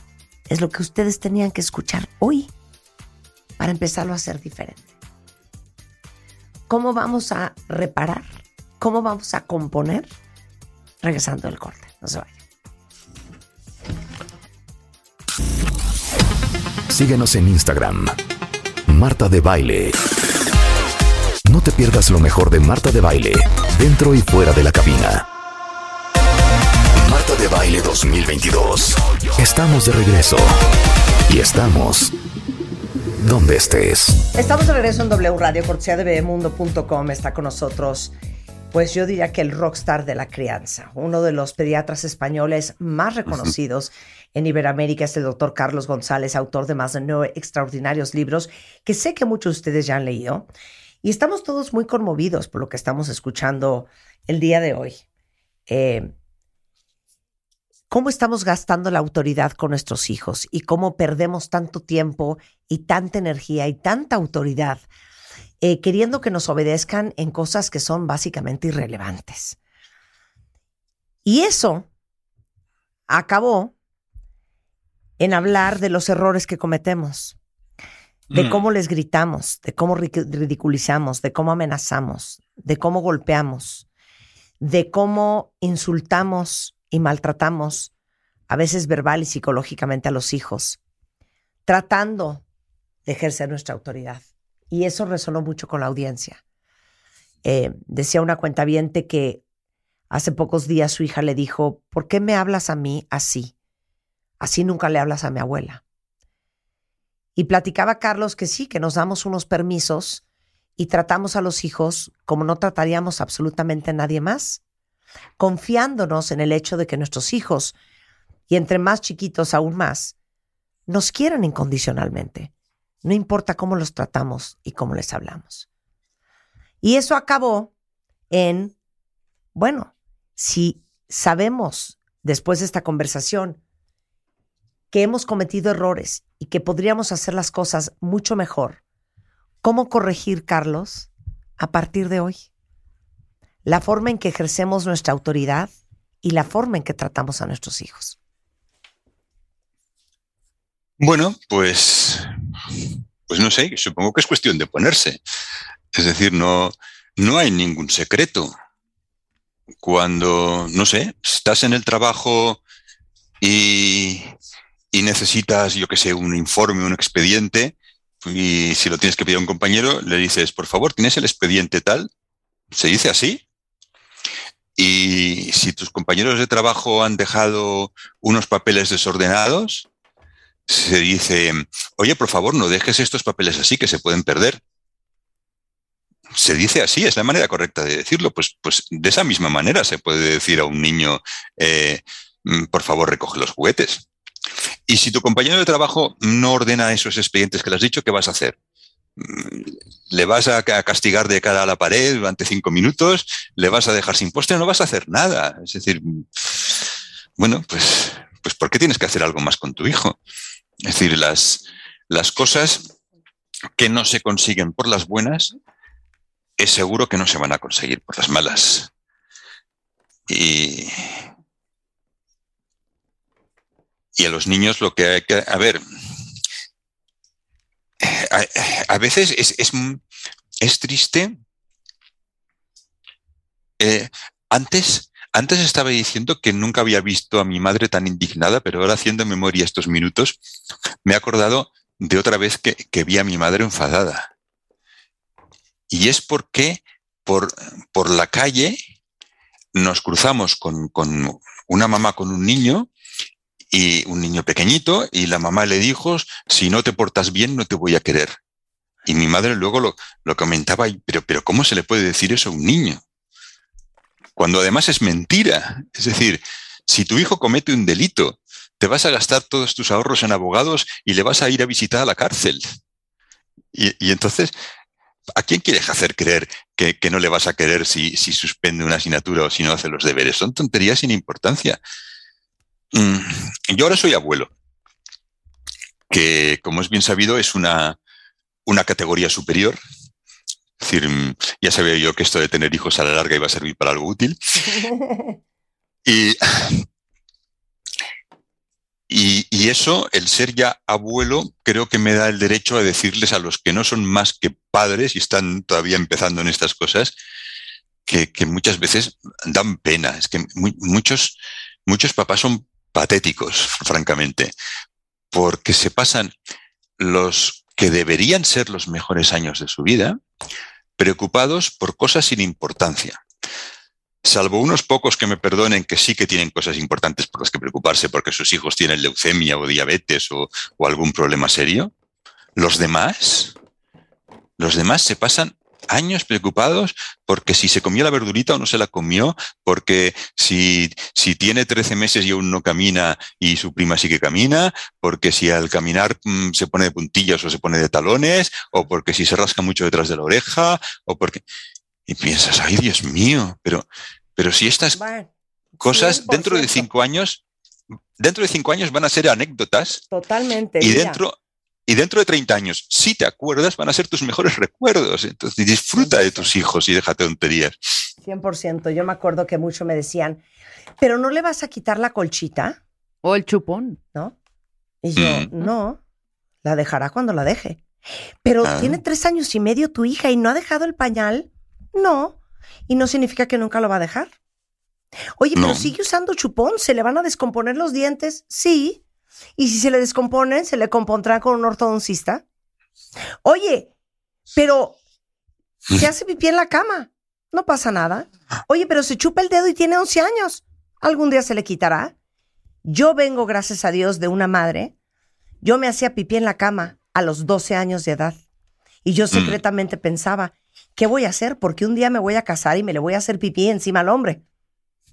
es lo que ustedes tenían que escuchar hoy para empezarlo a hacer diferente. ¿Cómo vamos a reparar? ¿Cómo vamos a componer? Regresando del corte. No se vayan. Síguenos en Instagram. Marta de Baile. No te pierdas lo mejor de Marta de Baile, dentro y fuera de la cabina. Marta de Baile 2022. Estamos de regreso. Y estamos donde estés. Estamos de regreso en W Radio, cortesía de bebemundo.com. Está con nosotros, pues yo diría que el rockstar de la crianza, uno de los pediatras españoles más reconocidos en Iberoamérica es el doctor Carlos González, autor de más de nueve extraordinarios libros que sé que muchos de ustedes ya han leído. Y estamos todos muy conmovidos por lo que estamos escuchando el día de hoy. Eh, cómo estamos gastando la autoridad con nuestros hijos y cómo perdemos tanto tiempo y tanta energía y tanta autoridad eh, queriendo que nos obedezcan en cosas que son básicamente irrelevantes. Y eso acabó en hablar de los errores que cometemos, de Mm. cómo les gritamos, de cómo ridiculizamos, de cómo amenazamos, de cómo golpeamos, de cómo insultamos y maltratamos, a veces verbal y psicológicamente a los hijos, tratando de ejercer nuestra autoridad. Y eso resonó mucho con la audiencia. Eh, decía una cuentaviente que hace pocos días su hija le dijo, ¿por qué me hablas a mí así? Así nunca le hablas a mi abuela. Y platicaba Carlos que sí, que nos damos unos permisos y tratamos a los hijos como no trataríamos absolutamente a nadie más, confiándonos en el hecho de que nuestros hijos, y entre más chiquitos aún más, nos quieren incondicionalmente. No importa cómo los tratamos y cómo les hablamos. Y eso acabó en, bueno, si sabemos después de esta conversación que hemos cometido errores y que podríamos hacer las cosas mucho mejor, ¿cómo corregir, Carlos, a partir de hoy? La forma en que ejercemos nuestra autoridad y la forma en que tratamos a nuestros hijos. Bueno, pues, pues no sé, supongo que es cuestión de ponerse. Es decir, no, no hay ningún secreto. Cuando, no sé, estás en el trabajo y, y necesitas, yo qué sé, un informe, un expediente, y si lo tienes que pedir a un compañero, le dices, por favor, ¿tienes el expediente tal? ¿Se dice así? Y si tus compañeros de trabajo han dejado unos papeles desordenados, se dice, oye, por favor, no dejes estos papeles así, que se pueden perder. Se dice así, es la manera correcta de decirlo. Pues, pues de esa misma manera se puede decir a un niño, eh, mm, por favor, recoge los juguetes. Y si tu compañero de trabajo no ordena esos expedientes que le has dicho, ¿qué vas a hacer? Mm, ¿Le vas a ca- castigar de cara a la pared durante cinco minutos? ¿Le vas a dejar sin postre? No vas a hacer nada. Es decir, bueno, pues, pues ¿por qué tienes que hacer algo más con tu hijo? Es decir, las, las cosas que no se consiguen por las buenas, es seguro que no se van a conseguir por las malas. Y, y a los niños lo que hay que... A ver, a, veces es, es, es triste. Eh, antes, antes estaba diciendo que nunca había visto a mi madre tan indignada, pero ahora haciendo memoria estos minutos, me he acordado de otra vez que, vi a mi madre enfadada. Y es porque por, por la calle nos cruzamos con, con una mamá con un niño y un niño pequeñito y la mamá le dijo, si no te portas bien no te voy a querer. Y mi madre luego lo, lo comentaba, pero, pero ¿cómo se le puede decir eso a un niño? Cuando además es mentira. Es decir, si tu hijo comete un delito, te vas a gastar todos tus ahorros en abogados y le vas a ir a visitar a la cárcel. Y, entonces, ¿a quién quieres hacer creer que, que no le vas a querer si, si, suspende una asignatura o si no hace los deberes? Son tonterías sin importancia. Mm, yo ahora soy abuelo, que como es bien sabido es una, una categoría superior. Es decir, mm, ya sabía yo que esto de tener hijos a la larga iba a servir para algo útil. Y, y, y, eso, el ser ya abuelo, creo que me da el derecho a decirles a los que no son más que padres y están todavía empezando en estas cosas, que, que muchas veces dan pena. Es que muy, muchos, muchos papás son patéticos, francamente, porque se pasan los que deberían ser los mejores años de su vida preocupados por cosas sin importancia. Salvo unos pocos que me perdonen que sí que tienen cosas importantes por las que preocuparse porque sus hijos tienen leucemia o diabetes o, algún problema serio, los demás, los demás se pasan años preocupados porque si se comió la verdurita o no se la comió, porque si, si tiene 13 meses y aún no camina y su prima sí que camina, porque si al caminar mmm, se pone de puntillas o se pone de talones, o porque si se rasca mucho detrás de la oreja, o porque... Y piensas, ay Dios mío, pero, pero si estas bueno, cosas 100%. dentro de cinco años, dentro de cinco años van a ser anécdotas. Totalmente. Y dentro, y dentro de 30 años, si te acuerdas, van a ser tus mejores recuerdos. Entonces disfruta 100%. de tus hijos y déjate tonterías. 100%. Yo me acuerdo que mucho me decían, pero no le vas a quitar la colchita. O el chupón. ¿No? Y yo, mm. no, la dejará cuando la deje. Pero ah. tiene tres años y medio tu hija y no ha dejado el pañal. No. Y no significa que nunca lo va a dejar. Oye, no. pero sigue usando chupón, ¿se le van a descomponer los dientes? Sí. Y si se le descomponen, ¿se le compondrá con un ortodoncista? Oye, pero se hace pipí en la cama. No pasa nada. Oye, pero se chupa el dedo y tiene 11 años. ¿Algún día se le quitará? Yo vengo, gracias a Dios, de una madre. Yo me hacía pipí en la cama a los 12 años de edad. Y yo secretamente mm. pensaba, ¿qué voy a hacer? Porque un día me voy a casar y me le voy a hacer pipí encima al hombre.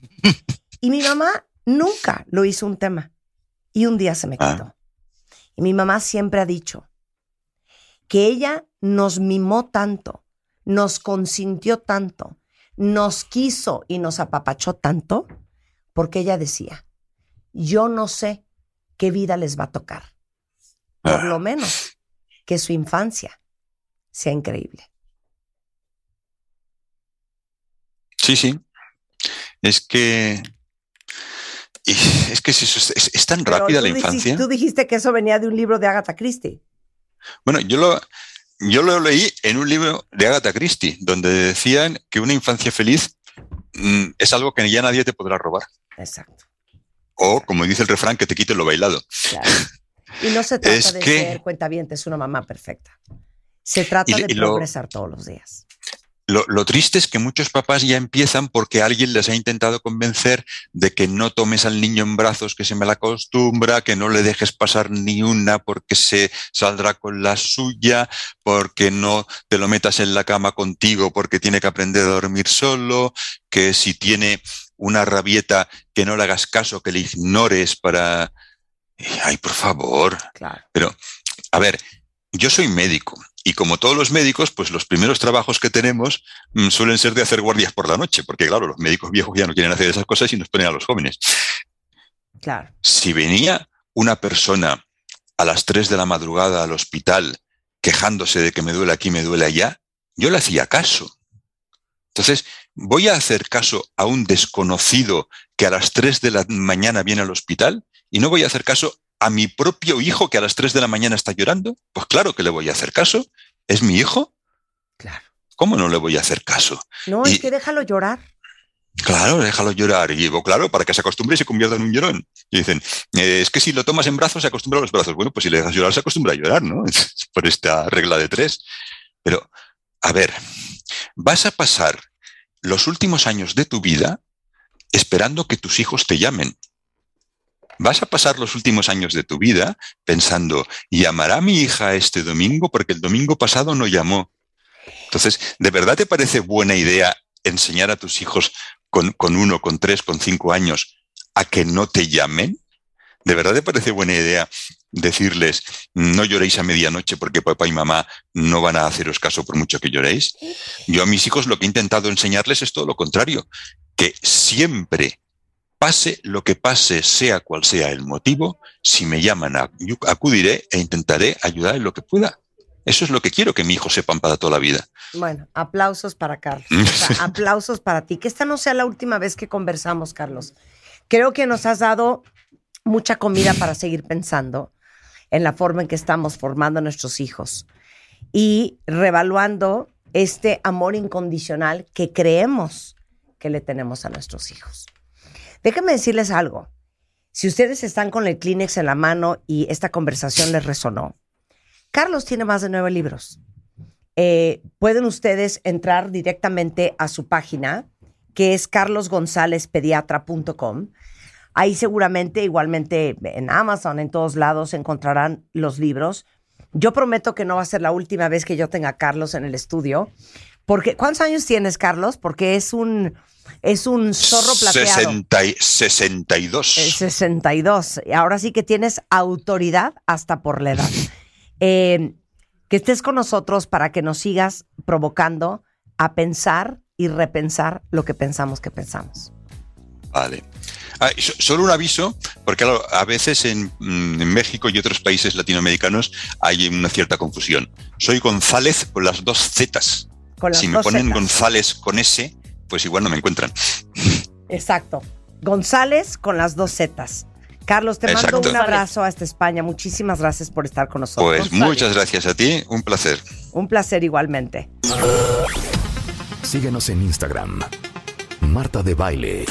y mi mamá nunca lo hizo un tema. Y un día se me quitó. Ah. Y mi mamá siempre ha dicho que ella nos mimó tanto, nos consintió tanto, nos quiso y nos apapachó tanto, porque ella decía, yo no sé qué vida les va a tocar. Por lo menos que su infancia sea increíble. Sí, sí. Es que es que es, es, es, es tan rápida la infancia. Dijiste, tú dijiste que eso venía de un libro de Agatha Christie. Bueno, yo lo, yo lo leí en un libro de Agatha Christie, donde decían que una infancia feliz mm, es algo que ya nadie te podrá robar. Exacto. O, como dice el refrán, que te quite lo bailado. Claro. Y no se trata es de que, ser cuentavientes, una mamá perfecta. Se trata y, de y progresar lo, todos los días. Lo, lo triste es que muchos papás ya empiezan porque alguien les ha intentado convencer de que no tomes al niño en brazos, que se me la acostumbra, que no le dejes pasar ni una porque se saldrá con la suya, porque no te lo metas en la cama contigo porque tiene que aprender a dormir solo, que si tiene una rabieta que no le hagas caso, que le ignores para... Ay, por favor. Claro. Pero, a ver, yo soy médico y como todos los médicos, pues los primeros trabajos que tenemos mm, suelen ser de hacer guardias por la noche, porque claro, los médicos viejos ya no quieren hacer esas cosas y nos ponen a los jóvenes. Claro. Si venía una persona a las 3 de la madrugada al hospital quejándose de que me duele aquí, me duele allá, yo le hacía caso. Entonces, ¿voy a hacer caso a un desconocido que a las 3 de la mañana viene al hospital? ¿Y no voy a hacer caso a mi propio hijo que a las 3 de la mañana está llorando? Pues claro que le voy a hacer caso. ¿Es mi hijo? Claro. ¿Cómo no le voy a hacer caso? No, Y- es que déjalo llorar. Claro, déjalo llorar. Y digo, claro, para que se acostumbre y se convierta en un llorón. Y dicen, eh, es que si lo tomas en brazos se acostumbra a los brazos. Bueno, pues si le dejas llorar se acostumbra a llorar, ¿no? Por esta regla de tres. Pero, a ver, vas a pasar los últimos años de tu vida esperando que tus hijos te llamen. Vas a pasar los últimos años de tu vida pensando, ¿llamará mi hija este domingo? Porque el domingo pasado no llamó. Entonces, ¿de verdad te parece buena idea enseñar a tus hijos con, uno, con tres, con cinco años a que no te llamen? ¿De verdad te parece buena idea decirles no lloréis a medianoche porque papá y mamá no van a haceros caso por mucho que lloréis? Yo a mis hijos lo que he intentado enseñarles es todo lo contrario, que siempre, pase lo que pase, sea cual sea el motivo, si me llaman, a- yo acudiré e intentaré ayudar en lo que pueda. Eso es lo que quiero que mi hijo sepan para toda la vida. Bueno, aplausos para Carlos. O sea, aplausos para ti. Que esta no sea la última vez que conversamos, Carlos. Creo que nos has dado mucha comida para seguir pensando en la forma en que estamos formando a nuestros hijos y revaluando este amor incondicional que creemos que le tenemos a nuestros hijos. Déjenme decirles algo. Si ustedes están con el Kleenex en la mano y esta conversación les resonó, Carlos tiene más de nueve libros eh, pueden ustedes entrar directamente a su página, que es carlosgonzalezpediatra.com. Ahí seguramente, igualmente en Amazon, en todos lados, encontrarán los libros. Yo prometo que no va a ser la última vez que yo tenga a Carlos en el estudio. Porque, ¿cuántos años tienes, Carlos? Porque es un, es un zorro plateado. 60 y- 62. El 62. Y Ahora sí que tienes autoridad hasta por la edad. Eh, que estés con nosotros para que nos sigas provocando a pensar y repensar lo que pensamos que pensamos. Vale. Ah, y so- solo un aviso, porque claro, a veces en, mm, en México y otros países latinoamericanos hay una cierta confusión. Soy González con las dos Zetas. Con las Si me ponen Zetas. González con S, pues igual no me encuentran. Exacto. González con las dos Zetas. Carlos, te mando Exacto. un abrazo hasta España. Muchísimas gracias por estar con nosotros. Pues muchas gracias a ti, un placer. Un placer igualmente. Síguenos en Instagram. Marta de Baile.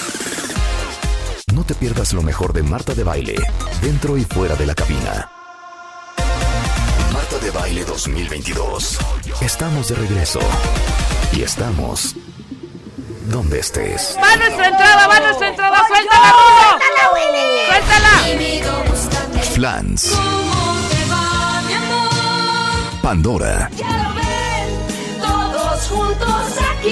No te pierdas lo mejor de Marta de Baile, dentro y fuera de la cabina. Marta de Baile 2022. Estamos de regreso. Y estamos donde estés. ¡Va nuestra entrada! ¡Va nuestra entrada! ¡Suéltala, Rulo! ¡Suéltala! Flans. Pandora. Todos juntos aquí,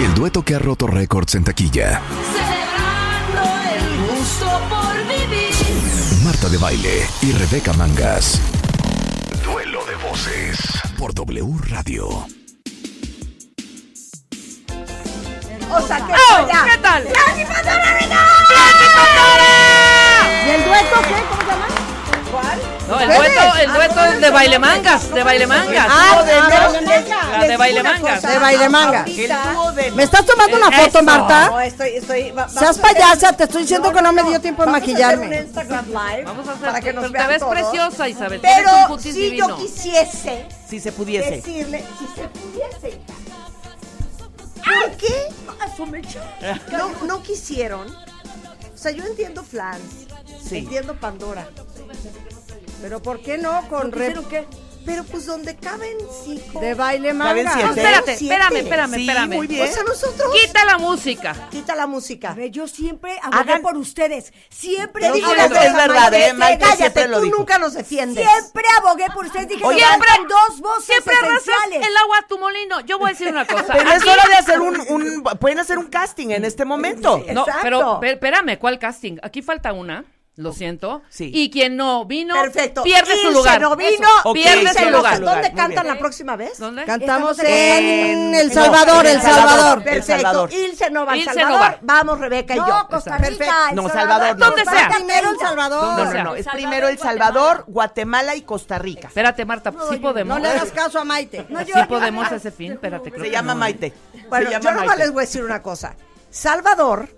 Y el dueto que ha roto récords en taquilla. celebrando el gusto por vivir. Marta de Baile y Rebeca Mangas. Duelo de voces. Por W Radio. O sea, que ¡Oh! ya. ¿Qué tal? ¡Casi Pandora, venga! ¿Y el dueto qué? ¿Cómo se llama? ¿Cuál? No, el dueto, el Ah, dueto es de baile mangas, de baile mangas. Ah, de baile manga. de baile mangas. De baile ¿Me estás tomando una foto. Marta? No, estoy, estoy. Seas payasa, te estoy diciendo que no me dio tiempo de Vamos a hacer maquillarme. un Instagram Live Vamos a hacer, para que nos te ves todos. preciosa, Isabel. Pero si divino. yo quisiese Si se pudiese. decirle, si se pudiese. ¿Por qué? No, no quisieron. O sea, yo entiendo Flans, Sí. entiendo Pandora. Pero ¿por qué no con ¿Quisieron qué? Pero pues donde caben cinco. De baile ¿Caben manga. siete? No, espérate, Siete. espérame, espérame, Sí, espérame. muy bien. O sea, nosotros. Quita la música. Quita la música. A ver, yo siempre abogué Hagan- por ustedes. Siempre Te dije es verdad, ¿eh? Maite cállate, lo tú dijo. nunca nos defiendes. Siempre abogué por ustedes. Dije, Oye, siempre siempre- dos voces Siempre arrasas esenciales. el agua a tu molino. Yo voy a decir una cosa. Pero es hora de hacer un, un- Pueden hacer un casting en este momento. No, Exacto. pero pe- espérame, ¿cuál casting? Aquí falta una. Lo siento. Sí. Y quien no vino, Perfecto. pierde su lugar. no vino, pierde su lugar. ¿Dónde Muy cantan bien. la próxima vez? ¿Dónde? Cantamos en en- El Salvador, El El Salvador. Salvador. El Perfecto. Salvador. Ilse no va al Ilse Salvador. Vamos, Rebeca y yo. No, Costa Rica. Perfecto. El No, Salvador, no. ¿Dónde sea? Primero El Salvador. No, no, no. Es primero El Salvador, Guatemala y Costa Rica. Espérate, Marta, sí podemos. No le hagas caso a Maite. No, Sí podemos ese fin, espérate. Se llama. Maite. Bueno, yo nomás les voy a decir una cosa. Salvador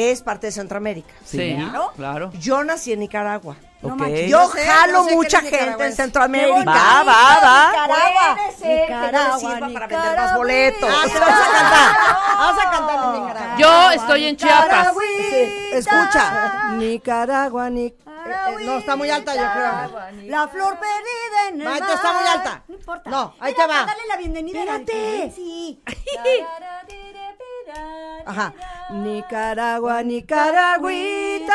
es parte de Centroamérica. Sí, claro. Yo nací en Nicaragua. Ok. Yo sé, jalo no sé mucha gente en. Centroamérica. Va, va, va. Nicaragua. Que no Nicaragua, sirva para Nicaragua. vender más boletos. Ah, vamos a cantar. Vamos a cantar en Nicaragua. Yo estoy en Chiapas. Sí, escucha. Nicaragua, Nic... eh, eh, no, está muy alta, yo creo. La flor perdida en el Maite, mar. está muy alta. No importa. No, ahí Mira, te va. Dale la bienvenida. Espérate. Sí. Ajá. Nicaragua, Nicaragüita,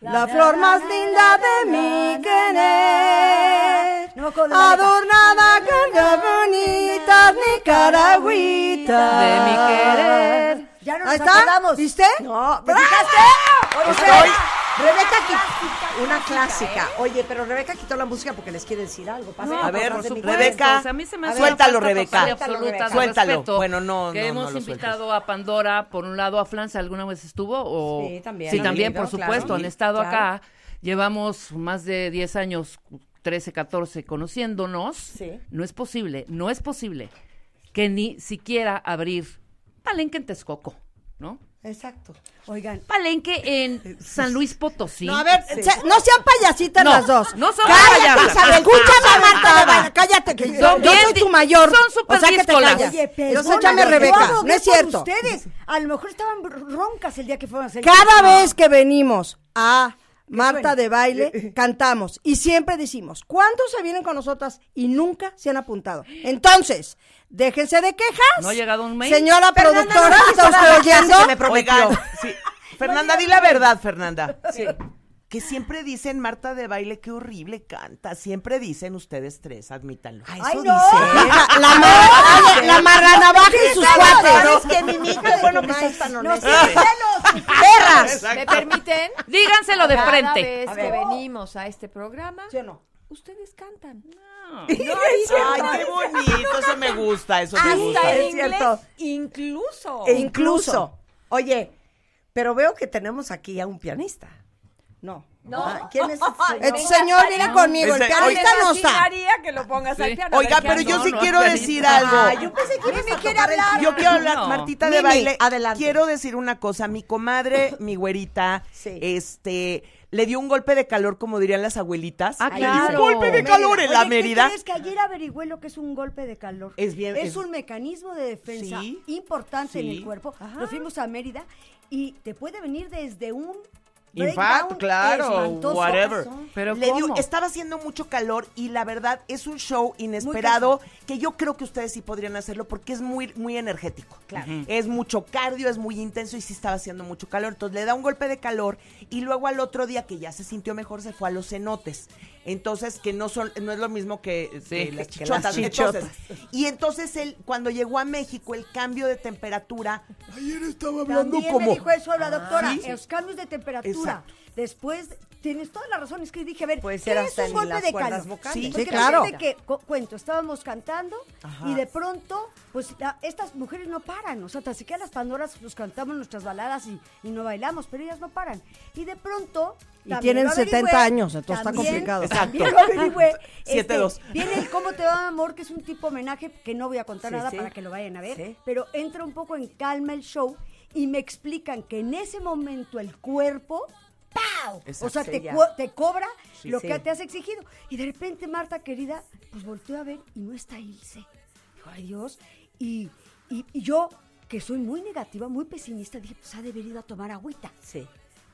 la flor más linda de mi querer, adornada con las bonitas Nicaragüita. De mi querer. Ya no Ahí nos está. acordamos. ¿Viste? No, ¿Te fijaste? Estoy... Rebeca quitó una clásica. Oye, pero Rebeca quitó la música porque les quiere decir algo. Pasen No, a ver, Rebeca, O sea, a mí se me suéltalo, Rebeca. absoluta Suéltalo. respeto Bueno, no, Que no, hemos no lo invitado a Pandora, por un lado, a Flans, ¿alguna vez estuvo? O... Sí, también. Sí, también, por supuesto, claro. han estado Claro. acá. Llevamos más de 10 años, 13, 14, conociéndonos. Sí. No es posible, no es posible que ni siquiera abrir Palenque en Texcoco, ¿no? Exacto. Oigan. Palenque en San Luis Potosí. No, a ver, se- no sean payasitas No, las dos. no son Cállate, payatas. Isabel, escúchame a Marta Baile, cállate, que yo, Son yo soy tu mayor. son súper o sea que te callas. Oye, Yo Chame yo Rebeca, abogué no es cierto. ustedes. A lo mejor estaban roncas el día que fueron a hacer. Cada vez que venimos a Marta de baile, cantamos. Y siempre decimos, ¿cuántos se vienen con nosotras y nunca se han apuntado? Entonces, déjense de quejas. ¿No ha llegado un mail? Señora Fernanda, productora, no ¿está usted oyendo? que me prometió. Oigan, sí. Fernanda, di la verdad, Fernanda. Que siempre dicen Marta de baile, qué horrible canta. Siempre dicen ustedes tres, admítanlo. Ay, Eso no. dice. La, la, mar- oye, la marranavaja y sus cuates. ¿Sabes qué, Mimi? Qué bueno que seas tan No, celos. ¡Perras! ¿Me permiten? Díganselo de Cada frente. vez A que venimos a este programa, ¿Sí o no? ustedes cantan. Ay, qué bonito, eso me gusta, eso me gusta. Hasta Es cierto. incluso. E incluso. Oye, pero veo que tenemos aquí a un pianista. No. No. Ah, ¿Quién es este señor? Este señor viene conmigo, el pianista no está. María que lo pongas Sí. al piano. Oiga, pero yo No, sí no, quiero decir algo. Ah, yo pensé que a quiere el hablar. Yo quiero hablar, No. Martita de Mimi, baile. adelante. Quiero decir una cosa. Mi comadre, mi güerita, Sí. este, le dio un golpe de calor, como dirían las abuelitas. Ah, Le dio un claro. golpe de calor en la Oye, ¿qué Mérida. crees que ayer averigüé lo que es un golpe de calor? Es bien- Es, es- un mecanismo de defensa Sí, importante en el cuerpo. Nos fuimos a Mérida y te puede venir desde un Infarto, claro, espantoso. whatever. Pero Le dio- estaba haciendo mucho calor y la verdad es un show inesperado que yo creo que ustedes sí podrían hacerlo porque es muy, muy energético. Claro. Es mucho cardio, es muy intenso y sí estaba haciendo mucho calor. Entonces le da un golpe de calor y luego al otro día que ya se sintió mejor se fue a los cenotes. Entonces, que no son, no es lo mismo que, Sí, que las que chichotas. las chichotas. Entonces, y entonces él, cuando llegó a México, el cambio de temperatura, ayer estaba hablando También como. me dijo eso la doctora, ¿Sí? los cambios de temperatura. Exacto. Después, tienes toda la razón, es que dije, a ver, Puede ¿qué ser es hasta un en golpe las de cuerdas calor? vocales. Sí, Porque sí, claro. que, cu- cuento, estábamos cantando Ajá. y de pronto, pues la- estas mujeres no paran, o sea, tan siquiera las Pandoras nos cantamos nuestras baladas y, y no bailamos, pero ellas no paran. Y de pronto... Y también tienen lo averigüé, 70 años, entonces está también- complicado. También lo averigüé. Siete, Este, dos. Viene el Cómo te va, amor, que es un tipo homenaje que no voy a contar Sí, nada sí. para que lo vayan a ver, Sí. pero entra un poco en calma el show y me explican que en ese momento el cuerpo ¡pau! Exacto. o sea, te, te cobra lo sí. que te has exigido. Y de repente, Marta, querida, pues volteo a ver y no está Ilse. Ay, Dios. Y, y- y yo, que soy muy negativa, muy pesimista, dije, pues ha de haber ido a tomar agüita. Sí.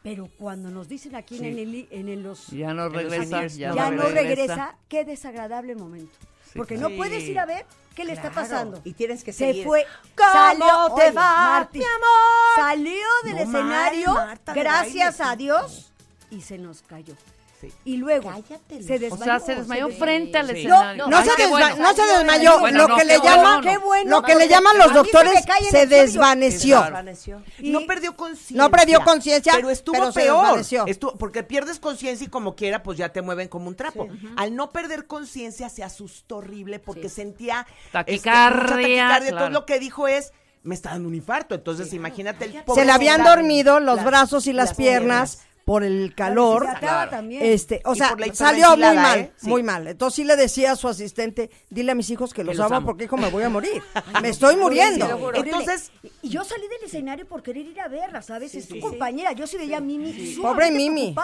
Pero cuando nos dicen aquí Sí. en, el, en el- los... Ya no en los regresa, años, ya ya, no no regresa. regresa. Qué desagradable momento. Porque no puedes ir a ver qué le está pasando. y tienes que Se seguir. fue. ¿Cómo salió, te va, mi amor? Salió del No mal, escenario, Marta gracias a. Dios, y se nos cayó. Sí. Y luego Cállate, se desmayó. O sea, se desmayó frente al No, escenario. No, Ay, se, desma- bueno. no se desmayó, Bueno, lo no, que le bueno, lo que le llaman los se doctores, se desvaneció. Desvaneció. Y- no perdió conciencia. No perdió conciencia, Pero estuvo pero se peor. Estuvo- porque pierdes conciencia y como quiera, pues ya te mueven como un trapo. Al no perder conciencia, se asustó horrible porque sentía este, Taquicardia, taquicardia. Entonces lo que dijo es, me está dando un infarto. Entonces imagínate el Se pobre le habían dormido los Las- brazos y las, las piernas por el calor. Se trataba también. Este, o Y sea, salió muy mal, ¿eh? Sí. muy mal. Entonces sí le decía a su asistente, dile a mis hijos que los, los amo, amo. porque hijo me voy a morir. me estoy muriendo. Entonces- y yo salí del escenario por querer ir a verla, ¿sabes? es tu compañera. Yo sí veía a Mimi Pobre Mimi.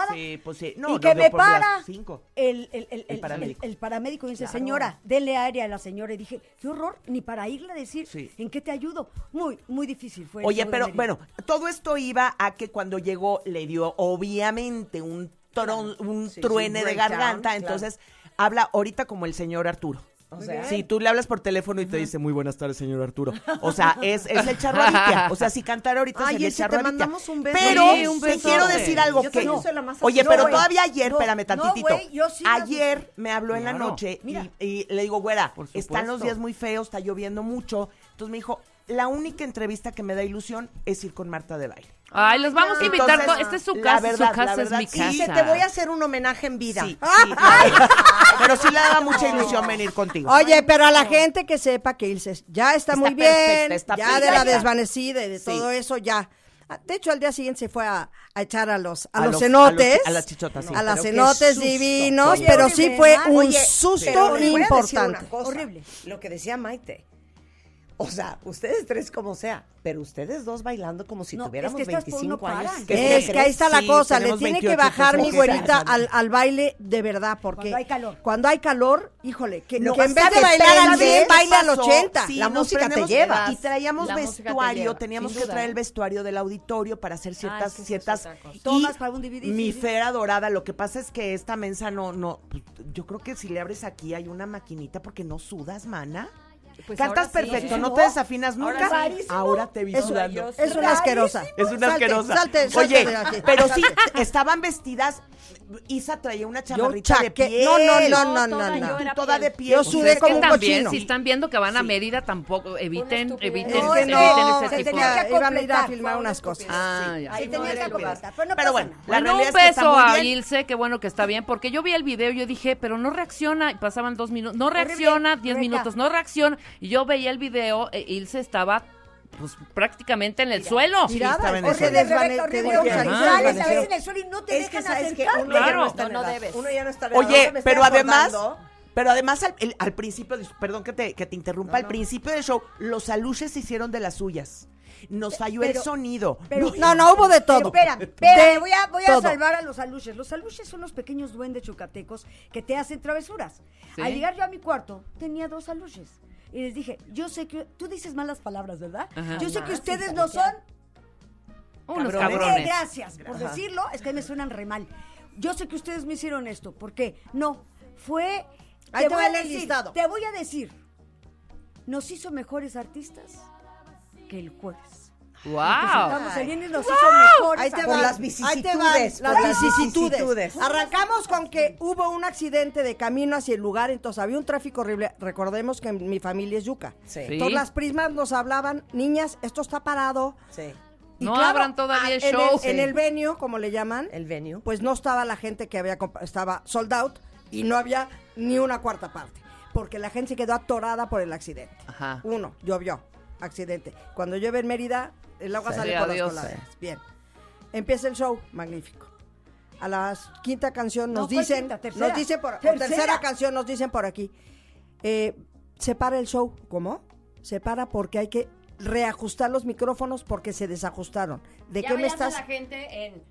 pues sí. No, y no que me para cinco. el, el, el, el- paramédico. el- el paramédico dice, señora, denle aire a la señora. Y dije, qué horror, ni para irle a decir Sí. en qué te ayudo. Muy, muy difícil fue. Oye, de pero bueno, todo esto iba a que cuando llegó le dio obviamente un tron- un Sí, truene sí, de garganta, entonces habla ahorita como el señor Arturo. O sea, Si tú le hablas por teléfono y te dice muy buenas tardes, señor Arturo. O sea, es, es el charro Aritia. O sea, si cantara ahorita Ay, sería el ese, charro te mandamos un beso. Pero Sí, un te quiero decir algo Yo que. la más Oye, pero No, todavía ayer, No, espérame no, tantitito. yo sí ayer me habló en la noche y- y, le digo, güera, están los días muy feos, está lloviendo mucho. Entonces me dijo, la única entrevista que me da ilusión es ir con Marta de baile. Ay, los vamos a invitar. Entonces, to- Esta es su la casa, verdad, su casa la verdad, es mi sí, casa. Dice, te voy a hacer un homenaje en vida. Sí. Pero sí le daba mucha ilusión venir contigo. Oye, pero a la gente que sepa que Ilse ya está, Está muy bien, perfecta, está ya de la desvanecida y de Sí. todo eso, ya. Ah, De hecho, al día siguiente se fue a, a echar a los, a A los los- cenotes. a los- a las chichotas, sí. A las cenotes susto. divinos, Oye, pero horrible, sí fue ¿verdad? un Oye, susto importante. Horrible. Lo que decía Maite. O sea, ustedes tres como sea, pero ustedes dos bailando como si No, tuviéramos es que estas por 25 uno años. ¿Qué Es que ahí está la Sí, cosa, le tiene que 28 bajar mi güerita al, al baile de verdad, porque Cuando hay calor. cuando hay calor, híjole, que, Lo que en que vez de que bailar al depende 100, qué baila al pasó. 80. Sí, La música te lleva. Y traíamos La vestuario, lleva, teníamos que traer el vestuario del auditorio para hacer ciertas, que es ciertas. otra cosa. y Tomas para un DVD, Mi fera dorada, lo que pasa es que esta mensa no, no, yo creo que si le abres aquí hay una maquinita porque no sudas, mana. Pues Cantas ahora sí. perfecto, Sí, no te desafinas Ahora nunca. sí. Ahora te vi Es, sudando. es una asquerosa. Es una Salte, asquerosa. Salte, salte Oye, pero sí, estaban vestidas. Isa traía una chamarrita de piel. no, no, no, no, toda no, yo no. toda de piel. Yo sudé como que un también, cochino. si están viendo que van a Mérida, tampoco eviten, eviten, No, que eviten no, ese se tipo tenía de... que iban a ir a filmar unas una cosas. Ah, ya. Ahí tenía que estupidez. completar, pero bueno, la Bueno, realidad un es que está beso muy a. Ilse, qué bueno que está bien, porque yo vi el video y yo dije, pero no reacciona, y pasaban dos minutos, no reacciona, diez minutos, no reacciona, y yo veía el video, e Ilse estaba, pues, prácticamente en el suelo. O se Sales a veces en el suelo y no te Es dejan que uno ya Claro. no está No, no edad. debes. Uno ya no está en edad. Oye, pero además, pero además al, el- al principio, perdón que te, que te interrumpa, al principio del show, los aluches se hicieron de las suyas. Nos falló el sonido. pero- No, no, hubo de todo. Pero espera, espera, De voy a, voy a salvar a los aluches. Los aluches son los pequeños duendes chucatecos que te hacen travesuras. Sí. Al llegar yo a mi cuarto, tenía dos aluches. Y les dije, yo sé que, tú dices malas palabras, ¿verdad? Ajá. Yo sé que Jamás, ustedes no son Unos cabrones. gracias por decirlo, es que me suenan re mal. Yo sé que ustedes me hicieron esto, ¿por qué? No, fue... Ahí te voy va a decir, listado. Te voy a decir, nos hizo mejores artistas que el jueves. ¡Wow! Estamos saliendo y nos hizo mejores Ahí te van, las ahí te vicisitudes, van las las vicisitudes. vicisitudes. Arrancamos con que hubo un accidente de camino hacia el lugar, entonces había un tráfico horrible. Recordemos que mi familia es yuca. Sí. Sí. Entonces las prismas nos hablaban, niñas, esto está parado. Sí. Y No abran todavía el en show. En Sí. el venue, como le llaman, El venue. pues no estaba la gente que había estaba sold out y no había ni una cuarta parte, porque la gente se quedó atorada por el accidente. Ajá. Uno, llovió, accidente. Cuando llueve en Mérida, el agua Sí, sale por adiós. las coladeras. Bien. Empieza el show, magnífico. A la quinta canción nos No, ¿cuál dicen, quinta? Tercera. nos dicen por, o Tercera. tercera canción nos dicen por aquí, eh, se para el show, ¿cómo? Se para porque hay que reajustar los micrófonos porque se desajustaron. ¿De Ya qué me veías a estás? la gente en...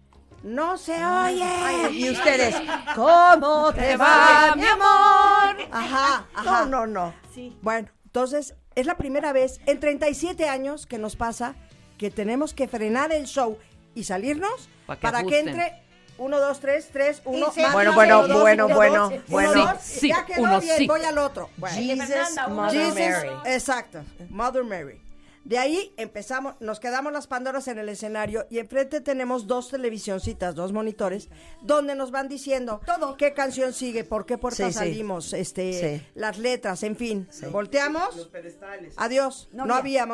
No se oye. Y ustedes, ¿cómo te va, mi amor? Ajá, ajá. No, no, no. Bueno, entonces es la primera vez en 37 años que nos pasa que tenemos que frenar el show y salirnos Pa' que para que entre uno, dos, tres, tres, uno, sí. más, Bueno, más, bueno, uno, dos, bueno, uno, bueno, dos, uno, bueno. dos, Sí, ya quedó uno bien, sí. voy al otro. Bueno, Jesus, Fernanda, uno, Mother Jesus, Mary. Exacto, Mother Mary. De ahí empezamos, nos quedamos las Pandoras en el escenario y enfrente tenemos dos televisioncitas, dos monitores, donde nos van diciendo qué canción sigue, por qué puerta Sí, sí. salimos, este, Sí. las letras, en fin. Volteamos. Adiós. No, No había.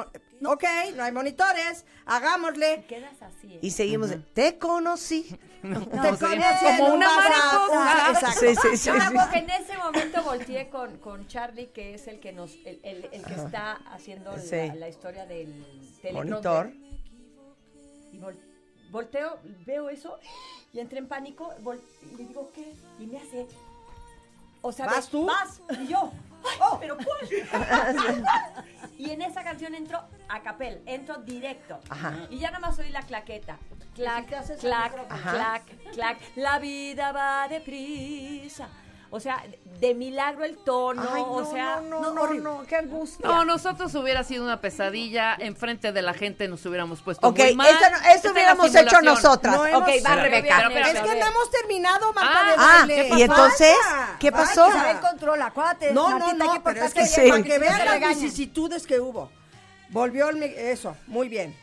Ok, no hay monitores. Hagámosle. Quedas así. Y seguimos. Te conocí. Te sí. conocí Como una mariposa. Exacto. Sí, sí, sí. Yo me sí. acuerdo que en ese momento volteé con, con Charlie, que es el que nos, el, el- el que está haciendo la, Sí. la historia del. Monitor. Y vol- volteo, veo eso y entré en pánico vol- y le digo, ¿qué? Y me hace, o sea, ¿Vas tú? Vas. Y yo, ¡ay, pero cuál! y en esa canción entro a capel, entro directo. Ajá. Y ya nada más oí la claqueta. Clac, clac. Ajá. clac, clac. La vida va deprisa. O sea, de milagro el tono, Ay, o no, sea, no, no, no, no, qué angustia. No, nosotros hubiera sido una pesadilla. Enfrente de la gente nos hubiéramos puesto Ok, muy mal. esto, no- esto Esta es la hubiéramos hecho nosotras. No ok, hemos- va Rebeca. pero, pero, Es pero, que no hemos terminado, Marta Ah, de Ah, y entonces. ¿qué pasó? Falta. Isabel controla, acuérdate. No, no, Martita, no, qué pero es que Sí. para que vean las vicisitudes que hubo. Volvió el, eso, muy bien.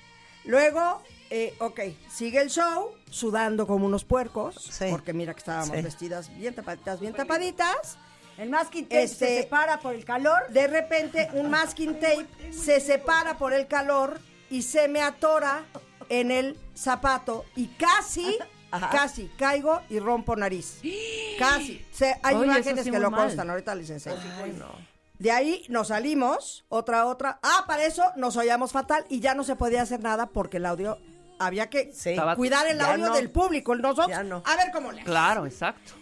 Luego, eh, ok, sigue el show, sudando como unos puercos, Sí. porque mira que estábamos Sí. vestidas bien tapaditas, bien tapaditas. El masking tape Este- se separa por el calor. De repente, un masking tape se separa por el calor y se me atora en el zapato y casi, Ajá. casi caigo y rompo nariz. Casi. Se- hay Oye, imágenes sí que lo mal. constan, ahorita les enseño. De ahí nos salimos, otra, otra. Ah, para eso nos oíamos fatal y ya no se podía hacer nada porque el audio había que Sí. Estaba- cuidar el audio no. del público. Nosotros, Ya no. a ver cómo le. Claro, exacto.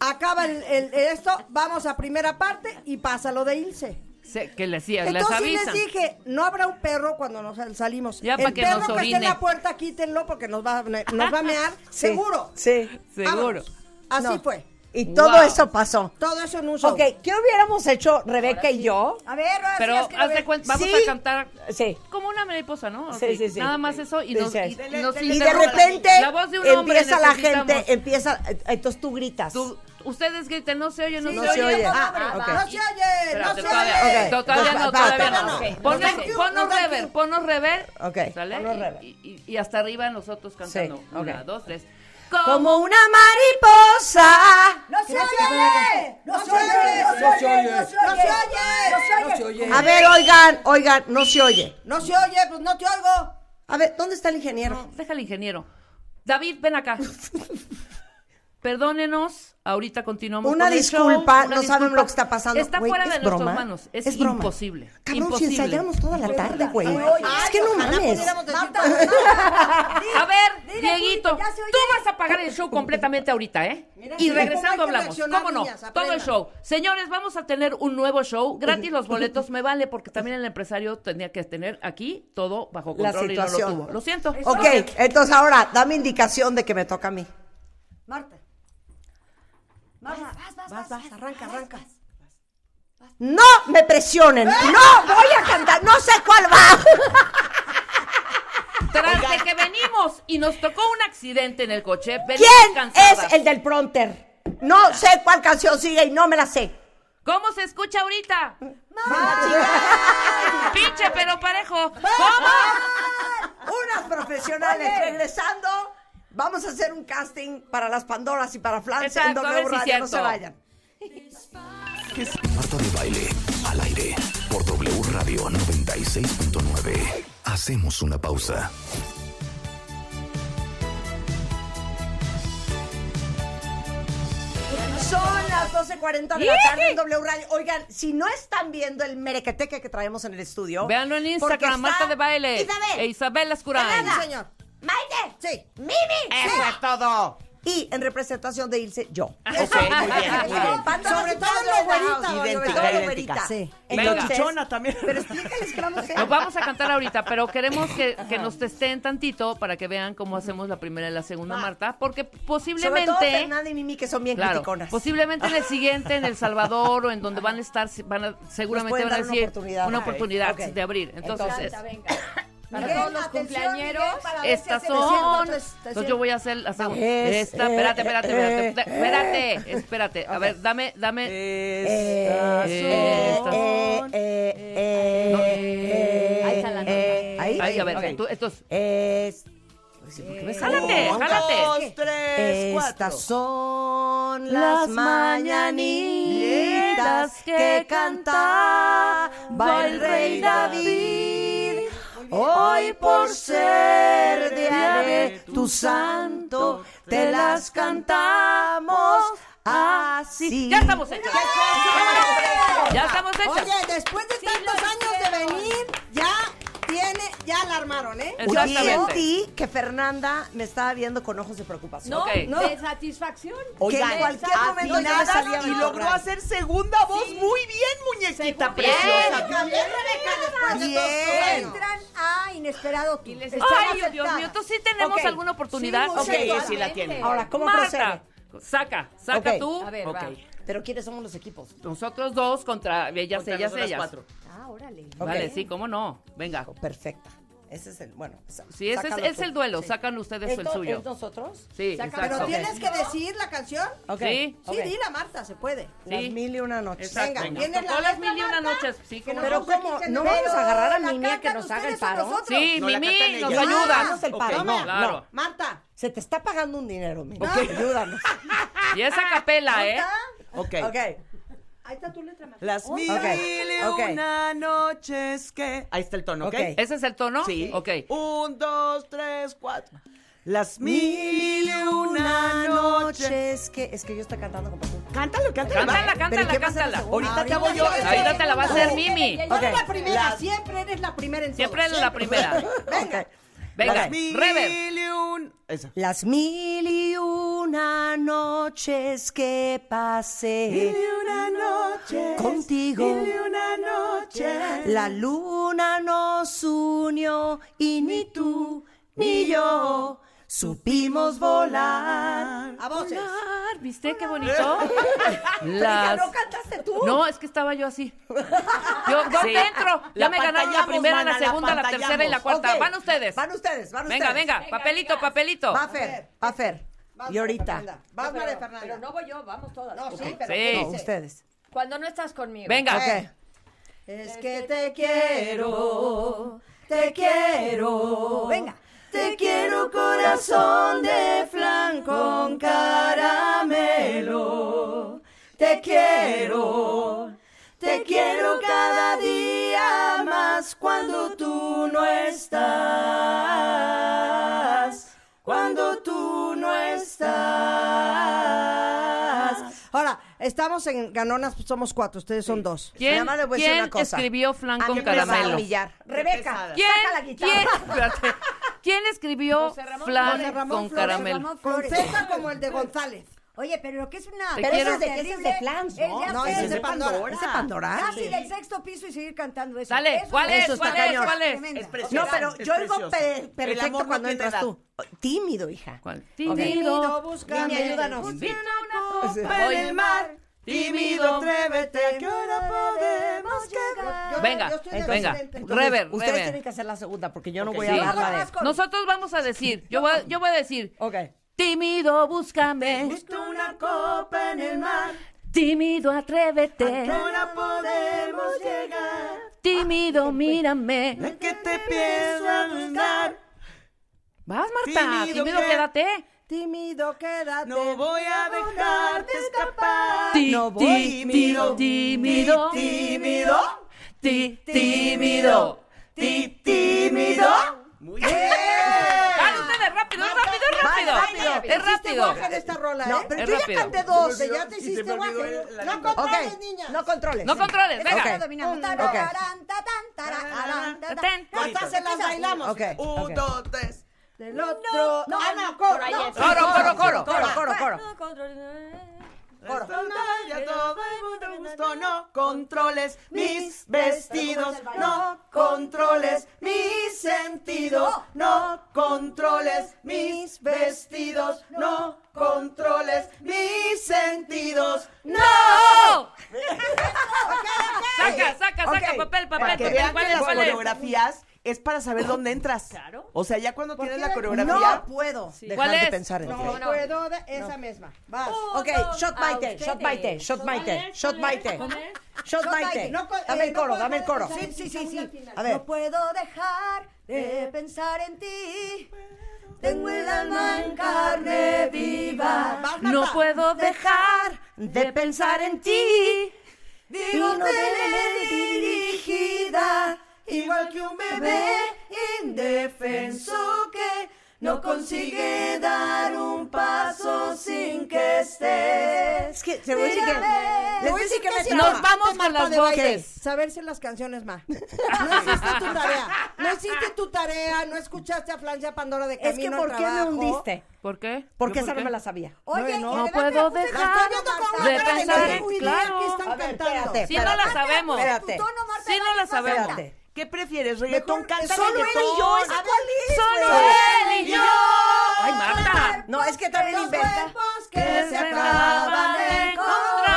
Acaba el, el- esto, vamos a primera parte y pasa lo de Ilse. Se- que les, les Entonces sí avisan. les dije, no habrá un perro cuando nos salimos. Ya el que perro nos que esté en la puerta, quítenlo porque nos va, a- nos va a mear, Sí, seguro. Sí. Seguro. Vámonos. Así No. fue. Y todo Wow. eso pasó. Todo eso en un show. Ok, ¿qué hubiéramos hecho Rebeca y yo? A ver, ahora Pero sí, haz de cuenta, vamos Sí. a cantar Sí. como una mariposa, ¿no? Sí, Ok, sí, sí. Nada más eso y nos, y, y nos Y de repente la voz de un hombre empieza la gente, empieza, entonces tú gritas. Tú- ustedes griten, no se oye, no, Sí, se, no se oye. oye. Ah, Ah, ok. va. No se oye, Espérate, no se oye. ok, todavía no, todavía no. espérate. Ok. Ponos, rever, ponos rever. Ok, ¿Sale? ponos Y- rever. Y, y hasta arriba nosotros cantando. Sí, Una, dos, tres. Como una mariposa. ¡No se oye! ¡No se oye! ¡No se oye! ¡No se oye! ¡No se oye! A ver, oigan, oigan, no se oye. No se oye, pues no te oigo. A ver, ¿dónde está el ingeniero? No, deja al ingeniero. David, ven acá. Perdónenos, ahorita continuamos Una con el disculpa, no saben lo que está pasando. Está fuera ¿es de nuestras broma? manos. Es, Es broma. imposible. Cabrón, si imposible. ensayamos toda la tarde, güey. Es que no mames. A ver, Dile, Dieguito, tú vas a pagar el show completamente ahorita, ¿eh? Mira, y regresando hablamos. ¿Cómo no? niñas, Todo el show. Señores, vamos a tener un nuevo show. Gratis los boletos, me vale, porque también el empresario tenía que tener aquí todo bajo La control y no lo tuvo. Lo siento. Ok, entonces ahora, dame indicación de que me toca a mí. Marta. Marta, vas, vas, vas, Arranca, arranca. No me presionen. No voy a cantar. No sé cuál va. Tras de que venimos y nos tocó un accidente en el coche, venimos ¿Quién cansadas. es el del prompter? No sé cuál canción sigue y no me la sé. ¿Cómo se escucha ahorita? Pinche pero parejo. ¿Cómo? Unas profesionales regresando. Vamos a hacer un casting para las Pandoras y para Flans en W si Radio. No se vayan. Marta de Baile, al aire, por W Radio 96.9. Hacemos una pausa. Son las 12.40 de la tarde en W Radio. Oigan, si no están viendo el merequeteque que traemos en el estudio. Véanlo en Instagram, Marta de Baile. Isabel. E Isabel. Fernanda, señor. Maite. Sí. Mimi. Eso Sí. es todo. Y en representación de Ilse, yo. Ok, muy bien, muy bien. Pandoras Sobre todo lo güerita, House. lo Idéntica, güerita. Sí. Entonces, también. pero explícales qué vamos a hacer. Nos vamos a cantar ahorita, pero queremos que, que nos testeen tantito para que vean cómo hacemos la primera y la segunda, Marta, porque Sobre todo posiblemente... Fernanda y Mimi, que son bien Claro, criticonas. posiblemente en el siguiente, en El Salvador o en donde van a estar, van a, seguramente van a una decir oportunidad. una oportunidad de abrir. Entonces, venga. Para Miguel, todos los cumpleañeros. Miguel, Estas son. ¿Dónde está Entonces yo voy a hacer la segunda. Es, Esta, eh, espérate, espérate, eh, espérate. Espérate, espérate. A ver, dame, dame. Estas son- eh, eh, No. eh, Ahí está la nota. eh, ahí. Ahí, a ver, Ok. tú, estos. Es- Jálate, Un, jálate. dos, tres, cuatro. Estas son Las las mañanitas que cantaba el rey David. Hoy por ser día de tu santo, te las cantamos así. Ya estamos hechos. Ya estamos hechos. Oye, después de tantos años de venir, tiene, ya la armaron, ¿eh? Exactamente. Sentí que Fernanda me estaba viendo con ojos de preocupación. No, Ok. no. de satisfacción. Oigan, Que en cualquier momento ya me salía y logró hacer segunda voz muy bien, muñequita Bien. preciosa. Después de Bien. Entran a inesperado tú. les Están Ay, Dios mío, ¿tú sí tenemos Ok. alguna oportunidad? Sí, Ok, muchas sí la tiene. Ahora, ¿cómo Marta, procede? saca, saca Ok. tú. A ver, Ok. va. Pero ¿quiénes somos los equipos? Nosotros dos contra ellas, Contra ellas, ellas. cuatro. Ah, órale. Vale, sí, cómo no. Venga. Perfecta. Ese es el, bueno. Sí, ese es, sácalo es tú. el duelo. Sí. Sacan ustedes el ¿Esto suyo. es nosotros? Sí, Saca-. Pero tienes que decir la canción. Ok. Sí. Sí, dila, Marta, se puede. Las Sí. mil y una noches. Exacto. Venga, ¿tienes la Todas las mil y una noches. Sí, Que cómo Pero ¿cómo? ¿No vamos a agarrar a Mimi a que nos haga el paro? Sí, No, Mimi nos ayuda. El paro. No, Claro. Marta. Se te está pagando un dinero, Mimi. Ayúdanos. Y esa capela, ¿eh? Ok. Ok. Ahí está tu letra, Marta. Las mil y una noches que... Ahí está el tono, ¿ok? ¿Ese es el tono? Sí. Ok. Un, dos, tres, cuatro. Las mil y una noches. noches que es que yo estoy cantando con pasión. Cántalo, cántalo. Cántala, va. ¿Pero cántala, cántala. Ahorita te hago yo. Ahorita te la va a hacer Mimi. Ok. la primera, siempre eres la primera en. Siempre eres la primera. Venga. Venga, Las mil Rever. y un... Esa. Las mil y una noches que pasé una noche. contigo. una noche. La luna nos unió y ni tú ni yo supimos volar. A voces. Volar, ¿Viste qué bonito? Las... ¿No cantaste tú? No, es que estaba yo así. Yo, ¿dónde Sí. entro? Ya La me ganaron la primera, mana, la la segunda, la, pantallamos. tercera y la cuarta. Ok. Van ustedes. Van ustedes, van Venga, ustedes. venga, papelito, papelito. Va Fer, va Fer. Vas, Y ahorita. Vas, María Fernanda. Pero no voy yo, vamos todas. No, sí, pero Sí. ¿qué No, ustedes. Cuando no estás conmigo. Venga. Ok. Es que te quiero, te quiero. Venga. Te quiero corazón de flan con caramelo. Te quiero, te quiero cada día más cuando tú no estás. Cuando tú no estás. Ahora, estamos en Ganonas, pues somos cuatro, ustedes son dos. ¿Quién, Nada más les voy a decir quién una cosa. escribió flan con caramelo? humillar. Rebeca, ¿Quién, saca la guitarra. quién. ¿Quién escribió flan con Flores, caramelo? Con. Z como el de González. Oye, pero lo que es una... Pero ese es de, ese es de flans, Es ¿no? ya No, ese es de Pandora. ¿Es de Pandora? Casi del sexto piso y seguir cantando eso. Dale, Eso ¿cuál es? Eso está ¿Cuál es? cañón. ¿Cuál es? Es precioso. No, pero Es yo oigo pe- perfecto cuando entras edad. tú. Tímido, hija. ¿Cuál? Tímido, Tímido. búscame. Mimi, ayúdanos. Voy. En el mar, tímido, atrévete, ¿a qué hora podemos llegar? Yo- Venga, yo estoy de venga. Rever, Ustedes Rever. tienen que hacer la segunda porque yo no voy sí. a dar la de... Nosotros vamos a decir, yo voy, yo voy a decir, Ok. Tímido, búscame, Busco una copa en el mar, tímido, atrévete, ahora podemos llegar. tímido, mírame. Es que te pienso a buscar. Vas, Marta, Tímido, tímido, ¿qué? quédate. Tímido, quédate. No voy a dejarte escapar. Ti- No voy tímido, tímido, tímido, ti- tímido. tímido. Muy bien. Rápido, es rápido, es rápido. Es Hiciste rápido. de esta rola, No, ¿eh? pero Es yo rápido. ya canté dos. Ya te hiciste guaje. la No controles, niñas. no controles. No controles, venga. Hasta se las bailamos. Un, dos, tres. Del otro. No, no, coro. ahí no. es. Coro, coro, coro. Coro, coro, coro. Ya todo el mundo gustó. No controles mis vestidos. No controles mi sentido. No controles mis vestidos. No controles mis sentidos. ¡No! Saca, saca, saca papel, papel, papel. vean ¿Cuál que es, las cuál es? coreografías es para saber dónde entras. Claro. O sea, ya cuando ¿Por tienes la coreografía. No puedo Sí. dejar ¿Cuál de pensar en No ti. puedo. de esa misma. Vas. Uno, ok, shot Maite, shot. Maite, shot Maite, shot. Maite. Shot Maite. No, Dame el no coro, puedo dame el coro. Sí, sí, sí, sí. A ver. No puedo dejar de pensar en ti. Tengo el alma en carne viva. No puedo dejar de pensar en ti. Vivo dirigida, igual que un bebé indefenso que no consigue dar un paso sin que estés. Es que te voy a decir que. Les voy a decir que me Nos vamos con las voces. Saberse las canciones más. No hiciste tu tarea. No hiciste tu tarea. No escuchaste a Francia Pandora de Es que, camino ¿por qué me hundiste? ¿por qué? Porque ¿Yo esa no me la sabía. Oye, no de puedo dejar de pensar no en- claro. qué están cantando. espérate, Sí, no la sabemos. Espérate. Tú no, Marta, Sí, no la sabemos. ¿Qué prefieres? ¿Reggaetón? Canta solo él y reggaetón. yo, ¿esa cuál es, Solo él y yo. Ay, Marta. No, es que también inventa. que se acaban de encontrar.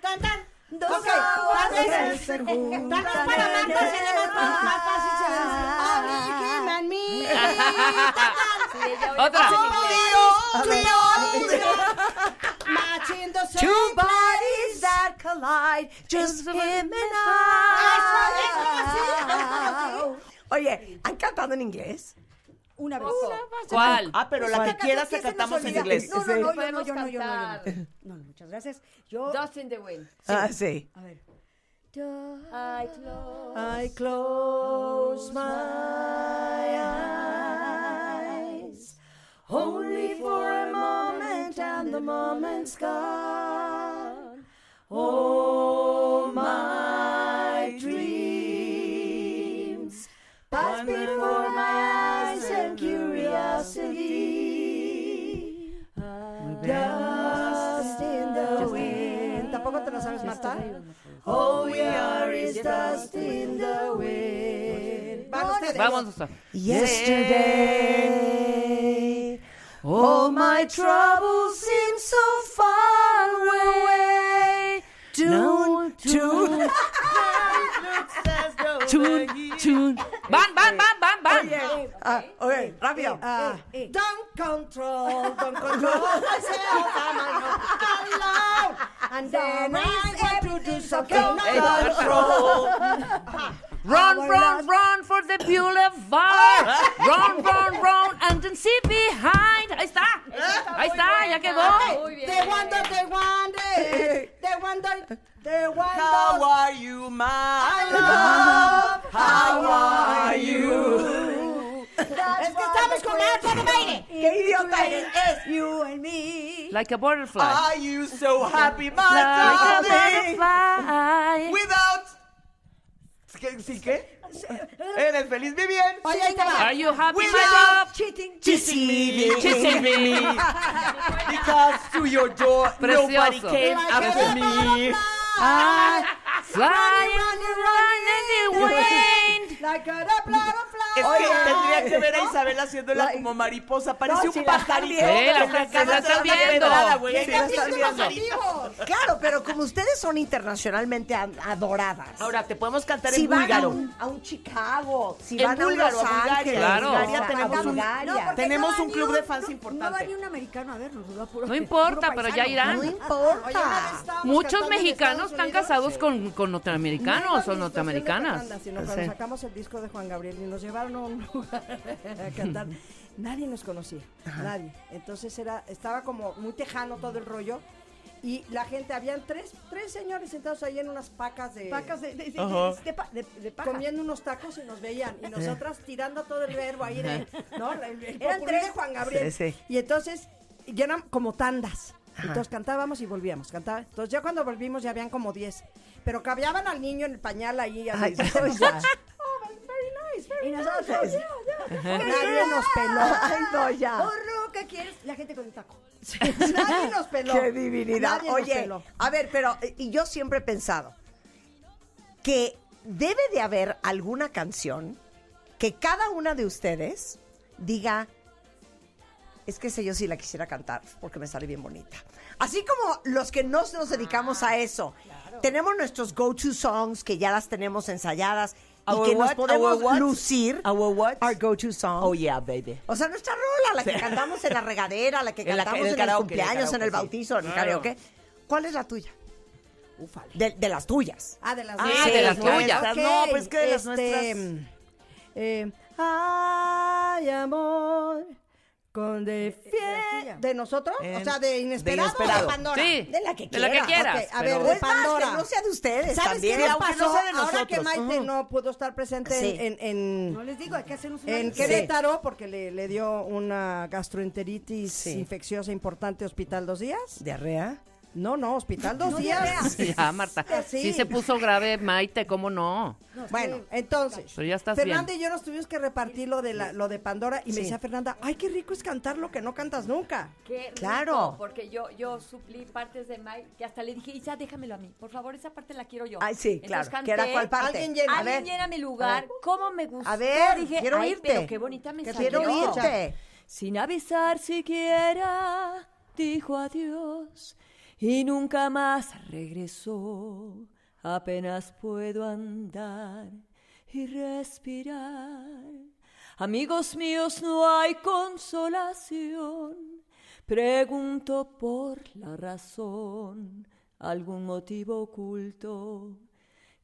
Tan, tan. Dos se juntan. Para Marta más, fácil. Otra. The Two bodies that collide, just him and I. Oye, ¿han cantado en inglés? Una vez. ¿Cuál? Ah, pero la que quieras la cantamos en inglés. No, no, no, yo no, Podemos yo no, yo no, no. No, no, muchas gracias. Yo. Dust in the wind. Ah, sí. A ver. I close. I close my eyes only for a moment, and the moment's gone. Oh, my dreams pass before my eyes and curiosity. Dust in the wind. ¿Tampoco te la sabes, Marta? All we are is dust in the wind. Van ustedes. Vamos a Yesterday, all my troubles seem so far away. Tune, tune. Tune, tune. Van, van, van, van, van. Ah, oye, rápido. Ah, don't control, don't control myself. I'm alone. And then I want to do something. Hey, not control. Run, run, run for the boulevard. Run, run, run, and then see behind. Ahí está. Ahí está, ya quedó. Muy bien. They wonder, they wonder, they wonder, they wonder. How are you, my love? How are you? Es que estamos con Marta de baile. ¡Qué idiota eres! Es you and me. Like a butterfly. Are you so happy, my Like a butterfly. Without. ¿Qué, ¿Sí qué? ¿Eres feliz, Vivian? Oye, ahí te va. Are you happy, my Without love? Cheating. Deceiving. Because through your door, nobody came after me. I flying, running in the wind. Like a butterfly. Es que tendría que ver a Isabel haciéndola como mariposa. Parecía No, si un la pajarito. la se la de están viendo. güey. Sí. Claro, pero como ustedes son internacionalmente ad- adoradas. Ahora, te podemos cantar si en van a búlgaro. un, a un Chicago, si En van a un búlgaro, Los a Bulgaria. Ángeles, Claro. Bulgaria, A tenemos un Bulgaria. porque Tenemos no un club de fans no- importante. No va ni un americano a vernos. No importa, pero ya irán. No Oye, importa. Muchos en mexicanos están Unidos. casados con, con norteamericanos o No iba norteamericanas. a Sino cuando Sí. sacamos el disco de Juan Gabriel y nos llevaron a un lugar a cantar, nadie nos conocía, nadie. Entonces era, estaba como muy tejano todo el rollo y la gente, habían tres, tres señores sentados ahí en unas pacas de... Pacas de, de, de, Ajá. de pa- de- de paja. comiendo unos tacos y nos veían y nosotras tirando todo el verbo ahí de, ¿no? El, el Eran tres. de Juan Gabriel. Sí, sí. Y entonces ya eran como tandas. Entonces cantábamos y volvíamos, cantaba. Entonces ya cuando volvimos ya habían como 10. Pero cabiaban al niño en el pañal ahí. así. Ay, ya. Oh, very nice, very Y nice. nosotros, Yeah, yeah. Nadie nos peló. Ay, no, ya. Porro, ¿qué quieres? La gente con el taco. Nadie nos peló. Qué divinidad. Nadie Oye, peló. a ver, pero y yo siempre he pensado que debe de haber alguna canción que cada una de ustedes diga, es que ese yo sí la quisiera cantar porque me sale bien bonita. Así como los que no nos dedicamos a eso, tenemos nuestros go-to songs que ya las tenemos ensayadas y Our que nos podemos Our what? lucir Our what? our go-to song. Oh, yeah, baby. O sea, nuestra rola, la que cantamos en la regadera, la que En la- cantamos en el en el, karaoke, cumpleaños, en el en el karaoke, sí. bautizo, en el karaoke. ¿Cuál es la tuya? De, de las tuyas. Ah, de las Ah, nuestras. de las tuyas. Ok, No, pues que de las este, nuestras. eh, ay, amor, con de fie- ¿De nosotros? o sea, de inesperado, o Inesperado. de Pandora. Sí, de la que de la que quieras. quieras, Ok, a pero- ver, de Es más, Pandora. que no sea de ustedes ¿Sabes también. qué nos Aunque pasó? no sea de Ahora que nosotros. Maite Ujú. no pudo estar presente Sí. en, en, No les digo, hay que hacernos una en lista. Querétaro porque le, le dio una gastroenteritis Sí. infecciosa importante, hospital dos días. ¿Diarrea? No, no, hospital dos No, días. Ya, Marta. Sí. Sí se puso grave, Maite, ¿cómo no? Bueno, entonces, Pero ya estás Fernanda bien. y yo nos tuvimos que repartir lo de, la, lo de Pandora y me Sí. decía Fernanda, ay, qué rico es cantar lo que no cantas nunca. Qué rico, Claro. Porque yo, yo suplí partes de Mike, que hasta le dije, Isa, déjamelo a mí. Por favor, esa parte la quiero yo. Ay, sí, Entonces claro. ¿Que era cuál parte? Alguien llena. A Alguien ver. llena mi lugar. ¿Cómo me gustó? A ver, dije, quiero "Ay, oírte. pero qué bonita me salió. quiero oírte. Sin avisar siquiera, dijo adiós y nunca más regresó. Apenas puedo andar y respirar. Amigos míos, no hay consolación. Pregunto por la razón, algún motivo oculto.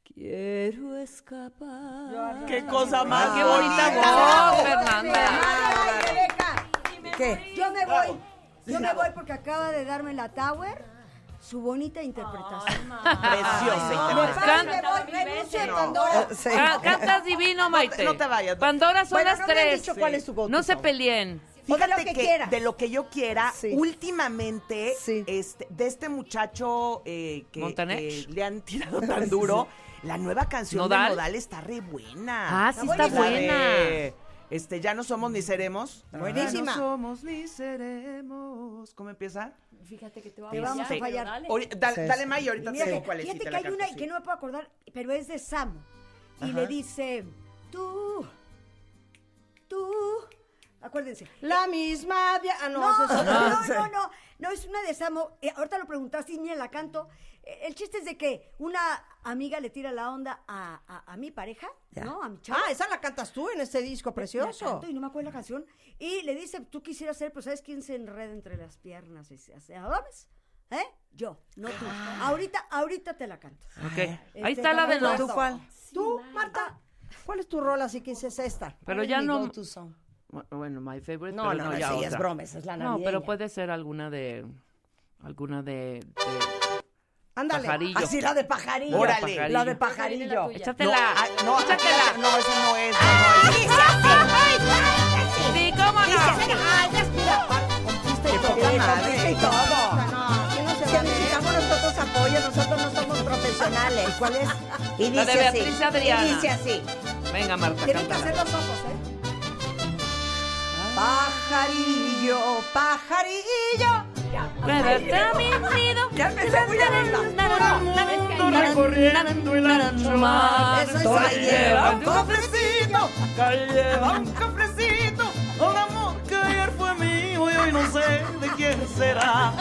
Quiero escapar. ¡Qué cosa más qué bonita voz, Fernanda. ¿Qué? Yo me voy. Yo me voy porque acaba de darme la Tower su bonita interpretación. Preciosa Cantas divino, Maite. no te vayas. Pandora son Bueno, las no me han tres. dicho cuál es su go-to No se peleen. O de lo Fíjate que que, quiera. de lo que yo quiera, Sí. últimamente, Sí. este, de este muchacho eh, que, le han tirado tan duro, la nueva canción ¿Nodal? de Nodal está re buena. Ah, sí está buena. de, este, ya no somos ni seremos. Buenísima. Ya no somos ni seremos. ¿Cómo empiar? Fíjate que te va Te a vamos a fallar, dale. Ori- da- Sí, dale, sí. May, ahorita te digo cuál es. fíjate te que hay una canto, que sí. no me puedo acordar, pero es de Samo. Y Ajá. le dice, tú, tú, acuérdense. La misma... dia- Ah, no, No, no, no, no, no, no, es una de Samo. Eh, ahorita lo preguntaste y ni la canto. El chiste es de que una amiga le tira la onda a, a- a mi pareja, Ya. ¿no? A mi chavo. Ah, esa la cantas tú en este disco La precioso. canto y no me acuerdo la canción. Y le dice, tú quisieras ser, pero ¿sabes quién se enreda entre las piernas y se hace adomes? ¿Eh? Yo, no tú. Ahorita, ahorita te la canto. Ok. Este, Ahí está la de ¿tú no. cuál? ¿Tú, Marta? ¿Cuál es tu rol así que dices esta? Pero ¿Cuál es ya no. Bueno, my favorite. No, pero no, no, ya sí, es otra. broma, esa es la No, navideña. pero puede ser alguna de. Alguna de. de Ándale. pajarillo. Así la de pajarillo. Órale. La de pajarillo. Échatela. No, ah, no, Échatela. no, esa no es. no, no es. Sí, cómo no. Nosotros apoyo, nosotros no somos profesionales. ¿Cuál es? Y La dice de así. Beatriz Adriana. Y dice así. Venga, Marta, Tienen que hacer los ojos, ¿eh? Pajarillo, pajarillo. Ya empecé muy arriba. recorriendo el ancho mar. Eso es Todo ahí. lleva un cofrecito, lleva un cofrecito, un amor que ayer fue mío y hoy no sé de quién será.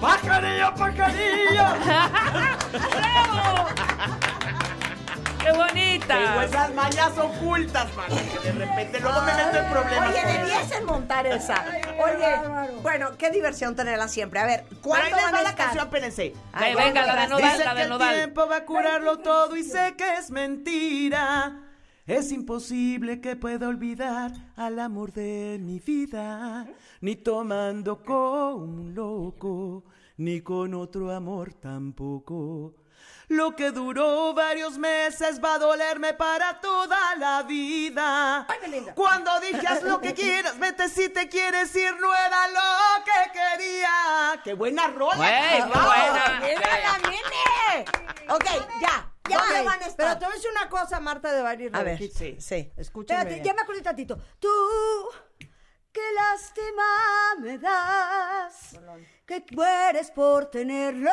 Pajarillo, pajarillo. ¡Qué bonita! Tengo esas mañas ocultas, man, que de repente luego me meto en problemas. Oye, debiesen montar esa. Oye, bueno, qué diversión tenerla siempre. A ver, Pero ahí ¿cuándo van va a la estar? canción, espérense. Ay, venga, la de Nodal, la de el Nodal. tiempo va a curarlo todo y sé que es mentira. Es imposible que pueda olvidar al amor de mi vida, ni tomando como un loco, ni con otro amor tampoco. Lo que duró varios meses va a dolerme para toda la vida. Cuando dije haz lo que quieras, vete si te quieres ir, no era lo que quería. ¡Qué buena rola! Muy carajo! buena. Ok, ya. Ya Ok, van a Pero estar. te voy a decir una cosa, Marta de y A ver, sí, sí. Escúchame Espérate, ya me acordé tantito. Tú, qué lástima me das, que mueres por tenerlo.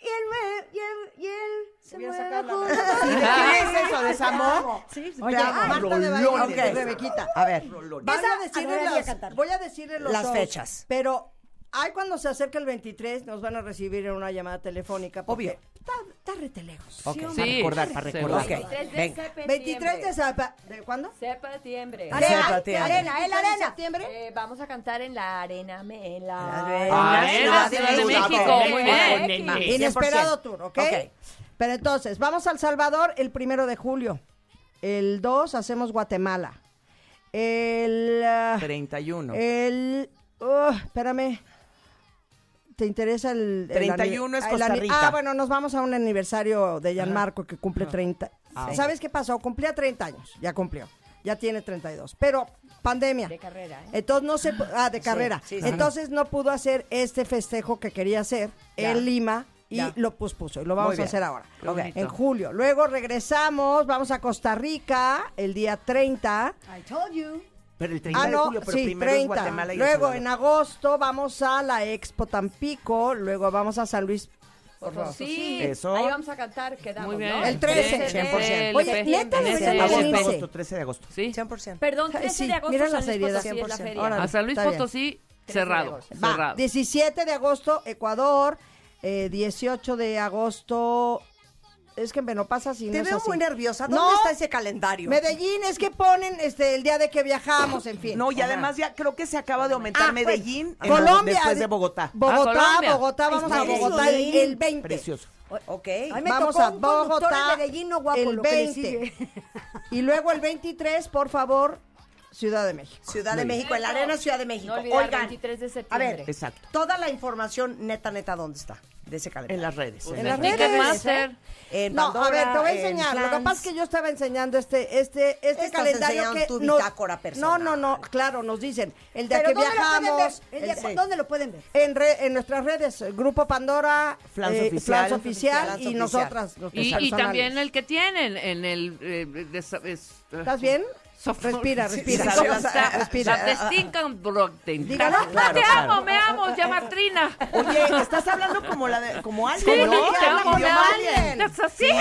Y él, me, y él, y él se Voy a junto letra. a ¿Y de mí. quién es eso? ¿De Samo? Sí, Oye, amo. Marta de Baile Rolones. y Rebequita. A ver, Van Esa a decirle adoraría las, cantar. voy a decirle los Las dos, fechas. Pero Ay, cuando se acerca el 23 nos van a recibir en una llamada telefónica. porque Obvio. Está, está rete lejos. Ok, ¿sí para recordar, para recordar. Ok. 23 de venga. septiembre. 23 de sapa- ¿De cuándo? septiembre. Arena, Septiembre. arena, ¿en la arena? septiembre? Eh, vamos a cantar en la arena, me- en la Ah, Arena, Ciudad de México, muy bien. Inesperado 100%. tour, ¿ok? Ok. Pero entonces, vamos al Salvador el primero de julio. El 2 hacemos Guatemala. El... ah, 31. El... oh, espérame. ¿Te interesa el... el 31 ani- es el Costa Rica. Ah, bueno, nos vamos a un aniversario de Gianmarco que cumple 30. Ah, ¿Sabes qué pasó? Cumplía 30 años. Ya cumplió. Ya tiene 32. Pero pandemia. de carrera. ¿eh? Entonces no se... Ah, de carrera. sí, sí. Entonces no pudo hacer este festejo que quería hacer Ya. en Lima y Ya. lo pospuso. Y lo vamos a hacer ahora. En julio. Luego regresamos, vamos a Costa Rica el día 30. I told you. Pero el 30 Ah, de no, julio, pero sí, primero es 30. Guatemala y luego en agosto vamos a la Expo Tampico, luego vamos a San Luis. Sí, Eso. ahí vamos a cantar, quedamos, Muy bien. ¿no? El 13. 100%. Oye, neta, En deberían ese- de Agosto, venirse. agosto, 13 de agosto. Sí. 100%. Perdón, Ay, 13 sí, de agosto mira la seriedad. Potosí es la 100%. feria. Órale. A San Luis. Potosí, 13 cerrado. agosto. Va, Cerrado. 17 de agosto, Ecuador. eh, 18 de agosto. Es que me lo pasa si no Te es veo así. muy nerviosa. ¿Dónde No. está ese calendario? Medellín es que ponen este el día de que viajamos, en fin. No, y además ya creo que se acaba de aumentar Ah, bueno. Medellín en- Colombia, después de- Bogotá. Bogotá, Ah, Colombia. Bogotá, vamos a Bogotá el, Medellín. el 20. Precioso. Ok. Ay, me Vamos tocó a un Bogotá en Medellín, no guapo, el lo que le 20. sigue. Y luego el 23, por favor, Ciudad de México. Ciudad de México, en la Arena Ciudad de México. No Oigan, 23 de a septiembre. ver, Exacto. toda la información neta, neta, ¿dónde está? De ese calendario. En las redes. Pues En las redes, Ticketmaster. En No, a ver, te voy a en enseñar. Lo que pasa es que yo estaba enseñando este, este, este Estás calendario que tu bitácora No, personal. no, no, claro, nos dicen el día Pero que ¿dónde lo viajamos. El día- el- sí. ¿Dónde lo pueden ver? En, re- en nuestras redes, el Grupo Pandora, Flans eh, Oficial. Flans Oficial Flans y Oficial. nosotras. nuestros Y, y también el que tienen en el... eh, de- es- ¿Estás bien? Respira, respira. Sí, Respira. está- respira. La Destinkenbrockten. Dígalo. Ah, te Claro, amo, me amo, llama Trina. Oye, estás hablando como la de, como Sí, alguien, ¿no? te amo, me amo.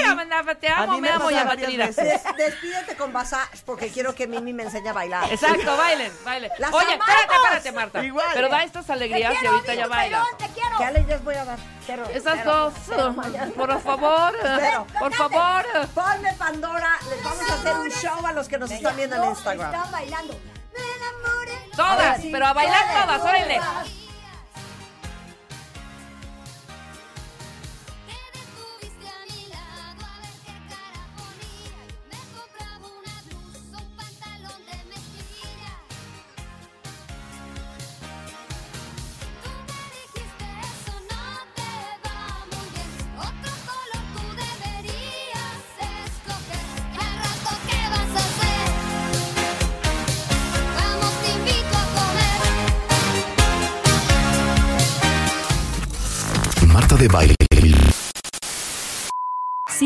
amanda, te amo, me me amo, llama Trina. despídete con Basage porque quiero que Mimi me enseñe a bailar. Exacto, bailen, bailen. ¡Las Oye, amamos! espérate, espérate, Marta. Igual. Pero da estas alegrías y ahorita ya baila. te quiero. ¿Qué alegrías voy a dar? Pero, Esas pero- dos, por favor, Pero- por favor. Ponme Pandora, les vamos a hacer un show a los que nos están viendo en Instagram. Están bailando. Me enamoré. Todas, sí, pero a bailar todas, órale.